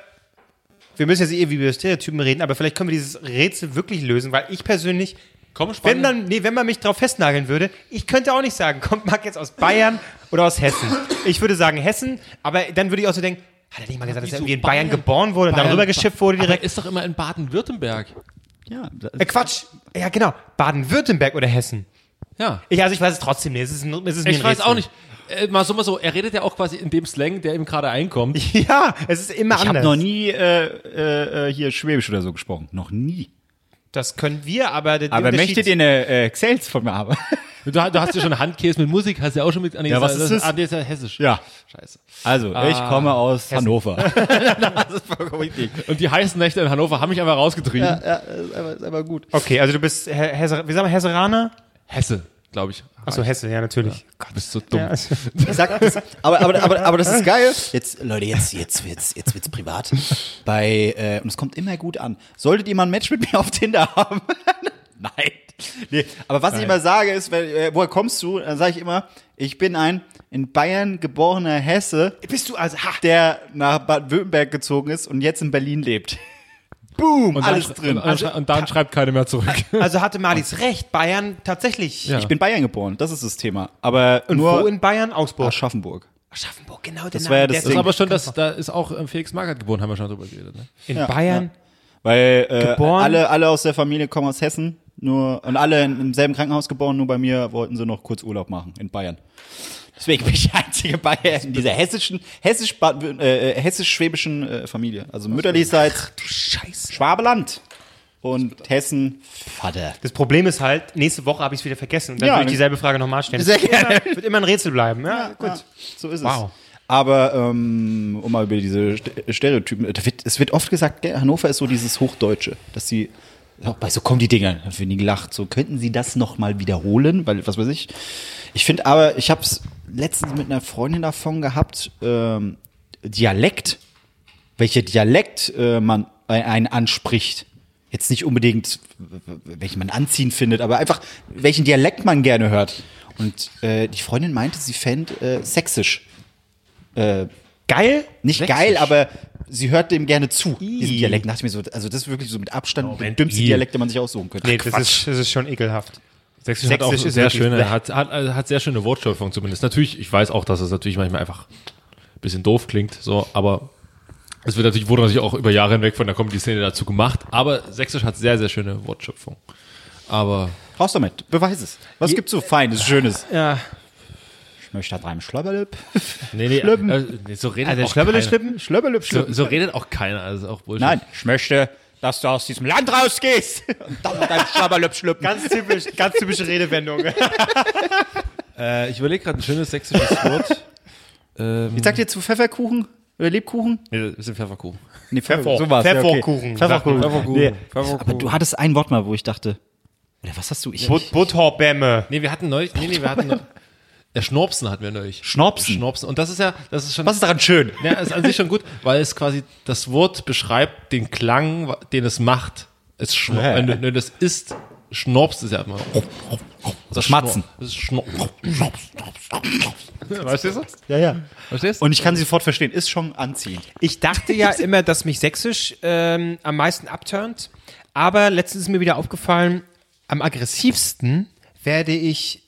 wir müssen jetzt irgendwie über Stereotypen reden, aber vielleicht können wir dieses Rätsel wirklich lösen, weil ich persönlich, Komm, wenn, dann, nee, wenn man mich drauf festnageln würde, ich könnte auch nicht sagen, kommt Marc jetzt aus Bayern oder aus Hessen. Ich würde sagen Hessen, aber dann würde ich auch so denken, hat er nicht mal gesagt, dass er irgendwie in Bayern, Bayern? geboren wurde und dann Bayern- rübergeschifft wurde Aber direkt? ist doch immer in Baden-Württemberg. Ja, Äh, Quatsch. Ja, genau. Baden-Württemberg oder Hessen. Ja. Ich, also ich weiß es trotzdem nicht. Es ist, ein, es ist mir Ich ein weiß Rätsel. auch nicht. Äh, mal so, mal so. Er redet ja auch quasi in dem Slang, der ihm gerade einkommt. (laughs) Ja, es ist immer ich habe anders. noch nie äh, äh, äh, hier Schwäbisch oder so gesprochen. Noch nie. Das können wir, aber der, Aber möchtet ihr eine äh, Xels von mir haben? (laughs) Du, du hast ja schon Handkäse mit Musik, hast ja auch schon mit. Ah, nee, Ja, was das, ist das? Ah, der ist ja hessisch. Ja. Scheiße. Also, ich komme aus Hannover. (laughs) das ist vollkommen richtig. Und die heißen Nächte in Hannover haben mich einfach rausgetrieben. Ja, ist aber, ist aber gut. Okay, also du bist He Hesse, wie sagen wir, Hesseraner? Hesse, glaube ich. Achso, Hesse, ja, natürlich. Du bist so dumm. Ja, also, (laughs) Ich sag, das, aber, aber, aber, aber das ist geil. Jetzt, Leute, jetzt, jetzt wird's, jetzt wird's privat. Bei, äh, und es kommt immer gut an. Solltet ihr mal ein Match mit mir auf Tinder haben? (laughs) Nein. Nee, aber was ich immer sage ist, wenn, äh, woher kommst du? Dann sage ich immer, ich bin ein in Bayern geborener Hesse, bist du also, ha, der nach Baden-Württemberg gezogen ist und jetzt in Berlin lebt. Boom, Und alles dann, drin. Und, und, und dann schreibt keiner mehr zurück. (laughs) also hatte Marlies recht, Bayern tatsächlich. Ja. Ich bin Bayern geboren, das ist das Thema. Aber Und nur wo in Bayern? Augsburg. Aschaffenburg. Aschaffenburg, genau. Der Das Name, war ja das der Das ist aber schon, das, da ist auch ähm, Felix Magath geboren, haben wir schon drüber geredet. Ne? In Bayern. Weil äh, Geboren? alle, alle aus der Familie kommen aus Hessen, nur und alle in- im selben Krankenhaus geboren, nur bei mir wollten sie noch kurz Urlaub machen in Bayern. Deswegen bin ich der einzige Bayer in dieser hessischen, hessisch, äh, hessisch-schwäbischen äh, Familie. Also mütterlichseits Scheiße. Schwabeland und Hessen Vater. Das Problem ist halt, nächste Woche habe ich es wieder vergessen. Und dann Ja, würde ich dieselbe Frage nochmal stellen. Sehr gerne. Wird immer ein Rätsel bleiben. Ja, gut. Ja, so ist Wow. es. Aber ähm, um mal über diese St- Stereotypen, wird, es wird oft gesagt, Hannover ist so dieses Hochdeutsche, dass sie auch bei so kommen die Dinger, werden die gelacht. So könnten sie das noch mal wiederholen, weil was weiß ich. Ich finde aber, ich habe es letztens mit einer Freundin davon gehabt, ähm, Dialekt, welcher Dialekt äh, man ein- einen anspricht. jetzt nicht unbedingt, welchen man anziehend findet, aber einfach, welchen Dialekt man gerne hört. Und äh, die Freundin meinte, sie fände äh, sächsisch. Äh, Geil? nicht Sächsisch. geil, aber sie hört dem gerne zu, diesen Dialekt. Da dachte ich mir so, also das ist wirklich so mit Abstand der dümmste. Dialekt, den man sich aussuchen könnte. Nee, das ist, das ist schon ekelhaft. Sächsisch hat auch Sächsisch ist sehr schöne, hat, hat, hat sehr schöne Wortschöpfung zumindest. Natürlich, ich weiß auch, dass es natürlich manchmal einfach ein bisschen doof klingt, so, aber es wird natürlich, wurde natürlich auch über Jahre hinweg von der Comedy-Szene dazu gemacht, aber Sächsisch hat sehr, sehr schöne Wortschöpfung. Aber Raus damit, beweis es. Was gibt's so Feines, Schönes? Ja. Ich möchte da rein Schlabberlip. (laughs) nee, nee, Schlimm. äh, nee so redet Also auch Schlöbbele keiner. schlippen? Schlabberlip, So, so redet auch keiner, also auch Bullshit. Nein, ich möchte, dass du aus diesem Land rausgehst. (laughs) Und dann mit deinem Schlabberlip schlüpfen. Ganz typisch, ganz typische Redewendung. (laughs) Äh, ich überlege gerade ein schönes sächsisches Wort. ähm, Ich sag dir zu Pfefferkuchen oder Lebkuchen? nee, das ist ein Pfefferkuchen. Nee, Pfeffer- ja, okay. Pfefferkuchen. Pfefferkuchen. Pfefferkuchen. Nee. Pfefferkuchen. Aber du hattest ein Wort mal, wo ich dachte, oder was hast du? Ich, But Butterbämme. Nee, wir hatten neulich, nee, nee, wir hatten, der Schnorpsen hatten wir neulich. Schnorpsen? Schnorpsen. Und das ist ja, das ist schon, was ist daran schön? Ja, ist an sich schon gut, weil es quasi das Wort beschreibt den Klang, den es macht. Es schno Ja. wenn du, wenn du das isst, schnorpst ist ja immer. Das Schmatzen. Schnor- Das ist Schnor Verstehst du? Ja, ja. Verstehst du? Und ich kann sie sofort verstehen, ist schon anziehend. Ich dachte ja immer, dass mich Sächsisch ähm, am meisten abturnt. Aber letztens ist mir wieder aufgefallen, am aggressivsten werde ich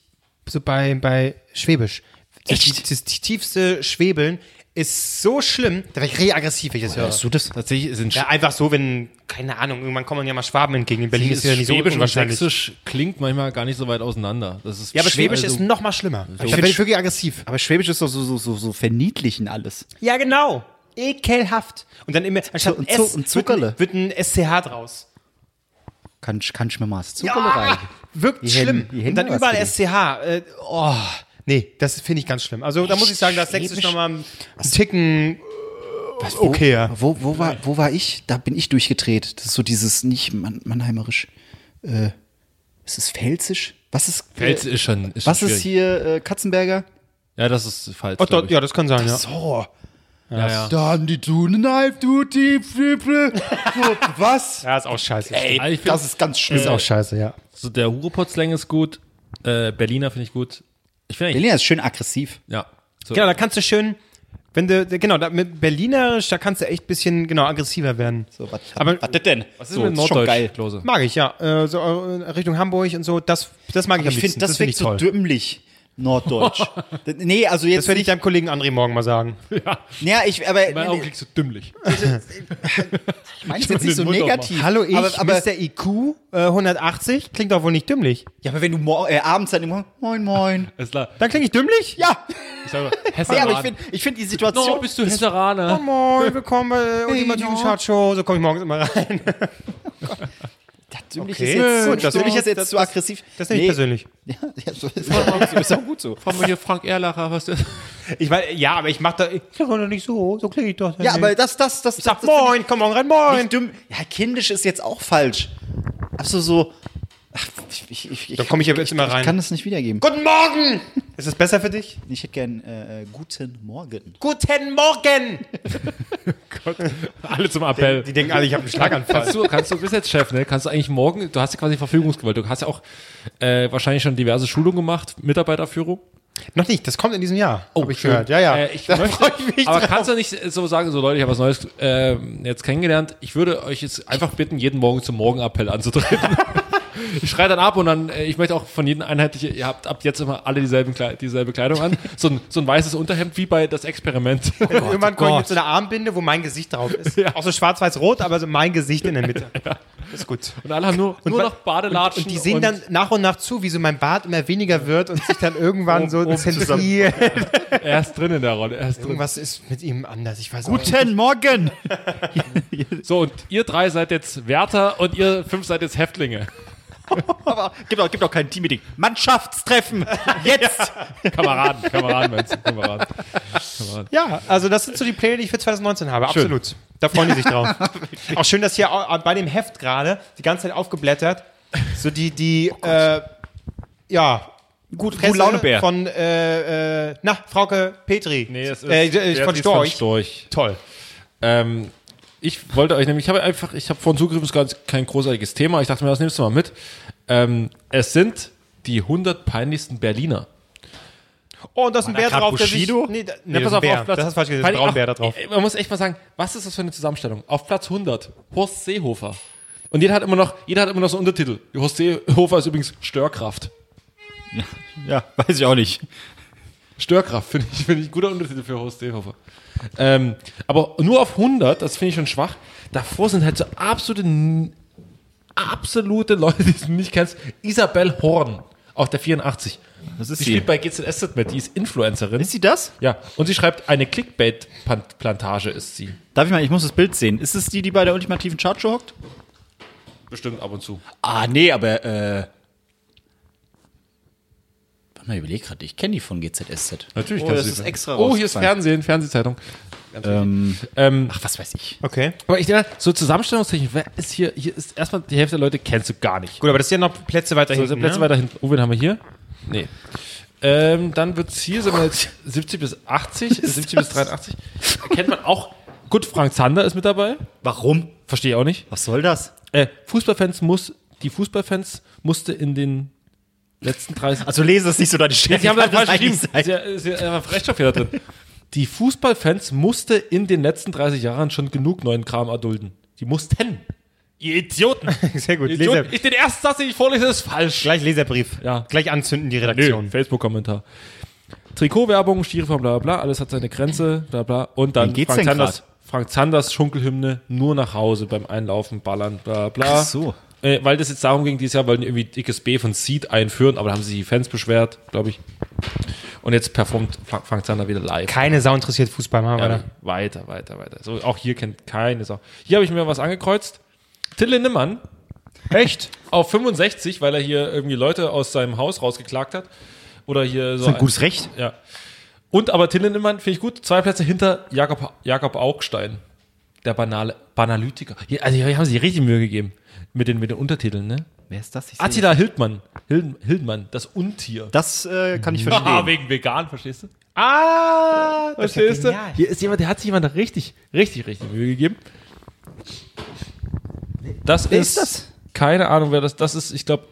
so bei, bei Schwäbisch. Echt? Das, das, das tiefste Schwebeln ist so schlimm, da werde ich richtig aggressiv, wenn ich das höre. Hast du das? Tatsächlich sind Ja, einfach so, wenn, keine Ahnung, irgendwann kommen ja mal Schwaben entgegen. In Berlin ist ist ja nicht so Schwäbisch und unwahrscheinlich. Sächsisch klingt manchmal gar nicht so weit auseinander. Das ist Ja, aber Schwäbisch also- ist noch mal schlimmer. Da find werde ich wirklich aggressiv. Aber Schwäbisch ist doch so, so, so, so verniedlichen alles. Ja, genau. Ekelhaft. Und dann immer, anstatt und ein Zu- S, und Zuckerle. wird ein, wird ein SCH draus. Kann, ich- kann ich mir mal das rein. Wirkt Die schlimm. Hände- die Hände und dann was überall. SCH. Äh, oh, nee, das finde ich ganz schlimm. Also da muss ich sagen, dass Sächsisch nochmal ein Ticken äh, okay. Wo, wo, war, wo war ich? Da bin ich durchgedreht. Das ist so dieses nicht Mann, Mannheimerisch. Äh, ist es Pfälzisch? Was ist, Fels ist schon, ist was schon ist hier äh, Katzenberger? Ja, das ist falsch. Oh, da, ich. ja, das kann sein, ja. So. Ja, ja. Dann die Tune Knife, du die Flippe. So, (laughs) was? Ja, ist auch scheiße. Ey, Also ich find- das ist ganz schlimm. ist auch scheiße, ja. So der Huropot-Slang ist gut. Äh, Berliner finde ich gut. Ich finde eigentlich, Berliner ist schön aggressiv. ja. So. Genau, da kannst du schön, wenn du, genau, da, mit Berlinerisch, da kannst du echt ein bisschen, genau, aggressiver werden. So, was, Aber- was das denn? Was ist so, mit Norddeutsch, geil. Klose? Mag ich, ja. Äh, so äh, Richtung Hamburg und so, das, das mag ich Ich am finde, liebsten. das, find wirkt so dümmlich. Norddeutsch. (laughs) nee, also jetzt Das werde ich deinem Kollegen André morgen mal sagen. (laughs) Ja, ich, aber Mein Augenblick so dümmlich. (laughs) ich meine es jetzt nicht so Mund negativ. Hallo, ich, aber, aber, Mr. IQ äh, 180, klingt doch wohl nicht dümmlich. ja, aber wenn du äh, abends dann immer moin moin. Ist klar. Dann klinge ich dümmlich? Ja, Ich sag mal, nee, aber ich finde ich find die Situation. No, bist du Hesseraner? Moin, willkommen bei der ultimativen no. Chartshow. So komme ich morgens immer rein. Dümmlich Okay. ist jetzt, Gut, das- dümmlich ist jetzt das- zu das- aggressiv. Das nehme ich Nee. persönlich. Ja, ja, so ist, auch, (laughs) ist auch gut so. Frag mal hier Frank Erlacher, was der. Ich weiß, ja, aber ich mach da, ich klinge doch nicht so, so klinge ich doch. Ja, aber das, das, das. ich sag das, das moin, komm morgen rein, ich moin. Nicht dumm. Ja, kindisch ist jetzt auch falsch. Absolut so. Ach, (laughs) ich, ich, ich, ich, Da komm ich ja jetzt immer Ich rein. kann das nicht wiedergeben. Guten Morgen! (laughs) Ist das besser für dich? Ich hätte gern äh, äh, guten Morgen. Guten Morgen! (laughs) Alle zum Appell. Die denken alle, ich habe einen Schlaganfall. Kannst du, kannst du, bist jetzt Chef, ne? Kannst du eigentlich morgen, du hast ja quasi Verfügungsgewalt, du hast ja auch äh, wahrscheinlich schon diverse Schulungen gemacht, Mitarbeiterführung. Noch nicht, das kommt in diesem Jahr. Oh, ich schön. gehört. Ja, ja. Äh, ich Da möchte, freu ich mich aber drauf. kannst du nicht so sagen, so Leute, ich habe was Neues äh, jetzt kennengelernt. Ich würde euch jetzt einfach bitten, jeden Morgen zum Morgenappell anzutreten. Ich schreie dann ab und dann, äh, ich möchte auch von jedem einheitliche, ihr habt ab jetzt immer alle dieselben, dieselbe Kleidung an. So ein, so ein weißes Unterhemd wie bei das Experiment. (laughs) Irgendwann komme ich Gott. mit so einer Armbinde, wo mein Gesicht drauf ist. (laughs) Auch so schwarz-weiß-rot, aber so mein Gesicht in der Mitte. (laughs) Ist gut. Und alle haben nur, nur wa- noch Badelatschen. Und die sehen dann nach und nach zu, wie so mein Bart immer weniger wird und sich dann irgendwann so oben zentriert. Er ist drin in der Rolle. Er ist drin. Irgendwas ist mit ihm anders. Ich weiß. Guten Morgen! So, und ihr drei seid jetzt Wärter und ihr fünf seid jetzt Häftlinge. (laughs) Aber gibt auch, gibt auch kein Teammeeting. Mannschaftstreffen! Jetzt! (laughs) Kameraden, Kameraden, meinst du? Kameraden. Kameraden. Ja, also das sind so die Pläne, die ich für 2019 habe. Absolut. Da freuen die sich drauf. (laughs) auch schön, dass hier bei dem Heft gerade die ganze Zeit aufgeblättert so die, die, äh, ja, gut Gute Laune Bär. von, äh, äh, na, Frauke Petri. Nee, es ist äh, äh, von Storch. Storch. Toll. Ähm, Ich wollte euch nämlich, ich habe einfach, ich habe vorhin zugegriffen, es ist gar kein großartiges Thema. Ich dachte mir, das nimmst du mal mit. Ähm, es sind die 100 peinlichsten Berliner. Oh, und da ist ein Bär drauf, der sich... Bushido? Nee, nee das ist ein Bär. Falsch gesagt, das ist ein Peinlich- Braunbär da drauf. Man muss echt mal sagen, was ist das für eine Zusammenstellung? Auf Platz 100, Horst Seehofer. Und jeder hat immer noch, jeder hat immer noch so einen Untertitel. Horst Seehofer ist übrigens Störkraft. Ja, (laughs) weiß ich auch nicht. Störkraft finde ich, finde ich guter Untertitel für Horst Seehofer. Ähm, aber nur auf 100, das finde ich schon schwach. Davor sind halt so absolute, absolute Leute, die du nicht kennst. Isabel Horn auf der 84. Das ist sie sie. spielt bei GZSZ mit, die ist Influencerin. Ist sie das? ja, und sie schreibt, eine Clickbait-Plantage ist sie. Darf ich mal, ich muss das Bild sehen. Ist es die, die bei der ultimativen Chartshow hockt? Bestimmt ab und zu. Ah, nee, aber, äh. Mal, ich überleg gerade, ich kenne die von GZSZ. Natürlich oh, kannst das du ist sie- extra Oh, hier ist rausgefallen. Fernsehen, Fernsehzeitung. Ähm, Ähm, ach, was weiß ich. Okay. aber ich denke, so zusammenstellungstechnisch, wer ist hier, hier ist erstmal die Hälfte der Leute kennst du gar nicht. Gut, aber das sind ja noch Plätze weiter So, hinten, sind Plätze ne? weiter hinten. Oh, wen haben wir hier? Nee. Ähm, dann wird es hier, sind wir jetzt 70 bis 80, 70 bis 83. Kennt man auch. Gut, Frank Zander ist mit dabei. Warum? Verstehe ich auch nicht. Was soll das? Äh, Fußballfans muss, die Fußballfans musste in den letzten 30 Also lese es nicht so deine Stelle. Sie haben das falsch geschrieben. Sie, Sie haben Rechtschreibfehler drin. Die Fußballfans musste in den letzten 30 Jahren schon genug neuen Kram erdulden. Die mussten. Ihr Idioten. (laughs) Sehr gut. Leser, Idioten. Ich, den ersten Satz, den ich vorlese, ist falsch. gleich Leserbrief. Ja. Gleich anzünden die Redaktion. Facebook-Kommentar. Trikotwerbung, Stiefel, bla bla bla, alles hat seine Grenze, bla bla. Und dann Wie geht's Frank denn Zanders, Frank Zanders Schunkelhymne, nur nach Hause beim Einlaufen, ballern, bla bla. Ach so. Äh, weil das jetzt darum ging, dieses Jahr wollten die irgendwie dickes B von Seed einführen, aber da haben sich die Fans beschwert, glaube ich. Und jetzt performt Fra- Frank Zander wieder live. Keine Sau interessiert Fußball, machen Ja, weiter. weiter, weiter, weiter. So, auch hier kennt keine Sau. Hier habe ich mir was angekreuzt. Till Lindemann. Echt? Auf 65, weil er hier irgendwie Leute aus seinem Haus rausgeklagt hat. Oder hier so. Das ist ein gutes Recht. Ja. Und aber Till Lindemann finde ich gut. Zwei Plätze hinter Jakob, Jakob Augstein. Der banale Analytiker. Hier, also hier haben sie richtig Mühe gegeben. Mit den, mit den Untertiteln, ne? Wer ist das? Ich Attila Hildmann. Hild, Hildmann, das Untier. Das äh, kann ich Ah, verstehen. (laughs) wegen vegan, verstehst du? Ah, das Verstehst du? genial. Hier ist jemand, der hat sich jemand richtig, richtig, richtig Mühe gegeben. Das Wer ist, ist das? keine Ahnung, wer das, das ist, ich glaube,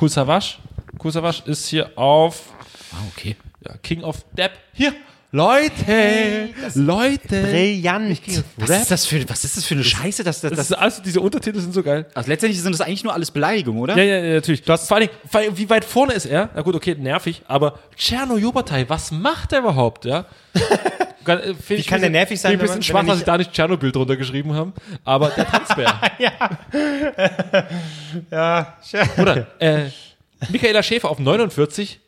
Cool Savage. Cool Savage ist hier auf Ah, okay. ja, King of Depp. Hier, Leute, Leute. Brillant. Was ist das für, was ist das für eine Scheiße? Dass, das, Das das, ist, also diese Untertitel sind so geil. also letztendlich sind das eigentlich nur alles Beleidigungen, oder? Ja, ja, ja, natürlich. Du hast vor allem, vor allem, wie weit vorne ist er? Na gut, okay, nervig, aber Tscherno Jobatai, was macht er überhaupt, ja? (laughs) wie kann der nervig sein, Ein wenn man- bisschen schwach, dass ich da nicht Tschernobyl drunter geschrieben haben, aber der Tanzbär. (laughs) Ja, Oder äh, Michaela Schäfer auf 49,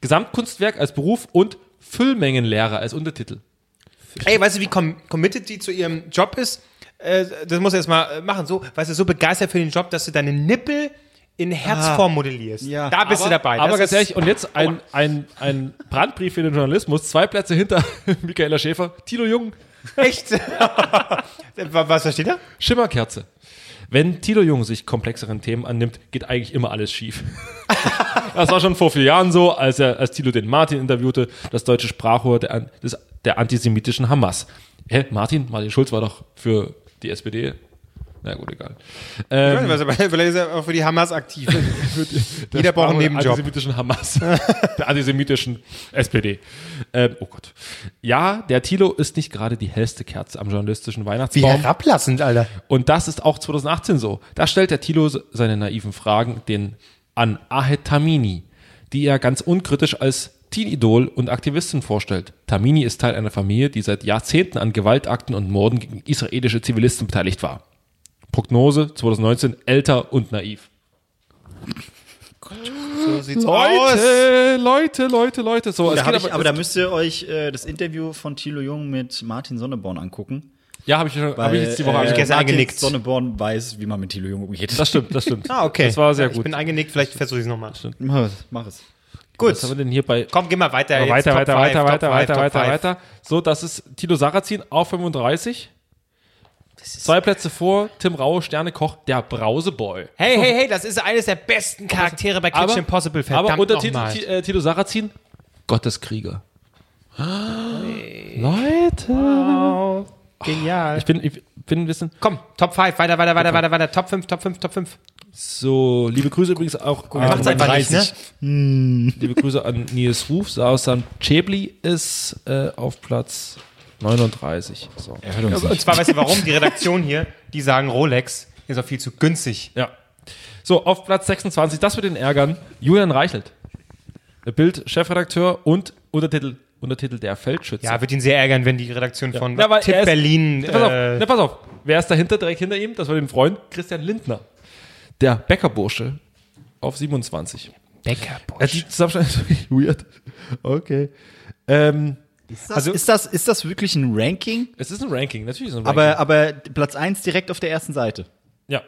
Gesamtkunstwerk als Beruf und Füllmengenlehrer als Untertitel. Ey, weißt du, wie com committed die zu ihrem Job ist? Äh, das muss er jetzt mal äh, machen. So, weißt du, so begeistert für den Job, dass du deine Nippel in Herzform modellierst. ja. Da bist du dabei. Aber Das ganz ist- ehrlich, und jetzt ein, ein, ein Brandbrief für den Journalismus, zwei Plätze hinter (laughs) Michaela Schäfer, Tilo Jung, Echt? (laughs) Wa- Was steht da? Schimmerkerze. Wenn Tilo Jung sich komplexeren Themen annimmt, geht eigentlich immer alles schief. (laughs) das war schon vor vier Jahren so, als er, als Tilo den Martin interviewte, das deutsche Sprachrohr der, des, der antisemitischen Hamas. Hä, Martin? Martin Schulz war doch für die SPD. Na gut, egal. Ähm, weil er ist ja auch für die Hamas aktiv. (laughs) Jeder braucht einen der Nebenjob. antisemitischen Hamas. (laughs) der antisemitischen SPD. Ähm, oh Gott. Ja, der Tilo ist nicht gerade die hellste Kerze am journalistischen Wie Weihnachtsbaum. herablassend, Alter. Und das ist auch 2018 so. Da stellt der Thilo seine naiven Fragen den an Ahed Tamini, die er ganz unkritisch als Teen-Idol und Aktivistin vorstellt. Tamini ist Teil einer Familie, die seit Jahrzehnten an Gewaltakten und Morden gegen israelische Zivilisten beteiligt war. Prognose 2019 älter und naiv. So sieht's Leute, Leute, Leute, Leute. So, Da ich, aber es- da müsst ihr euch äh, das Interview von Thilo Jung mit Martin Sonneborn angucken. ja, habe ich, schon- hab ich jetzt die Woche äh, angeguckt. gestern Martin eingenickt. Sonneborn weiß, wie man mit Thilo Jung umgeht. Das stimmt, das stimmt. (laughs) Ah, okay. Das war sehr Ich gut. bin eingenickt, vielleicht versuche ich es nochmal. Mach es. Mach es. Gut. Was haben wir denn hier bei Komm, geh mal weiter. Aber jetzt weiter, weiter, weiter, weiter, weiter, weiter, weiter. So, das ist Tilo Sarrazin auf 35. Zwei Plätze vor Tim Raue, Sternekoch, der Brauseboy. Hey, hey, hey, das ist eines der besten Charaktere bei Kitchen Impossible. Verdammt aber Untertitel nochmal. Ti- äh, Tilo Sarrazin, Gotteskrieger. Leute. Genial. Ich bin, ich bin ein bisschen. Komm, Top 5, weiter, weiter, weiter, weiter, weiter. Top 5, Top 5, Top 5. So, liebe Grüße übrigens auch an, einfach nicht, ne? liebe Grüße an Nils Ruf. Sausan Chebli ist äh, auf Platz 39. So. Und zwar, weißt du warum? Die Redaktion hier, die sagen Rolex ist auch viel zu günstig. Ja. So, auf Platz 26, das wird ihn ärgern, Julian Reichelt. Der Bild-Chefredakteur und Untertitel, Untertitel der Feldschütze. Ja, wird ihn sehr ärgern, wenn die Redaktion von Ja, Tipp ist- Berlin. Ja, pass auf, Äh, na, pass auf. Wer ist dahinter, direkt hinter ihm? Das war den Freund Christian Lindner. Der Bäckerbursche auf 27. Bäckerbusch. Ja, die Zusammenstellung ist wirklich weird. Okay. Ähm, Also ist das, ist das wirklich ein Ranking? es ist ein Ranking, natürlich ist es ein Ranking. Aber, aber Platz 1 direkt auf der ersten Seite. Ja.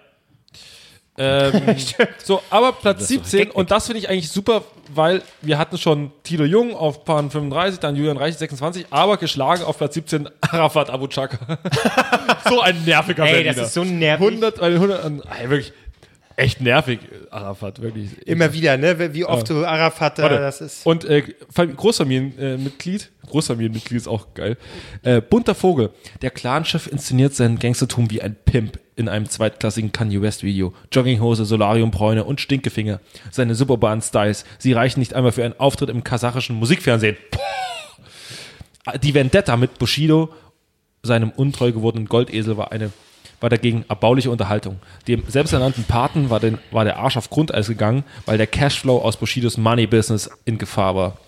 Ähm, (laughs) so, aber Platz 17, und das finde ich eigentlich super, weil wir hatten schon Tilo Jung auf Pan 35, dann Julian Reich 26, aber geschlagen auf Platz 17 (laughs) Arafat Abu Chaka. (laughs) so ein nerviger Ey, Berliner. das ist so nervig. 100, äh, 100, äh, wirklich echt nervig, Arafat, wirklich. Immer wieder, ne? Wie oft du Arafat, äh, Warte. das ist. Und äh, Fam- Großfamilienmitglied, Großfamilienmitglied ist auch geil. Äh, bunter Vogel. Der Clanchef inszeniert sein Gangstertum wie ein Pimp in einem zweitklassigen Kanye West Video. Jogginghose, Solariumbräune und Stinkefinger. Seine Superbahn-Styles, sie reichen nicht einmal für einen Auftritt im kasachischen Musikfernsehen. Boah. Die Vendetta mit Bushido, seinem untreu gewordenen Goldesel, war eine war dagegen erbauliche Unterhaltung. Dem selbsternannten Paten war, den, war der Arsch auf Grundeis gegangen, weil der Cashflow aus Bushidos Money-Business in Gefahr war.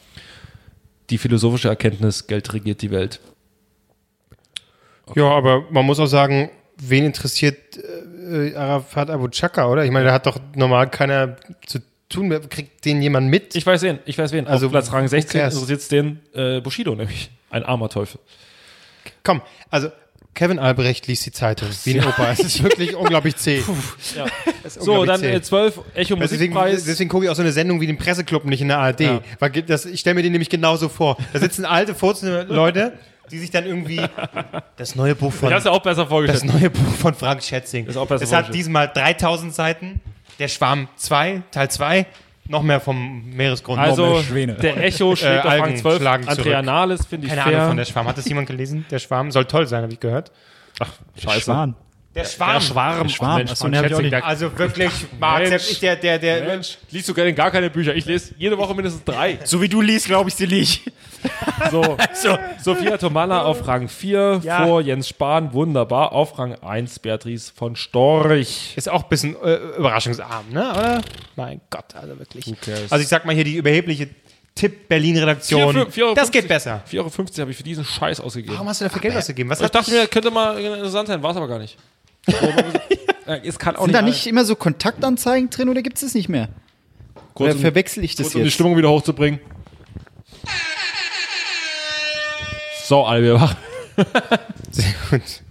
Die philosophische Erkenntnis, Geld regiert die Welt. Ja, aber man muss auch sagen, wen interessiert äh, Arafat Abu Chaka, oder? Ich meine, da hat doch normal keiner zu tun. Kriegt den jemand mit? Ich weiß wen, ich weiß wen. Also, Auf Platz Rang who 16 cares? interessiert es den äh, Bushido, nämlich ein armer Teufel. Komm, also Kevin Albrecht liest die Zeitung wie ein Opa. Es ist wirklich unglaublich zäh. Ist So, dann zäh. äh, 12 Echo Also deswegen, Musikpreis. deswegen gucke ich auch so eine Sendung wie den Presseclub nicht in der ARD. Ja. Weil das, ich stelle mir den nämlich genauso vor. Da sitzen alte, furzende (laughs) Leute, die sich dann irgendwie das neue Buch von ja auch besser das vorgestellt. neue Buch von Frank Schätzing. Ist auch besser es hat diesmal 3000 Seiten. Der Schwarm 2, Teil 2. Noch mehr vom Meeresgrund. Also, mehr Schwäne. der Echo schlägt Äh, auf Rang Algen 12. schlagen Andrea zurück. Nahles finde ich keine fair. Ahnung von der Schwarm. Hat das jemand gelesen? Der Schwarm soll toll sein, habe ich gehört. Scheiße. Schwan. Der Schwarm. Der Schwarm. Der Schwarm. Mensch, Achso, der- Also wirklich, Marc, ich, der, der, der, Mensch, liest du gerne gar keine Bücher. Ich lese jede Woche mindestens drei. So wie du liest, glaube ich sie nicht. (laughs) So. Sophia Tomalla auf Rang 4 Ja. vor Jens Spahn. Wunderbar. Auf Rang 1 Beatrice von Storch. Ist auch ein bisschen äh, überraschungsarm, ne? Oder? Mein Gott, also wirklich. Also ich sag mal hier die überhebliche Tipp Berlin-Redaktion. Das geht 50. besser. 4,50 Euro habe ich für diesen Scheiß ausgegeben. Warum hast du dafür Geld ausgegeben? Was Ich hat dachte mir, könnte mal interessant sein, war es aber gar nicht. (laughs) Es kann auch Sind da nicht, nicht immer so Kontaktanzeigen drin oder gibt es das nicht mehr? kurz, Oder um, verwechsel ich das kurz um die jetzt? Stimmung wieder hochzubringen. So, wir wach. (laughs) Sehr gut.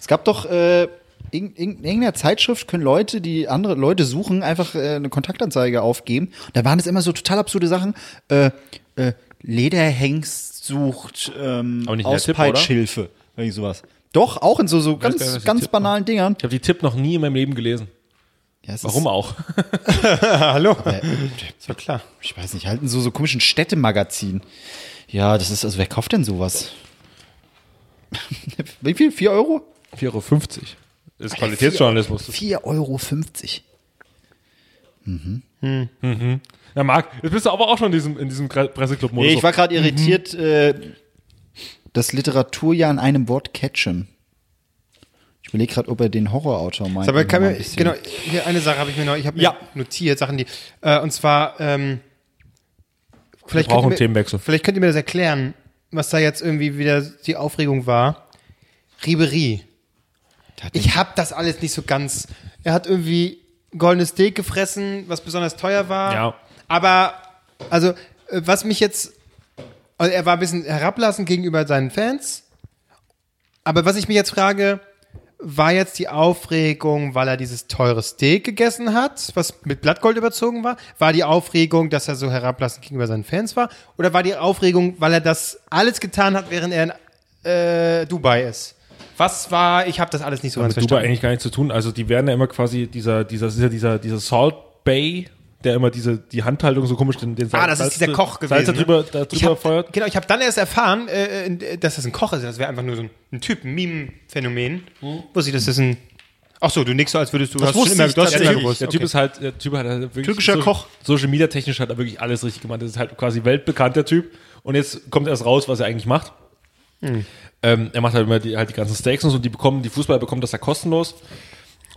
Es gab doch äh, in, in irgendeiner Zeitschrift können Leute, die andere Leute suchen, einfach äh, eine Kontaktanzeige aufgeben. Und da waren es immer so total absurde Sachen. Äh, äh, Lederhengst sucht ähm, nicht in? Auspeitschhilfe. Irgendwie sowas. Doch, auch in so, so gar nicht, ganz, ganz Tipp banalen Dingern. Ich habe die Tipp noch nie in meinem Leben gelesen. Ja, Warum auch? (laughs) Hallo. Ist ja klar. Ich weiß nicht, halten so, so komischen Städtemagazin. Ja, das ist, also wer kauft denn sowas? (laughs) Wie viel? 4 Euro? 4,50 Euro. Das ist Qualitätsjournalismus. 4,50 Euro. Ja, Marc, jetzt bist du aber auch schon in diesem, in diesem Presseclub-Modus. Nee, ich war gerade irritiert, äh, das Literaturjahr in einem Wort catchen. Ich überlege gerade, ob er den Horrorautor meint. Aber kann mir, genau, hier eine Sache habe ich mir noch, ich habe mir Ja. notiert, Sachen, die, äh, und zwar, ähm, vielleicht, brauchen könnt ihr mir, Themenwechsel. vielleicht könnt ihr mir das erklären, was da jetzt irgendwie wieder die Aufregung war. Ribery. Ich habe das alles nicht so ganz. Er hat irgendwie goldenes Steak gefressen, was besonders teuer war. Ja. Aber, also, äh, was mich jetzt, also er war ein bisschen herablassend gegenüber seinen Fans. Aber was ich mich jetzt frage, war jetzt die Aufregung, weil er dieses teure Steak gegessen hat, was mit Blattgold überzogen war? War die Aufregung, dass er so herablassend gegenüber seinen Fans war? Oder war die Aufregung, weil er das alles getan hat, während er in äh, Dubai ist? Was war, ich habe das alles nicht so ganz mit Dubai verstanden. eigentlich gar nichts zu tun. Also die werden ja immer quasi dieser, dieser, dieser, dieser Salt Bay, der immer diese, die Handhaltung so komisch den, den Ah, das ist dieser Koch Salz gewesen, da drüber, ne? da Ich drüber hab, feuert. Genau, ich habe dann erst erfahren, äh, äh, dass das ein Koch ist. Das wäre einfach nur so ein, ein Typ, ein Meme-Phänomen. Wusste ich, dass das ein. Ach so, du nix so, als würdest du. hast wusste immer, ich du hast schon immer gewusst. Der Typ okay. ist halt, der Typ hat halt wirklich Türkischer so, Koch. Social Media technisch hat er wirklich alles richtig gemacht. Das ist halt quasi weltbekannt, der Typ. Und jetzt kommt erst raus, was er eigentlich macht. Ähm, er macht halt immer die, halt die ganzen Steaks und so. Die bekommen, die Fußballer bekommen das ja kostenlos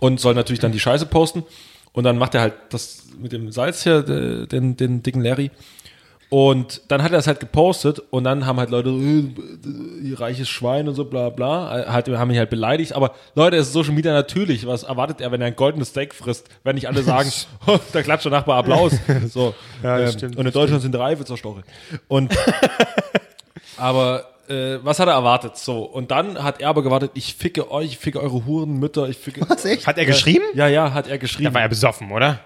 und soll natürlich dann die Scheiße posten. Und dann macht er halt das mit dem Salz hier, äh, den, den dicken Larry. Und dann hat er das halt gepostet und dann haben halt Leute, äh, ihr reiches Schwein und so, bla bla, halt, haben ihn halt beleidigt. Aber Leute, es ist Social Media natürlich. Was erwartet er, wenn er ein goldenes Steak frisst? Wenn nicht alle sagen, (laughs) (laughs) oh, da klatscht der Nachbar Applaus. So. (laughs) Ja, ähm, stimmt, und in Deutschland sind drei zerstoche. Und aber äh, was hat er erwartet? So, und dann hat er aber gewartet, ich ficke euch, ich ficke eure Hurenmütter, ich ficke. Was, echt? Hat er geschrieben? Ja, ja, hat er geschrieben. Da war er besoffen, oder?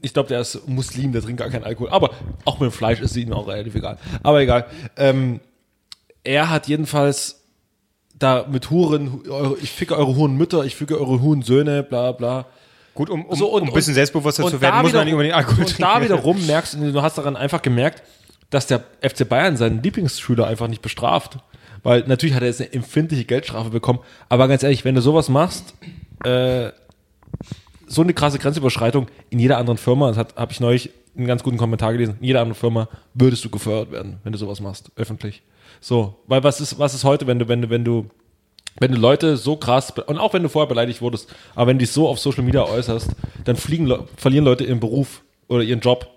Ich glaube, der ist Muslim, der trinkt gar keinen Alkohol. Aber auch mit dem Fleisch ist ihm auch relativ egal. Aber egal. Ähm, er hat jedenfalls da mit Huren, eure, ich ficke eure Hurenmütter, ich ficke eure Hurensöhne, bla bla. Gut, um, um, So, und- um ein bisschen selbstbewusster und zu werden, muss man nicht wiederum- unbedingt Alkohol Und da wiederum merkst du, du hast daran einfach gemerkt, dass der FC Bayern seinen Lieblingsschüler einfach nicht bestraft. Weil natürlich hat er jetzt eine empfindliche Geldstrafe bekommen. Aber ganz ehrlich, wenn du sowas machst, äh, so eine krasse Grenzüberschreitung in jeder anderen Firma, das habe ich neulich einen ganz guten Kommentar gelesen, in jeder anderen Firma würdest du gefeuert werden, wenn du sowas machst, öffentlich. So, weil was ist, was ist heute, wenn du, wenn du, wenn du, wenn du Leute so krass, und auch wenn du vorher beleidigt wurdest, aber wenn du dich so auf Social Media äußerst, dann fliegen, verlieren Leute ihren Beruf oder ihren Job.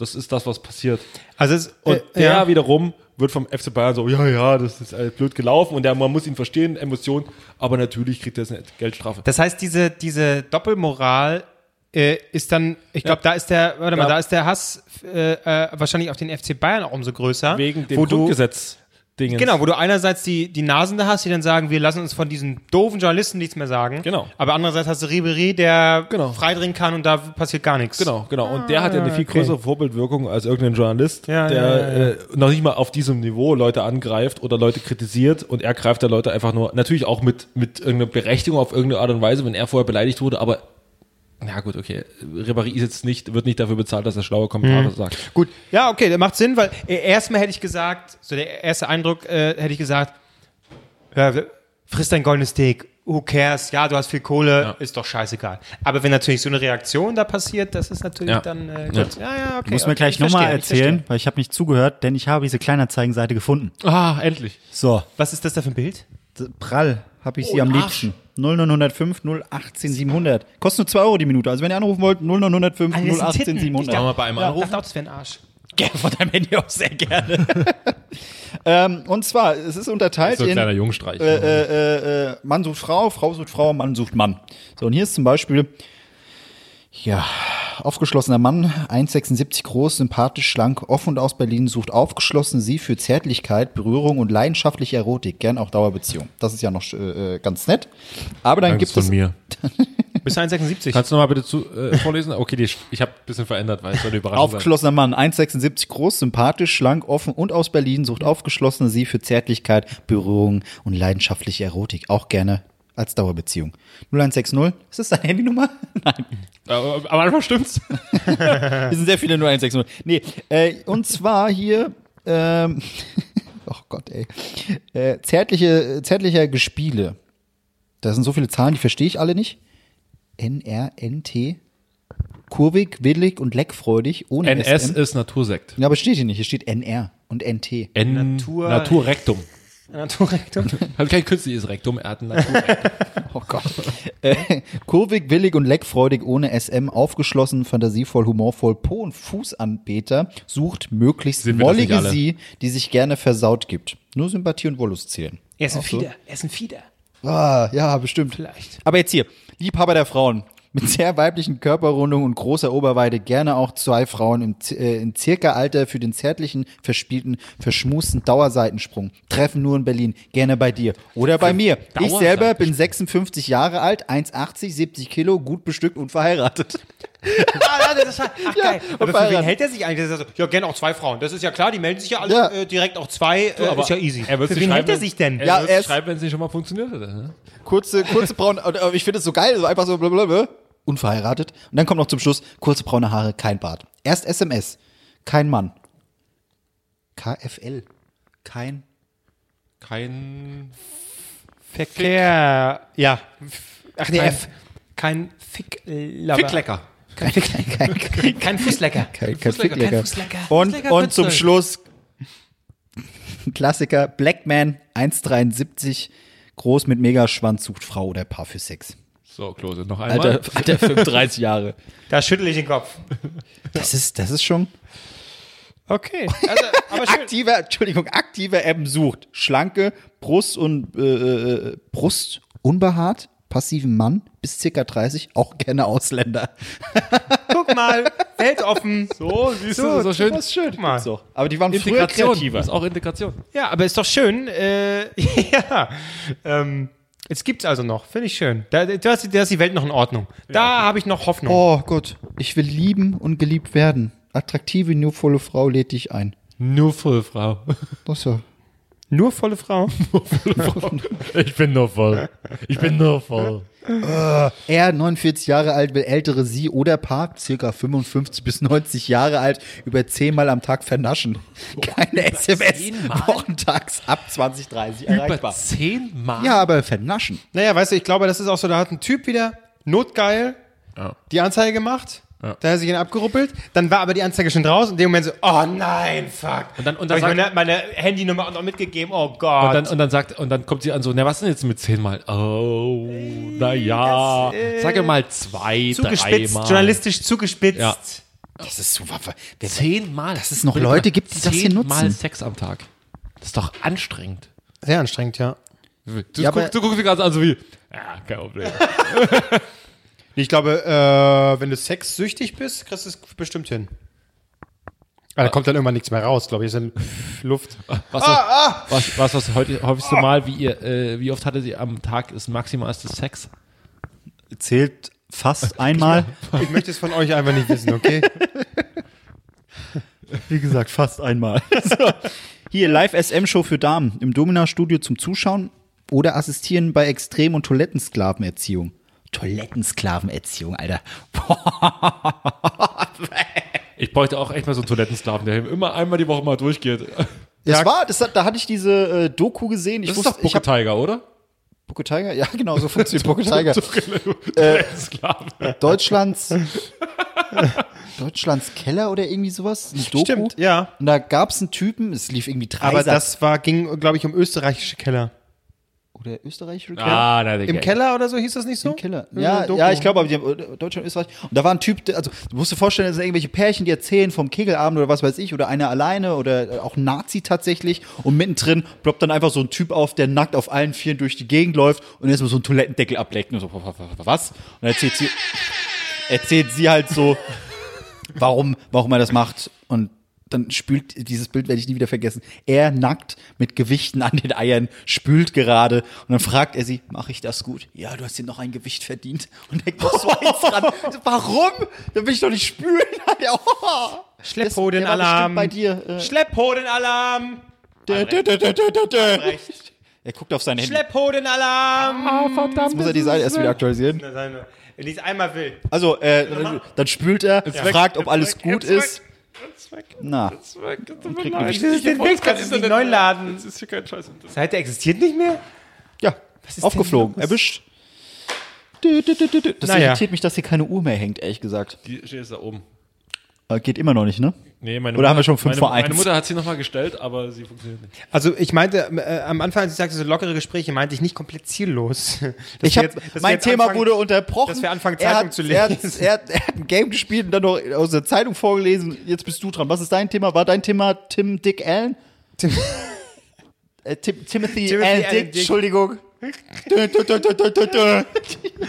Das ist das, was passiert. Also es, Und äh, der ja. wiederum wird vom FC Bayern so, ja, ja, das ist alles blöd gelaufen und der, man muss ihn verstehen, Emotionen, aber natürlich kriegt er jetzt eine Geldstrafe. Das heißt, diese, diese Doppelmoral äh, ist dann, ich glaube, da ist der, warte mal, Ja. da ist der Hass äh, äh, wahrscheinlich auf den FC Bayern auch umso größer. Wegen dem wo du, Grundgesetz. Dingens. Genau, wo du einerseits die, die Nasen da hast, die dann sagen, wir lassen uns von diesen doofen Journalisten nichts mehr sagen. Genau. Aber andererseits hast du Ribery, der Genau. freidringen kann und da passiert gar nichts. Genau, genau. Und der hat ja eine viel Ah, okay. größere Vorbildwirkung als irgendein Journalist, Ja, der ja, ja, ja. Äh, noch nicht mal auf diesem Niveau Leute angreift oder Leute kritisiert und er greift da Leute einfach nur, natürlich auch mit, mit irgendeiner Berechtigung auf irgendeine Art und Weise, wenn er vorher beleidigt wurde, aber na gut, okay. Ribéry ist jetzt nicht, wird nicht dafür bezahlt, dass er schlaue Kommentare sagt. Gut, ja, okay, der macht Sinn, weil äh, erstmal hätte ich gesagt, so der erste Eindruck äh, hätte ich gesagt, ja, frisst dein goldenes Steak, who cares, ja, du hast viel Kohle, Ja. ist doch scheißegal. Aber wenn natürlich so eine Reaktion da passiert, das ist natürlich Ja. dann, äh, Ja. gut. ja, ja, okay. Muss mir okay, gleich ich nochmal erzählen, weil ich habe nicht zugehört, denn ich habe diese Kleinanzeigenseite gefunden. Ah, endlich. So, Was ist das da für ein Bild? prall habe ich sie Oh, am Arsch. liebsten. 09105 018 700. Kostet nur 2 Euro die Minute. Also wenn ihr anrufen wollt, 09105 Ah, das sind 018 Titten. 700. Ich Mal bei einem Ja, anrufen? das wäre ein Arsch. (laughs) Gerne von deinem Handy aus sehr gerne. (laughs) ähm, und zwar, es ist unterteilt So ein in kleiner Jungstreich. äh, äh, äh, Mann sucht Frau, Frau sucht Frau, Mann sucht Mann. So, und hier ist zum Beispiel, ja, aufgeschlossener Mann, 1,76 groß, sympathisch, schlank, offen und aus Berlin, sucht aufgeschlossen sie für Zärtlichkeit, Berührung und leidenschaftliche Erotik, gern auch Dauerbeziehung. Das ist ja noch äh, ganz nett. Aber dann Angst gibt von es mir. (laughs) Bis 1,76. Kannst du nochmal bitte zu, äh, vorlesen? Okay, die, ich habe ein bisschen verändert, weil es soll eine Überraschung sein. Aufgeschlossener Mann, 1,76 groß, sympathisch, schlank, offen und aus Berlin, sucht aufgeschlossene sie für Zärtlichkeit, Berührung und leidenschaftliche Erotik. Auch gerne als Dauerbeziehung. 0160, ist das deine Handynummer? (laughs) Nein, Äh, am Anfang stimmt's. (laughs) hier sind sehr viele 0160. Nee, äh, und zwar hier, ähm, (laughs) oh Gott, ey, äh, zärtliche, zärtlicher Gespiele. Da sind so viele Zahlen, die verstehe ich alle nicht. N-R-N-T. Kurvig, willig und leckfreudig, ohne NS SM. ist Natursekt. Ja, aber steht hier nicht. Hier steht NR und NT. N Natur- Naturrektum. Naturrektum. Hat kein künstliches Rektum, er hat ein Naturrektum. (laughs) (laughs) Oh Gott. äh, kurvig, willig und leckfreudig, ohne SM, aufgeschlossen, fantasievoll, humorvoll, Po- und Fußanbeter, sucht möglichst Sind mollige sie, die sich gerne versaut gibt. Nur Sympathie und Wollust zählen. Er ist ein Auch so? Fieder. Er ist ein Fieder. Ah, ja, bestimmt. Vielleicht. Aber jetzt hier, Liebhaber der Frauen. Mit sehr weiblichen Körperrundung und großer Oberweite gerne auch zwei Frauen im, äh, im circa Alter für den zärtlichen, verspielten, verschmusten Dauerseitensprung. Treffen nur in Berlin. Gerne bei dir. Oder bei mir. Ich selber bin 56 Jahre alt, 1,80, 70 Kilo, gut bestückt und verheiratet. (laughs) Ah, ja, das ist, ach, geil. und Aber für wen hält er sich eigentlich? Das ist so, ja, gerne auch zwei Frauen. Das ist ja klar, die melden sich ja alle Ja. äh, direkt auch zwei. Äh, aber ist ja easy. er für nicht wen hält er sich denn? Er Ja, ja, er schreiben, wenn es nicht schon mal funktioniert hätte. Ne? Kurze, kurze braune, (laughs) ich finde es so geil, so einfach so blablabla. Unverheiratet. Und dann kommt noch zum Schluss, kurze braune Haare, kein Bart. Erst SMS. Kein Mann. KFL. Kein. Kein. Verkehr. Ja. Ach nee, Kein- F. Kein Ficklecker. Ficklecker. Kein, kein, kein, kein Fußlecker. Kein, kein Fußlecker, kein Fußlecker. Und, Fußlecker und zum. Schluss (laughs) Klassiker Blackman 1,73 groß mit Megaschwanz sucht Frau oder Paar für Sex. So, Klose, noch einmal. Alter, Alter 35 Jahre. Da schüttel ich den Kopf. Das ist, das ist schon Okay. Also, aber schön. aktiver, Entschuldigung, aktiver M sucht schlanke Brust und äh, äh, Brust unbehaart, passiven Mann bis circa 30, auch gerne Ausländer. (laughs) Guck mal, weltoffen. so, siehst du, das ist doch schön. Das ist schön. Guck mal. So. Aber die waren früher Integration. kreativer. Das ist auch Integration. Ja, aber ist doch schön. Äh, (laughs) ja. Ähm, es gibt's also noch. Finde ich schön. Da, da, ist, da ist die Welt noch in Ordnung. Da habe ich noch Hoffnung. Oh Gott, ich will lieben und geliebt werden. Attraktive, nurvolle Frau lädt dich ein. Nur voll, Frau. Das ist ja (laughs) Nur volle Frau. Ich bin nur voll. Ich bin nur voll. Er, 49 Jahre alt, will ältere sie oder Paar, circa 55 bis 90 Jahre alt, über 10 Mal am Tag vernaschen. Keine SMS, 10 Mal? wochentags ab 2030 Über erreichbar. zehnmal? Ja, aber vernaschen. Naja, weißt du, ich glaube, das ist auch so, da hat ein Typ wieder notgeil Ja. die Anzeige gemacht. Ja. Da hat er sich ihn abgeruppelt. Dann war aber die Anzeige schon draußen. In dem Moment so, oh nein, fuck. Und dann- und Hab dann ich meine, meine Handynummer auch noch mitgegeben. Oh Gott. Und dann, und dann sagt, und dann kommt sie an so, na, was denn jetzt mit zehnmal? Oh, na ja. Sag mal zwei, zugespitzt, dreimal. journalistisch zugespitzt. Ja. Das ist so. Wer, Zehnmal. Dass es noch Leute gibt, die das hier Zehnmal nutzen. Sex am Tag. Das ist doch anstrengend. Sehr anstrengend, ja. Du, Ja, aber- guckst, du guckst mich gerade an, so wie, ja, kein Problem. (laughs) Ich glaube, äh, wenn du sexsüchtig bist, kriegst du es bestimmt hin. Aber da kommt dann irgendwann nichts mehr raus, glaube ich. Ist dann (laughs) Luft. Was, Ah, was, was, was heute häufigste Mal, wie ihr, äh, wie oft hatte sie am Tag das maximalste Sex? zählt fast (laughs) einmal. Ich (laughs) möchte es von euch einfach nicht wissen, okay? Wie gesagt, fast einmal. so. Hier, Live-SM-Show für Damen im Domina-Studio zum Zuschauen oder assistieren bei Extrem- und Toilettensklavenerziehung. Toilettensklavenerziehung, Alter. (laughs) Ich bräuchte auch echt mal so einen Toilettensklaven, der immer einmal die Woche mal durchgeht. Das war, das, hat- da hatte ich diese äh, Doku gesehen. Ich Das ist wusste, doch ich Bucke Tiger, oder? Bucke Tiger. Ja, genau, so funktioniert Bucke Tiger. (laughs) Toilettensklaven. Deutschlands (laughs) Deutschlands Keller oder irgendwie sowas. Eine Doku. Stimmt, ja. Und da gab es einen Typen, es lief irgendwie drei Aber das war, ging, glaube ich, um österreichische Keller. Oder österreichische Keller. Ah, na, Im Keller oder so hieß das nicht so? Im Keller. Ja, ja, ich glaube, aber die haben äh, Deutschland, Österreich. Und da war ein Typ, also du musst dir vorstellen, das sind irgendwelche Pärchen, die erzählen vom Kegelabend oder was weiß ich, oder einer alleine oder äh, auch Nazi tatsächlich. Und mittendrin ploppt dann einfach so ein Typ auf, der nackt auf allen Vieren durch die Gegend läuft und erstmal so einen Toilettendeckel ableckt. Und so, was? Und dann erzählt sie, erzählt sie halt so, warum, warum er das macht. Dann spült, dieses Bild werde ich nie wieder vergessen. Er nackt mit Gewichten an den Eiern, spült gerade. Und dann fragt er sie, mache ich das gut? Ja, du hast dir noch ein Gewicht verdient. Und hängt noch so eins dran. Warum? Dann will ich doch nicht spülen. Ja, oh. Schlepphodenalarm. Bei dir. Äh, Schlepphodenalarm. Er guckt auf sein Handy. Schlepphodenalarm. Jetzt muss er die Seite erst wieder aktualisieren. Wenn ich es einmal will. Also, äh, dann spült er, fragt, ob alles gut ist. Na, Den Weg kannst du nicht neu laden. Das ist hier kein Scheiß. Seite existiert nicht mehr? ja, ist aufgeflogen, denn erwischt. Das Naja. irritiert mich, dass hier keine Uhr mehr hängt, ehrlich gesagt. Die steht jetzt da oben. Aber geht immer noch nicht, ne? Nee, meine Oder haben wir schon fünf meine, vor eins? Meine Mutter hat sie nochmal gestellt, aber sie funktioniert nicht. Also ich meinte, äh, am Anfang, als ich sagte, so lockere Gespräche, meinte ich nicht komplett ziellos. (laughs) Dass Ich hab, jetzt- mein Thema anfangen- wurde unterbrochen. dass wir anfangen, er Zeitung hat, zu lesen. er, hat, er hat ein Game gespielt und dann noch aus der Zeitung vorgelesen. Jetzt bist du dran. Was ist dein Thema? War dein Thema Tim Dick Allen? Tim- Äh, Tim, Timothy, Timothy Allen Allen Dick, Dick. Entschuldigung.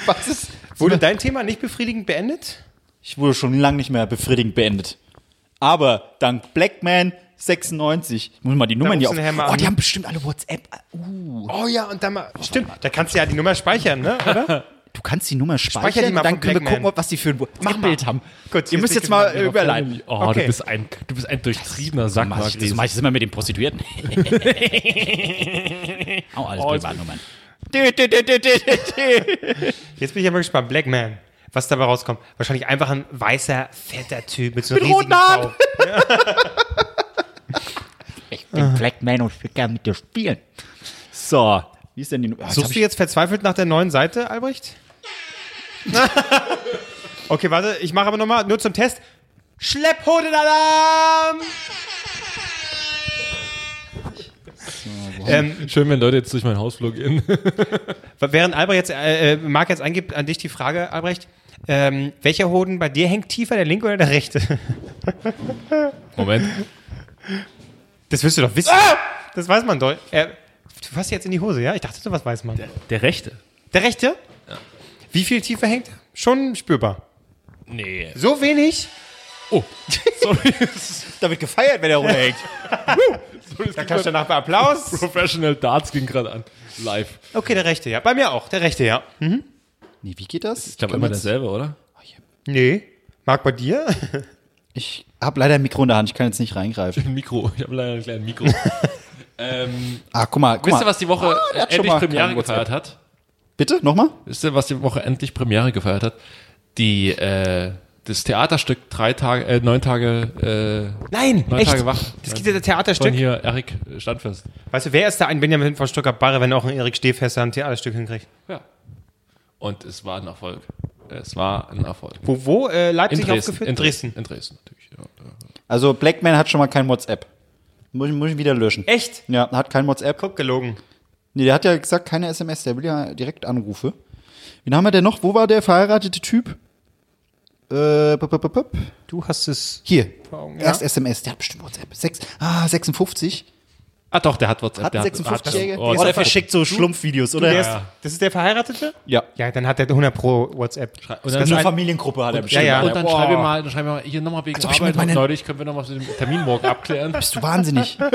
Was ist? Wurde dein Thema nicht befriedigend beendet? Ich wurde schon lange nicht mehr befriedigend beendet. Aber dank Blackman 96, ich muss mal die Nummern hier auf. Oh, die haben bestimmt alle WhatsApp. Uh, Oh ja, und dann mal, stimmt, da kannst du ja die Nummer speichern, ne? Oder? (laughs) du kannst die Nummer speichern, Speicher die mal dann können wir Blackman. gucken, was die für ein WhatsApp-Bild haben. Gut, Ihr müsst jetzt ich mal überleiten. Oh, Okay. du bist ein, du bist ein durchtriebener Sack, Mach ich, das Marc mache ich das immer mit den Prostituierten. (laughs) Auch alles Oh, jetzt- Privatnummern. (laughs) Jetzt bin ich aber gespannt. Black Man. Was dabei rauskommt. Wahrscheinlich einfach ein weißer, fetter Typ mit so Mit riesigen roten Haaren. Bauch. Ich bin Blackman und ich will gerne mit dir spielen. So, wie ist denn die... Ah, Suchst du jetzt verzweifelt nach der neuen Seite, Albrecht? (laughs) okay, warte, ich mache aber nochmal, nur zum Test. Schlepphodenalarm! ähm, Schön, wenn Leute jetzt durch mein Hausflug gehen. (laughs) während Albrecht jetzt, äh, äh, Marc jetzt eingibt, an dich die Frage, Albrecht. Ähm, welcher Hoden bei dir hängt tiefer, der linke oder der rechte? (laughs) Moment. Das wirst du doch wissen. Das weiß man doch. Äh, du fasst jetzt in die Hose, ja? Ich dachte, sowas weiß man. Der, Der rechte. rechte? Wie viel tiefer hängt? Schon spürbar. Nee. So wenig? Oh, (laughs) sorry. Da wird gefeiert, wenn (laughs) er runterhängt. Da kannst du danach Applaus. Professional Darts ging gerade an. Live. Okay, der rechte, ja. Bei mir auch, der rechte, ja. Nee, wie geht das? Ich glaube immer dasselbe, oder? Nee. Marc, bei dir? (laughs) Ich habe leider ein Mikro in der Hand, ich kann jetzt nicht reingreifen. Ein (laughs) Mikro. Ich habe leider ein kleines Mikro. (laughs) ähm, Ah, guck mal, guck wisst ihr, was die Woche schon endlich Premiere gefeiert hat? Bitte, nochmal? Wisst ihr, was die Woche endlich Premiere gefeiert hat? Die, äh, das Theaterstück drei Tage, äh, neun Tage, äh, Nein, neun echt? Tage wach. Das gibt ja das Von Theaterstück. hier Erik Standfest. Weißt du, wer ist da ein Benjamin von Stuttgart-Barre, wenn auch ein Erik Stehfester ein Theaterstück hinkriegt? Ja. Und es war ein Erfolg. Es war ein Erfolg. Wo, wo? Äh, In Leipzig Dresden. aufgeführt? In Dresden. In Dresden, natürlich. Ja. Also, Blackman hat schon mal kein WhatsApp. Muss ich, muss ich wieder löschen. Echt? Ja, hat kein WhatsApp. Guck, gelogen. Nee, der hat ja gesagt, keine SMS, der will ja direkt Anrufe. Wen haben wir denn noch? Wo war der verheiratete Typ? Äh, pop, pop, pop. Du hast es. Hier. Augen, Erst SMS, der hat bestimmt WhatsApp. Sechs, ah, 56. Ah, doch, der hat WhatsApp. Hat der ein 56-Jähriger. oh, oh, der verschickt so Schlumpfvideos, oder? Der ist, Das ist der Verheiratete? Ja. Ja, dann hat der 100 pro WhatsApp. Und dann, Das Eine Familiengruppe hat er bestimmt. ja, ja. und dann Boah. schreibe mal, dann schreibe mal hier nochmal wegen Als ob ich Arbeit und neulich können wir nochmal den Termin morgen abklären. Bist du wahnsinnig? (laughs)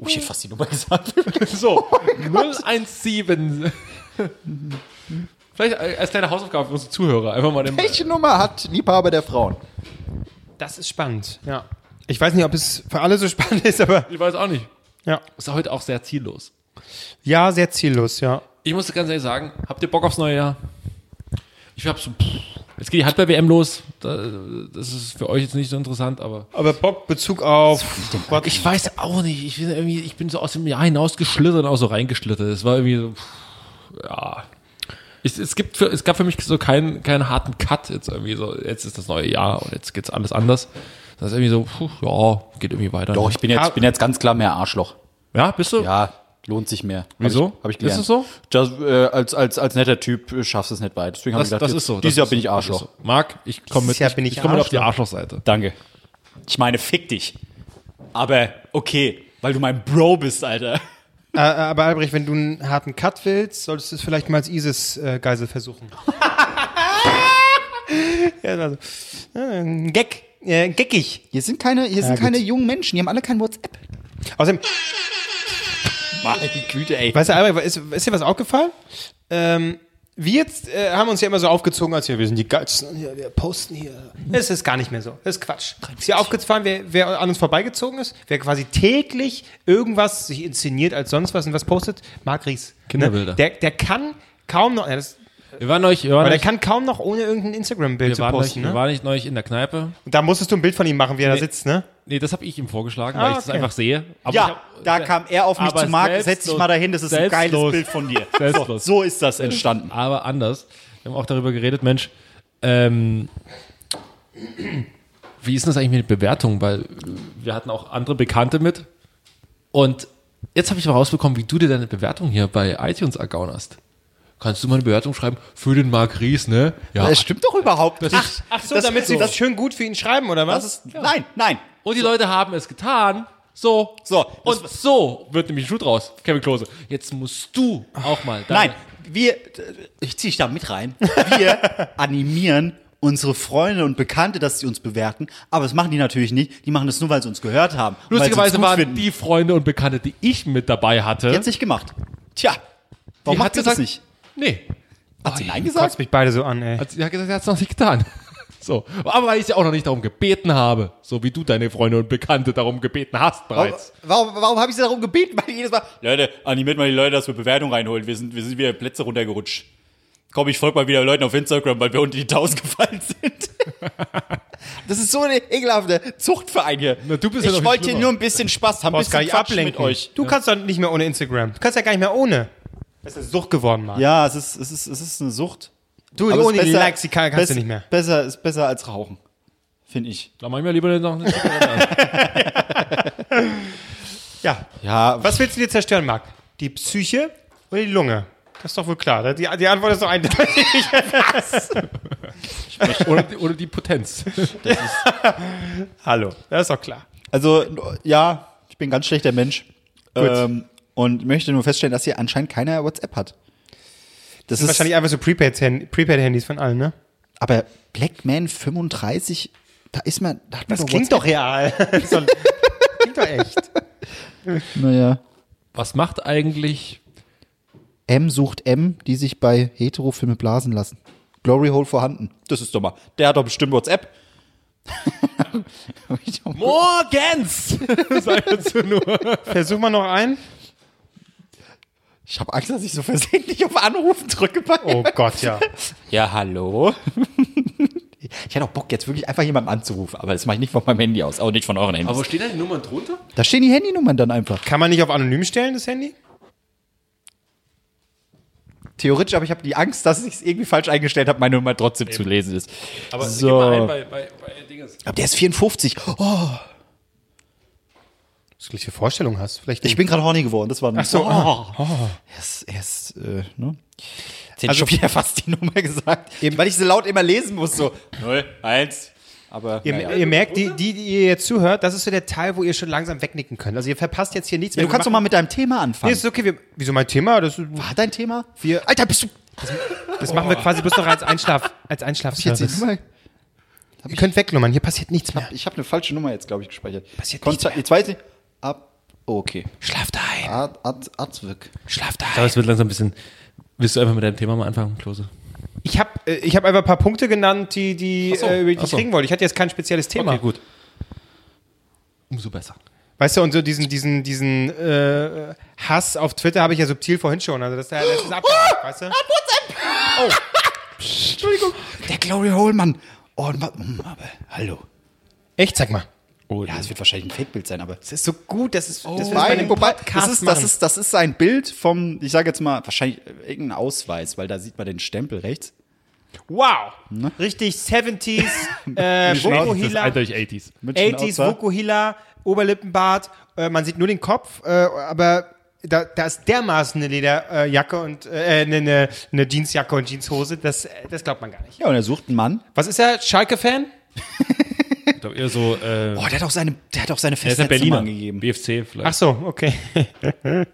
Oh, ich hätte fast die Nummer gesagt. (laughs) So, 017. Vielleicht als kleine Hausaufgabe für unsere Zuhörer. Einfach mal den. Welche Nummer hat Liebhaber der Frauen? Das ist spannend, ja. Ich weiß nicht, ob es für alle so (laughs) spannend ist, aber Ich weiß auch nicht. ja. Ist heute auch sehr ziellos. Ja, sehr ziellos, ja. Ich muss ganz ehrlich sagen, habt ihr Bock aufs neue Jahr? Ich hab so, pff, jetzt geht die Handball-WM los. Da, das ist für euch jetzt nicht so interessant, aber. Aber Bock, Bezug auf. Gott, Ich weiß auch nicht. Ich bin irgendwie, ich bin so aus dem Jahr hinausgeschlittert und auch so reingeschlittert. Es war irgendwie so, pff, ja. Ich, es, gibt für, es gab für mich so keinen, keinen harten Cut jetzt irgendwie so, jetzt ist das neue Jahr und jetzt geht's alles anders. Das ist irgendwie so, puh, ja, geht irgendwie weiter. Doch, ich bin jetzt, bin jetzt ganz klar mehr Arschloch. ja, bist du? Ja, lohnt sich mehr. Wieso? Hab ich, hab ich gelernt. Ist es so? Just, äh, als, als, als netter Typ äh, schaffst du es nicht weit. Deswegen habe Das, ich gedacht, das ist so. Dieses das Jahr ist bin ich so, das Arschloch. ist so. Marc, ich komme mit, Jahr bin ich ich komme mit auf die Arschloch. Arschlochseite. Danke. Ich meine, fick dich. Aber okay, weil du mein Bro bist, Alter. Äh, aber Albrecht, wenn du einen harten Cut willst, solltest du es vielleicht mal als ISIS-Geisel versuchen. (laughs) ja, also, äh, ein Gag. Äh, geckig. Hier sind keine, hier sind gut. keine jungen Menschen, die haben alle kein WhatsApp. Außerdem, Meine Güte, ey. weißt du, Albrecht, ist, ist dir was aufgefallen? Ähm, wir jetzt äh, haben uns ja immer so aufgezogen, als wir, wir sind die Geilsten, hier, wir posten hier. Das ist gar nicht mehr so. Das ist Quatsch. Ist dir aufgefallen, wer, wer an uns vorbeigezogen ist? Wer quasi täglich irgendwas sich inszeniert als sonst was und was postet? Marc Ries. Kinderbilder. Ne? Der, der kann kaum noch, ja, das, Wir waren neulich, wir waren aber der kann kaum noch ohne irgendein Instagram-Bild wir zu posten. wir Ne? waren nicht neulich in der Kneipe. Und da musstest du ein Bild von ihm machen, wie er da Nee. sitzt, ne? Nee, das habe ich ihm vorgeschlagen, Ah, weil ich das einfach sehe. Aber Ja, hab- da kam er auf mich aber zu Marc, setz dich mal dahin, das ist ein geiles. Bild von dir. (laughs) So, Selbstlos. so ist das entstanden. aber anders. Wir haben auch darüber geredet, Mensch, ähm, wie ist denn das eigentlich mit den Bewertungen? Weil wir hatten auch andere Bekannte mit. Und jetzt habe ich mal rausbekommen, wie du dir deine Bewertung hier bei iTunes ergaunerst. Kannst du mal eine Bewertung schreiben für den Marc Ries, ne? Ja. Das stimmt doch überhaupt nicht. Ach, Ach so, Das- damit sie das- das schön gut für ihn schreiben, oder was? Das ist, Nein, nein. Und die Leute haben es getan. So. So, Und so wird nämlich ein Schuh draus, Kevin Klose. Jetzt musst du auch mal. Nein, wir, ich ziehe dich da mit rein. Wir (laughs) animieren unsere Freunde und Bekannte, dass sie uns bewerten. Aber das machen die natürlich nicht. Die machen das nur, weil sie uns gehört haben. Lustigerweise waren finden. die Freunde und Bekannte, die ich mit dabei hatte. Die hat's nicht gemacht. Tja, warum die macht hat sie das nicht? Nee. Hat sie Nein Kotzt gesagt? mich beide so an, ey. Hat, sie hat gesagt, er hat es noch nicht getan. (laughs) So. Aber weil ich sie auch noch nicht darum gebeten habe, so wie du deine Freunde und Bekannte darum gebeten hast Warum, bereits. warum, warum habe ich sie darum gebeten? (laughs) Weil jedes Mal, Leute, animiert mal die Leute, dass wir Bewertung reinholen. Wir sind, wir sind wieder Plätze runtergerutscht. Komm, ich folge mal wieder Leuten auf Instagram, weil wir unter die 1000 (laughs) gefallen sind. Das ist so eine ekelhafte Zuchtverein hier. Na, du bist ja ich viel wollte hier nur ein bisschen Spaß haben, ein bisschen nicht Quatschen ablenken. mit euch. Du kannst doch nicht mehr ohne Instagram. Du kannst ja gar nicht mehr ohne. Das ist Sucht geworden, Mann. Ja, es ist, es ist, es ist eine Sucht. Du, Aber es ohne ist die Likes, die kann, kannst du nicht mehr. Besser ist besser als Rauchen. Finde ich. Da mach ich mir lieber noch eine. (laughs) Ja. Ja, Was willst du dir zerstören, Marc? Die Psyche oder die Lunge? Das ist doch wohl klar. Die, die Antwort ist doch eindeutig. (laughs) oder, die, oder die Potenz. Hallo, das ist doch klar. Also, ja, ich bin ein ganz schlechter Mensch. Ähm, und möchte nur feststellen, dass hier anscheinend keiner WhatsApp hat. Das ist Wahrscheinlich einfach so Prepaid-Hand- Prepaid-Handys von allen, ne? aber Blackman 35, da ist man, da hat man Das klingt doch real. (laughs) Das klingt doch echt. Naja. Was macht eigentlich M sucht M, die sich bei Heterofilme blasen lassen. Glory Hole vorhanden. Das ist doch mal. Der hat doch bestimmt WhatsApp. (laughs) Morgens? (laughs) Sag dazu nur. Versuch mal noch einen. Ich habe Angst, dass ich so versehentlich auf Anrufen drücke bei. Oh Gott, ja. (laughs) Ja, hallo. (laughs) Ich hätte auch Bock, jetzt wirklich einfach jemanden anzurufen, aber das mache ich nicht von meinem Handy aus, auch nicht von euren Handys. Aber wo stehen da die Nummern drunter? da stehen die Handynummern dann einfach. Kann man nicht auf anonym stellen, das Handy? Theoretisch, aber ich habe die Angst, dass ich es irgendwie falsch eingestellt habe, meine Nummer trotzdem zu lesen ist. Aber So. gib mal ein bei, bei, bei Dinges. Aber der ist 54. Oh, Was du gleich für Vorstellung hast. Vielleicht ich bin gerade horny geworden. Das war ein Ach so, Oh. Er ist, er ist, äh, ne? Jetzt Also- ich schon wieder fast die Nummer gesagt. Weil ich so laut immer lesen muss, so 0, 1. Aber Ihr, naja. ihr merkt, die, die, die ihr jetzt zuhört, das ist so der Teil, wo ihr schon langsam wegnicken könnt. Also ihr verpasst jetzt hier nichts ja, du kannst doch mal mit deinem Thema Nee, anfangen. ist okay. Wir, wieso mein Thema? Das, War dein Thema? wir, Alter, bist du. das machen wir quasi bloß noch als Einschlaf, als Einschlafservice. Ihr könnt weglummern, hier passiert nichts mehr. ich habe eine falsche Nummer jetzt, glaube ich, gespeichert. Passiert Konta Jetzt weiß ich. Ab. Oh, okay. Schlaf da ein. Ad, ad, Adwirk. Schlaf da Aber ein. es wird langsam ein bisschen. Willst du einfach mit deinem Thema mal anfangen, Klose? Ich habe äh, ich hab einfach ein paar Punkte genannt, die, die, so, äh, über die ich so. kriegen wollte. Ich hatte jetzt kein spezielles Thema. Okay, gut. Umso besser. Weißt du, und so diesen, diesen, diesen äh, Hass auf Twitter habe ich ja subtil vorhin schon. Also das, das ist abgehakt, weißt du? Der Glory Hole, Mann. Oh, ma- mm, hallo. Echt, sag mal. Ja, es wird wahrscheinlich ein Fake-Bild sein, aber. Das ist so gut, das ist, das will ich bei Wobei, einem wobei Podcast das, ist, das, ist, das ist ein Bild vom, ich sage jetzt mal, wahrscheinlich äh, irgendein Ausweis, weil da sieht man den Stempel rechts. Wow. Richtig 70s, (laughs) äh, Das Vokuhila, ist eindeutig 80s. Mit 80s Schnauzer. Vokuhila, Oberlippenbart. Äh, man sieht nur den Kopf, äh, aber da, da ist dermaßen eine Lederjacke äh, und äh, eine, eine, eine Jeansjacke und Jeanshose. Das, äh, das glaubt man gar nicht. Ja, und er sucht einen Mann. Was ist er? Schalke-Fan? (laughs) Eher so. Äh, Oh, der hat auch seine, der hat auch seine er ein Festnetznummer Berliner. angegeben. BFC vielleicht. Ach so, okay. (laughs)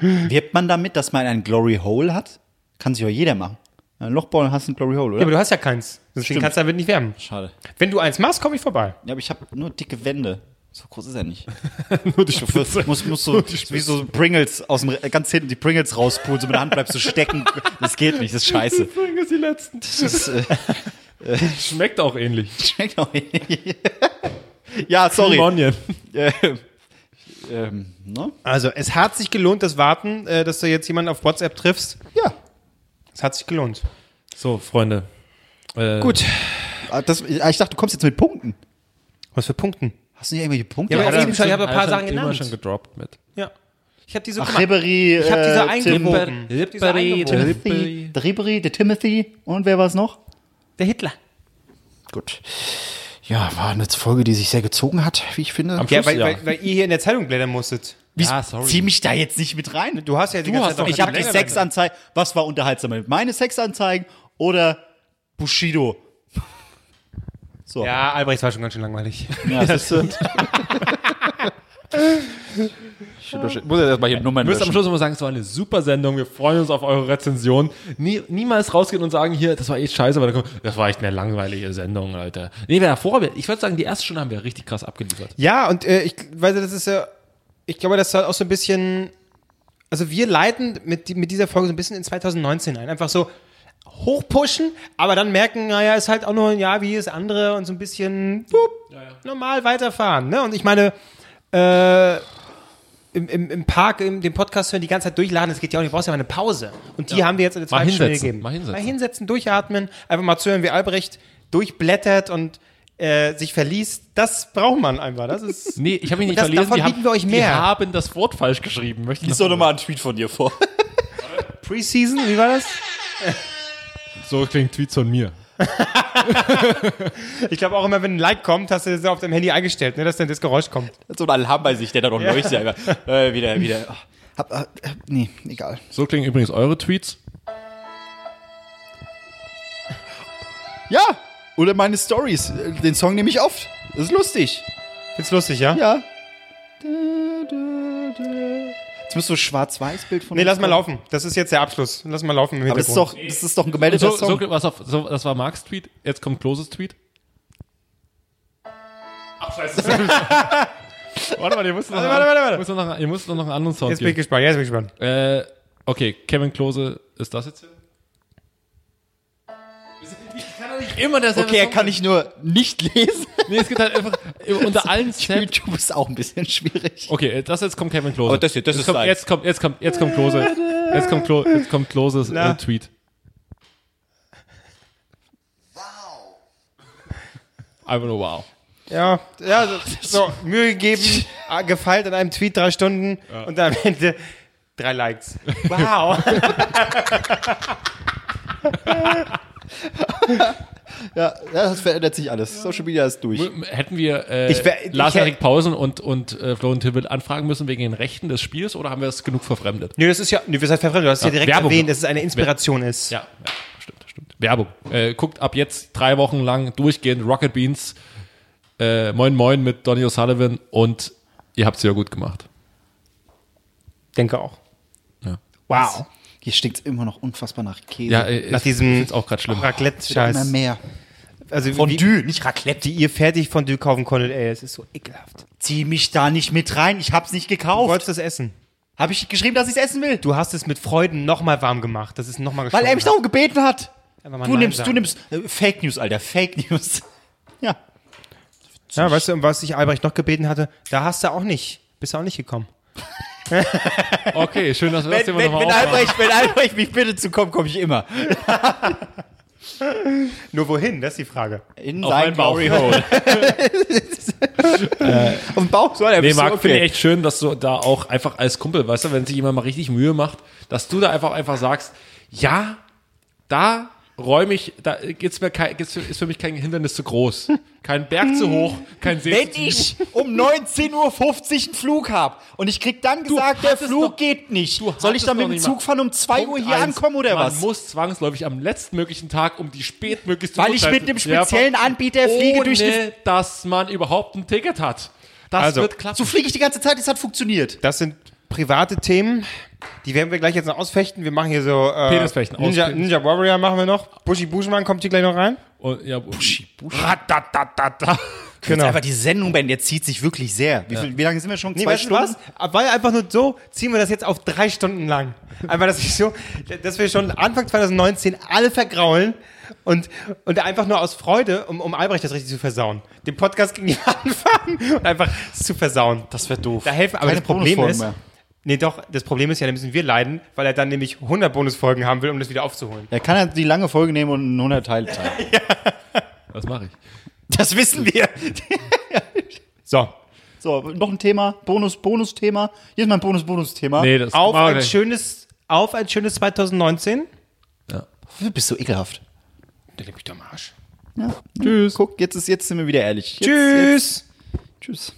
Wirbt man damit, dass man einen Glory Hole hat? Kann sich ja jeder machen. Ein Lochball hast einen Glory Hole, oder? Ja, aber du hast ja keins. Deswegen Stimmt. kannst du damit nicht werben. Schade. Wenn du eins machst, komme ich vorbei. Ja, aber ich habe nur dicke Wände. So groß ist er nicht. (laughs) Nur die Spitze. muss, muss so, wie so Pringles aus dem, ganz hinten die Pringles rauspulen, so mit der Hand bleibst du stecken. (laughs) Das geht nicht, das ist scheiße. Übrigens die letzten. Das ist, äh, (laughs) Schmeckt auch ähnlich. schmeckt auch nicht. (laughs) Ja, sorry. Onion. (laughs) Äh, ähm, ne? Also, es hat sich gelohnt, das Warten, äh, dass du jetzt jemanden auf WhatsApp triffst. Ja. Es hat sich gelohnt. So, Freunde. Äh, Gut. Ah, Das, ich dachte, du kommst jetzt mit Punkten. Was für Punkten? Hast du nicht irgendwelche Punkte? Ja, aber Oder- eben schon, ich habe ein paar Sachen immer genannt. schon gedroppt mit. Ja. Ich habe die so Ach. Ribery, Ich hab diese äh, Ich diese eingewoben. Timothy, der Ribery, der Timothy und wer war es noch? Der Hitler. Gut. Ja, war eine Folge, die sich sehr gezogen hat, wie ich finde. Am Ja, Schluss, weil, ja. Weil, weil ihr hier in der Zeitung blättern musstet. Wie, Ja, sorry. Zieh mich da jetzt nicht mit rein. Du hast ja die ganze hast Zeit doch- Ich habe die Sexanzeigen. Was war unterhaltsamer? Meine Sexanzeigen oder Bushido? So. Ja, Albrecht war schon ganz schön langweilig. Ja, das (laughs) (laughs) ich muss jetzt erstmal hier Nummern Wir müssen am. Schluss immer sagen, es war eine super Sendung. Wir freuen uns auf eure Rezension. Nie, niemals rausgehen und sagen, hier, das war echt scheiße, kommt, das war echt eine langweilige Sendung, Alter. Nee, wer davor, ich würde sagen, die erste Stunde haben wir richtig krass abgeliefert. Ja, und äh, ich weiß, das ist ja, ich glaube, das ist halt auch so ein bisschen, also wir leiten mit, mit dieser Folge so ein bisschen in 2019 ein. Einfach so hochpushen, aber dann merken, naja, ist halt auch nur ein Jahr wie das andere und so ein bisschen wupp, normal weiterfahren. Ne? Und ich meine, äh, im, im, im Park im, den Podcast hören, die ganze Zeit durchladen, das geht ja auch nicht, du brauchst ja mal eine Pause. Und die haben wir jetzt in der Mal zweiten Stunde hinsetzen, gegeben. mal hinsetzen. Mal hinsetzen, durchatmen, einfach mal zuhören, wie Albrecht durchblättert und äh, sich verliest. Das braucht man einfach. Das ist (laughs) Nee, ich habe mich nicht Das- verlesen. davon die haben, bieten wir euch Die mehr. haben das Wort falsch geschrieben. Möchte ich Lies doch nochmal einen Tweet von dir vor. (laughs) (laughs) Preseason, wie war das? So klingt Tweets von mir. (laughs) Ich glaube auch immer, wenn ein Like kommt, hast du das auf deinem Handy eingestellt, ne, dass dann das Geräusch kommt. so ein Alarm bei sich, der da noch leuchtet. einfach. Äh, wieder, wieder. Oh, (laughs) hab, hab, hab, nee, egal. So klingen übrigens eure Tweets. Ja, oder meine Stories. Den Song nehme ich oft. Das ist lustig. Find's lustig, ja? Ja. Jetzt müsst du Schwarz-Weiß-Bild von Nee, lass mal laufen. Das ist jetzt der Abschluss. Lass mal laufen im Aber das ist doch, das ist doch ein gemeldeter So, Song. so, was auf, so, das war Marks Tweet. Jetzt kommt Kloses Tweet. Ach, scheiße. (laughs) warte mal, ihr müsst noch, Warte, warte, warte, warte. Ihr müsst noch, ihr müsst noch einen anderen Sound Jetzt bin ich geben. gespannt, jetzt bin ich gespannt. Äh, okay, Kevin Klose, ist das jetzt hier? Immer derselbe okay, er Song kann nicht nur nicht lesen. Nee, es gibt halt einfach (laughs) unter allen Set. YouTube ist auch ein bisschen schwierig. Okay, das jetzt kommt Kevin Klose. Aber das hier, das jetzt ist kommt, live. jetzt kommt, jetzt kommt, jetzt kommt Klose. Jetzt kommt, Klo, jetzt kommt Kloses Na? äh, Tweet. Einfach nur wow. Ja, ja so, so Mühe gegeben, ah, gefeilt an einem Tweet drei Stunden und dann am Ende drei Likes. Wow. (laughs) (laughs) (laughs) Ja, ja, das verändert sich alles. Social Media ist durch. Hätten wir äh, Ich wär- ich Lars-Erik hätt- Pausen und, und äh, Florian Tibble anfragen müssen wegen den Rechten des Spiels oder haben wir es genug verfremdet? nee, das ist ja, nee, wir sind verfremdet. Du hast ja, direkt Werbung. erwähnt, dass es eine Inspiration ist. Ja, ja stimmt, stimmt. Werbung. Äh, guckt ab jetzt drei Wochen lang durchgehend Rocket Beans. Äh, moin Moin mit Donny O'Sullivan und ihr habt es ja gut gemacht. Denke auch. Ja. Wow. Hier stinkt immer noch unfassbar nach Käse. Ja, äh, Nach ich diesem auch gerade schlimm. Immer Raclette-Scheiß. mehr. Also Fondue, nicht Raclette. Die ihr fertig Fondue kaufen konntet, ey, es ist so ekelhaft. Zieh mich da nicht mit rein. Ich hab's nicht Du gekauft. wolltest das essen. Hab ich geschrieben, dass ich's essen will? Du hast es mit Freuden nochmal warm gemacht. Das ist nochmal Weil er mich darum gebeten hat. Du nimmst, du nimmst äh, Fake News, Alter. Fake News. (laughs) Ja. Ja, weißt du, um was ich Albrecht noch gebeten hatte? Da hast du auch nicht. Bist du auch nicht gekommen. Okay, schön, dass wir das Wenn, Thema wenn, nochmal wenn, aufmachen. Albrecht, wenn Albrecht mich bittet zu kommen, komme ich immer. (laughs) Nur wohin? Das ist die Frage. In Auf sein Bauch. Hole. (laughs) Auf den Bauch soll er Nee, Marc, finde ich okay. echt schön, dass du da auch einfach als Kumpel, weißt du, wenn sich jemand mal richtig Mühe macht, dass du da einfach einfach sagst, ja, da räume ich, da gibt's mir kein, gibt's, ist für mich kein Hindernis zu groß. Kein Berg zu hoch, kein See Wenn zu ich um 19.50 Uhr einen Flug habe und ich krieg dann gesagt, der hattest Flug doch- geht nicht, du soll ich hattest dann mit dem nicht Zug fahren um 2 Uhr Punkt hier eins, ankommen oder man was? muss zwangsläufig am letztmöglichen Tag um die spätmöglichste Weil ich Uhrzeit- mit einem Ja, speziellen Anbieter fliege ohne, durch die... dass man überhaupt ein Ticket hat. Das Also, wird klappen. So fliege ich die ganze Zeit, es hat funktioniert. Das sind private Themen. Die werden wir gleich jetzt noch ausfechten. Wir machen hier so äh, Penisfechten, Ninja, ausfechten. Ninja Warrior machen wir noch. Buschi Buschmann kommt hier gleich noch rein. Und, ja, Genau. Genau. Einfach die Sendung, Ben, der zieht sich wirklich sehr. Wie, viel, wie lange sind wir schon? Nee, Zwei weißt du Stunden? was? Weil einfach nur so ziehen wir das jetzt auf drei Stunden lang. Einfach, dass ich so, dass wir schon Anfang 2019 alle vergraulen und, und einfach nur aus Freude, um, um Albrecht das richtig zu versauen. Den Podcast gegen die (laughs) anfangen und einfach zu versauen. Das wäre doof. Da helfen, aber Keine das Problem ist, mehr. Nee doch, das Problem ist ja, da müssen wir leiden, weil er dann nämlich 100 Bonusfolgen haben will, um das wieder aufzuholen. Er kann ja die lange Folge nehmen und in 100 Teile teilen. (laughs) Was mache ich? Das wissen wir. (laughs) So, So, noch ein Thema, Bonus, Bonus-Thema. Hier ist mein Bonus-Bonus-Thema. Nee, das auf ein gleich. schönes, auf ein schönes 2019. Du bist so ekelhaft. Der lebt mich doch am Arsch. Ja. Tschüss. Guck, jetzt, ist, jetzt sind wir wieder ehrlich. Jetzt, Tschüss. Jetzt, tschüss.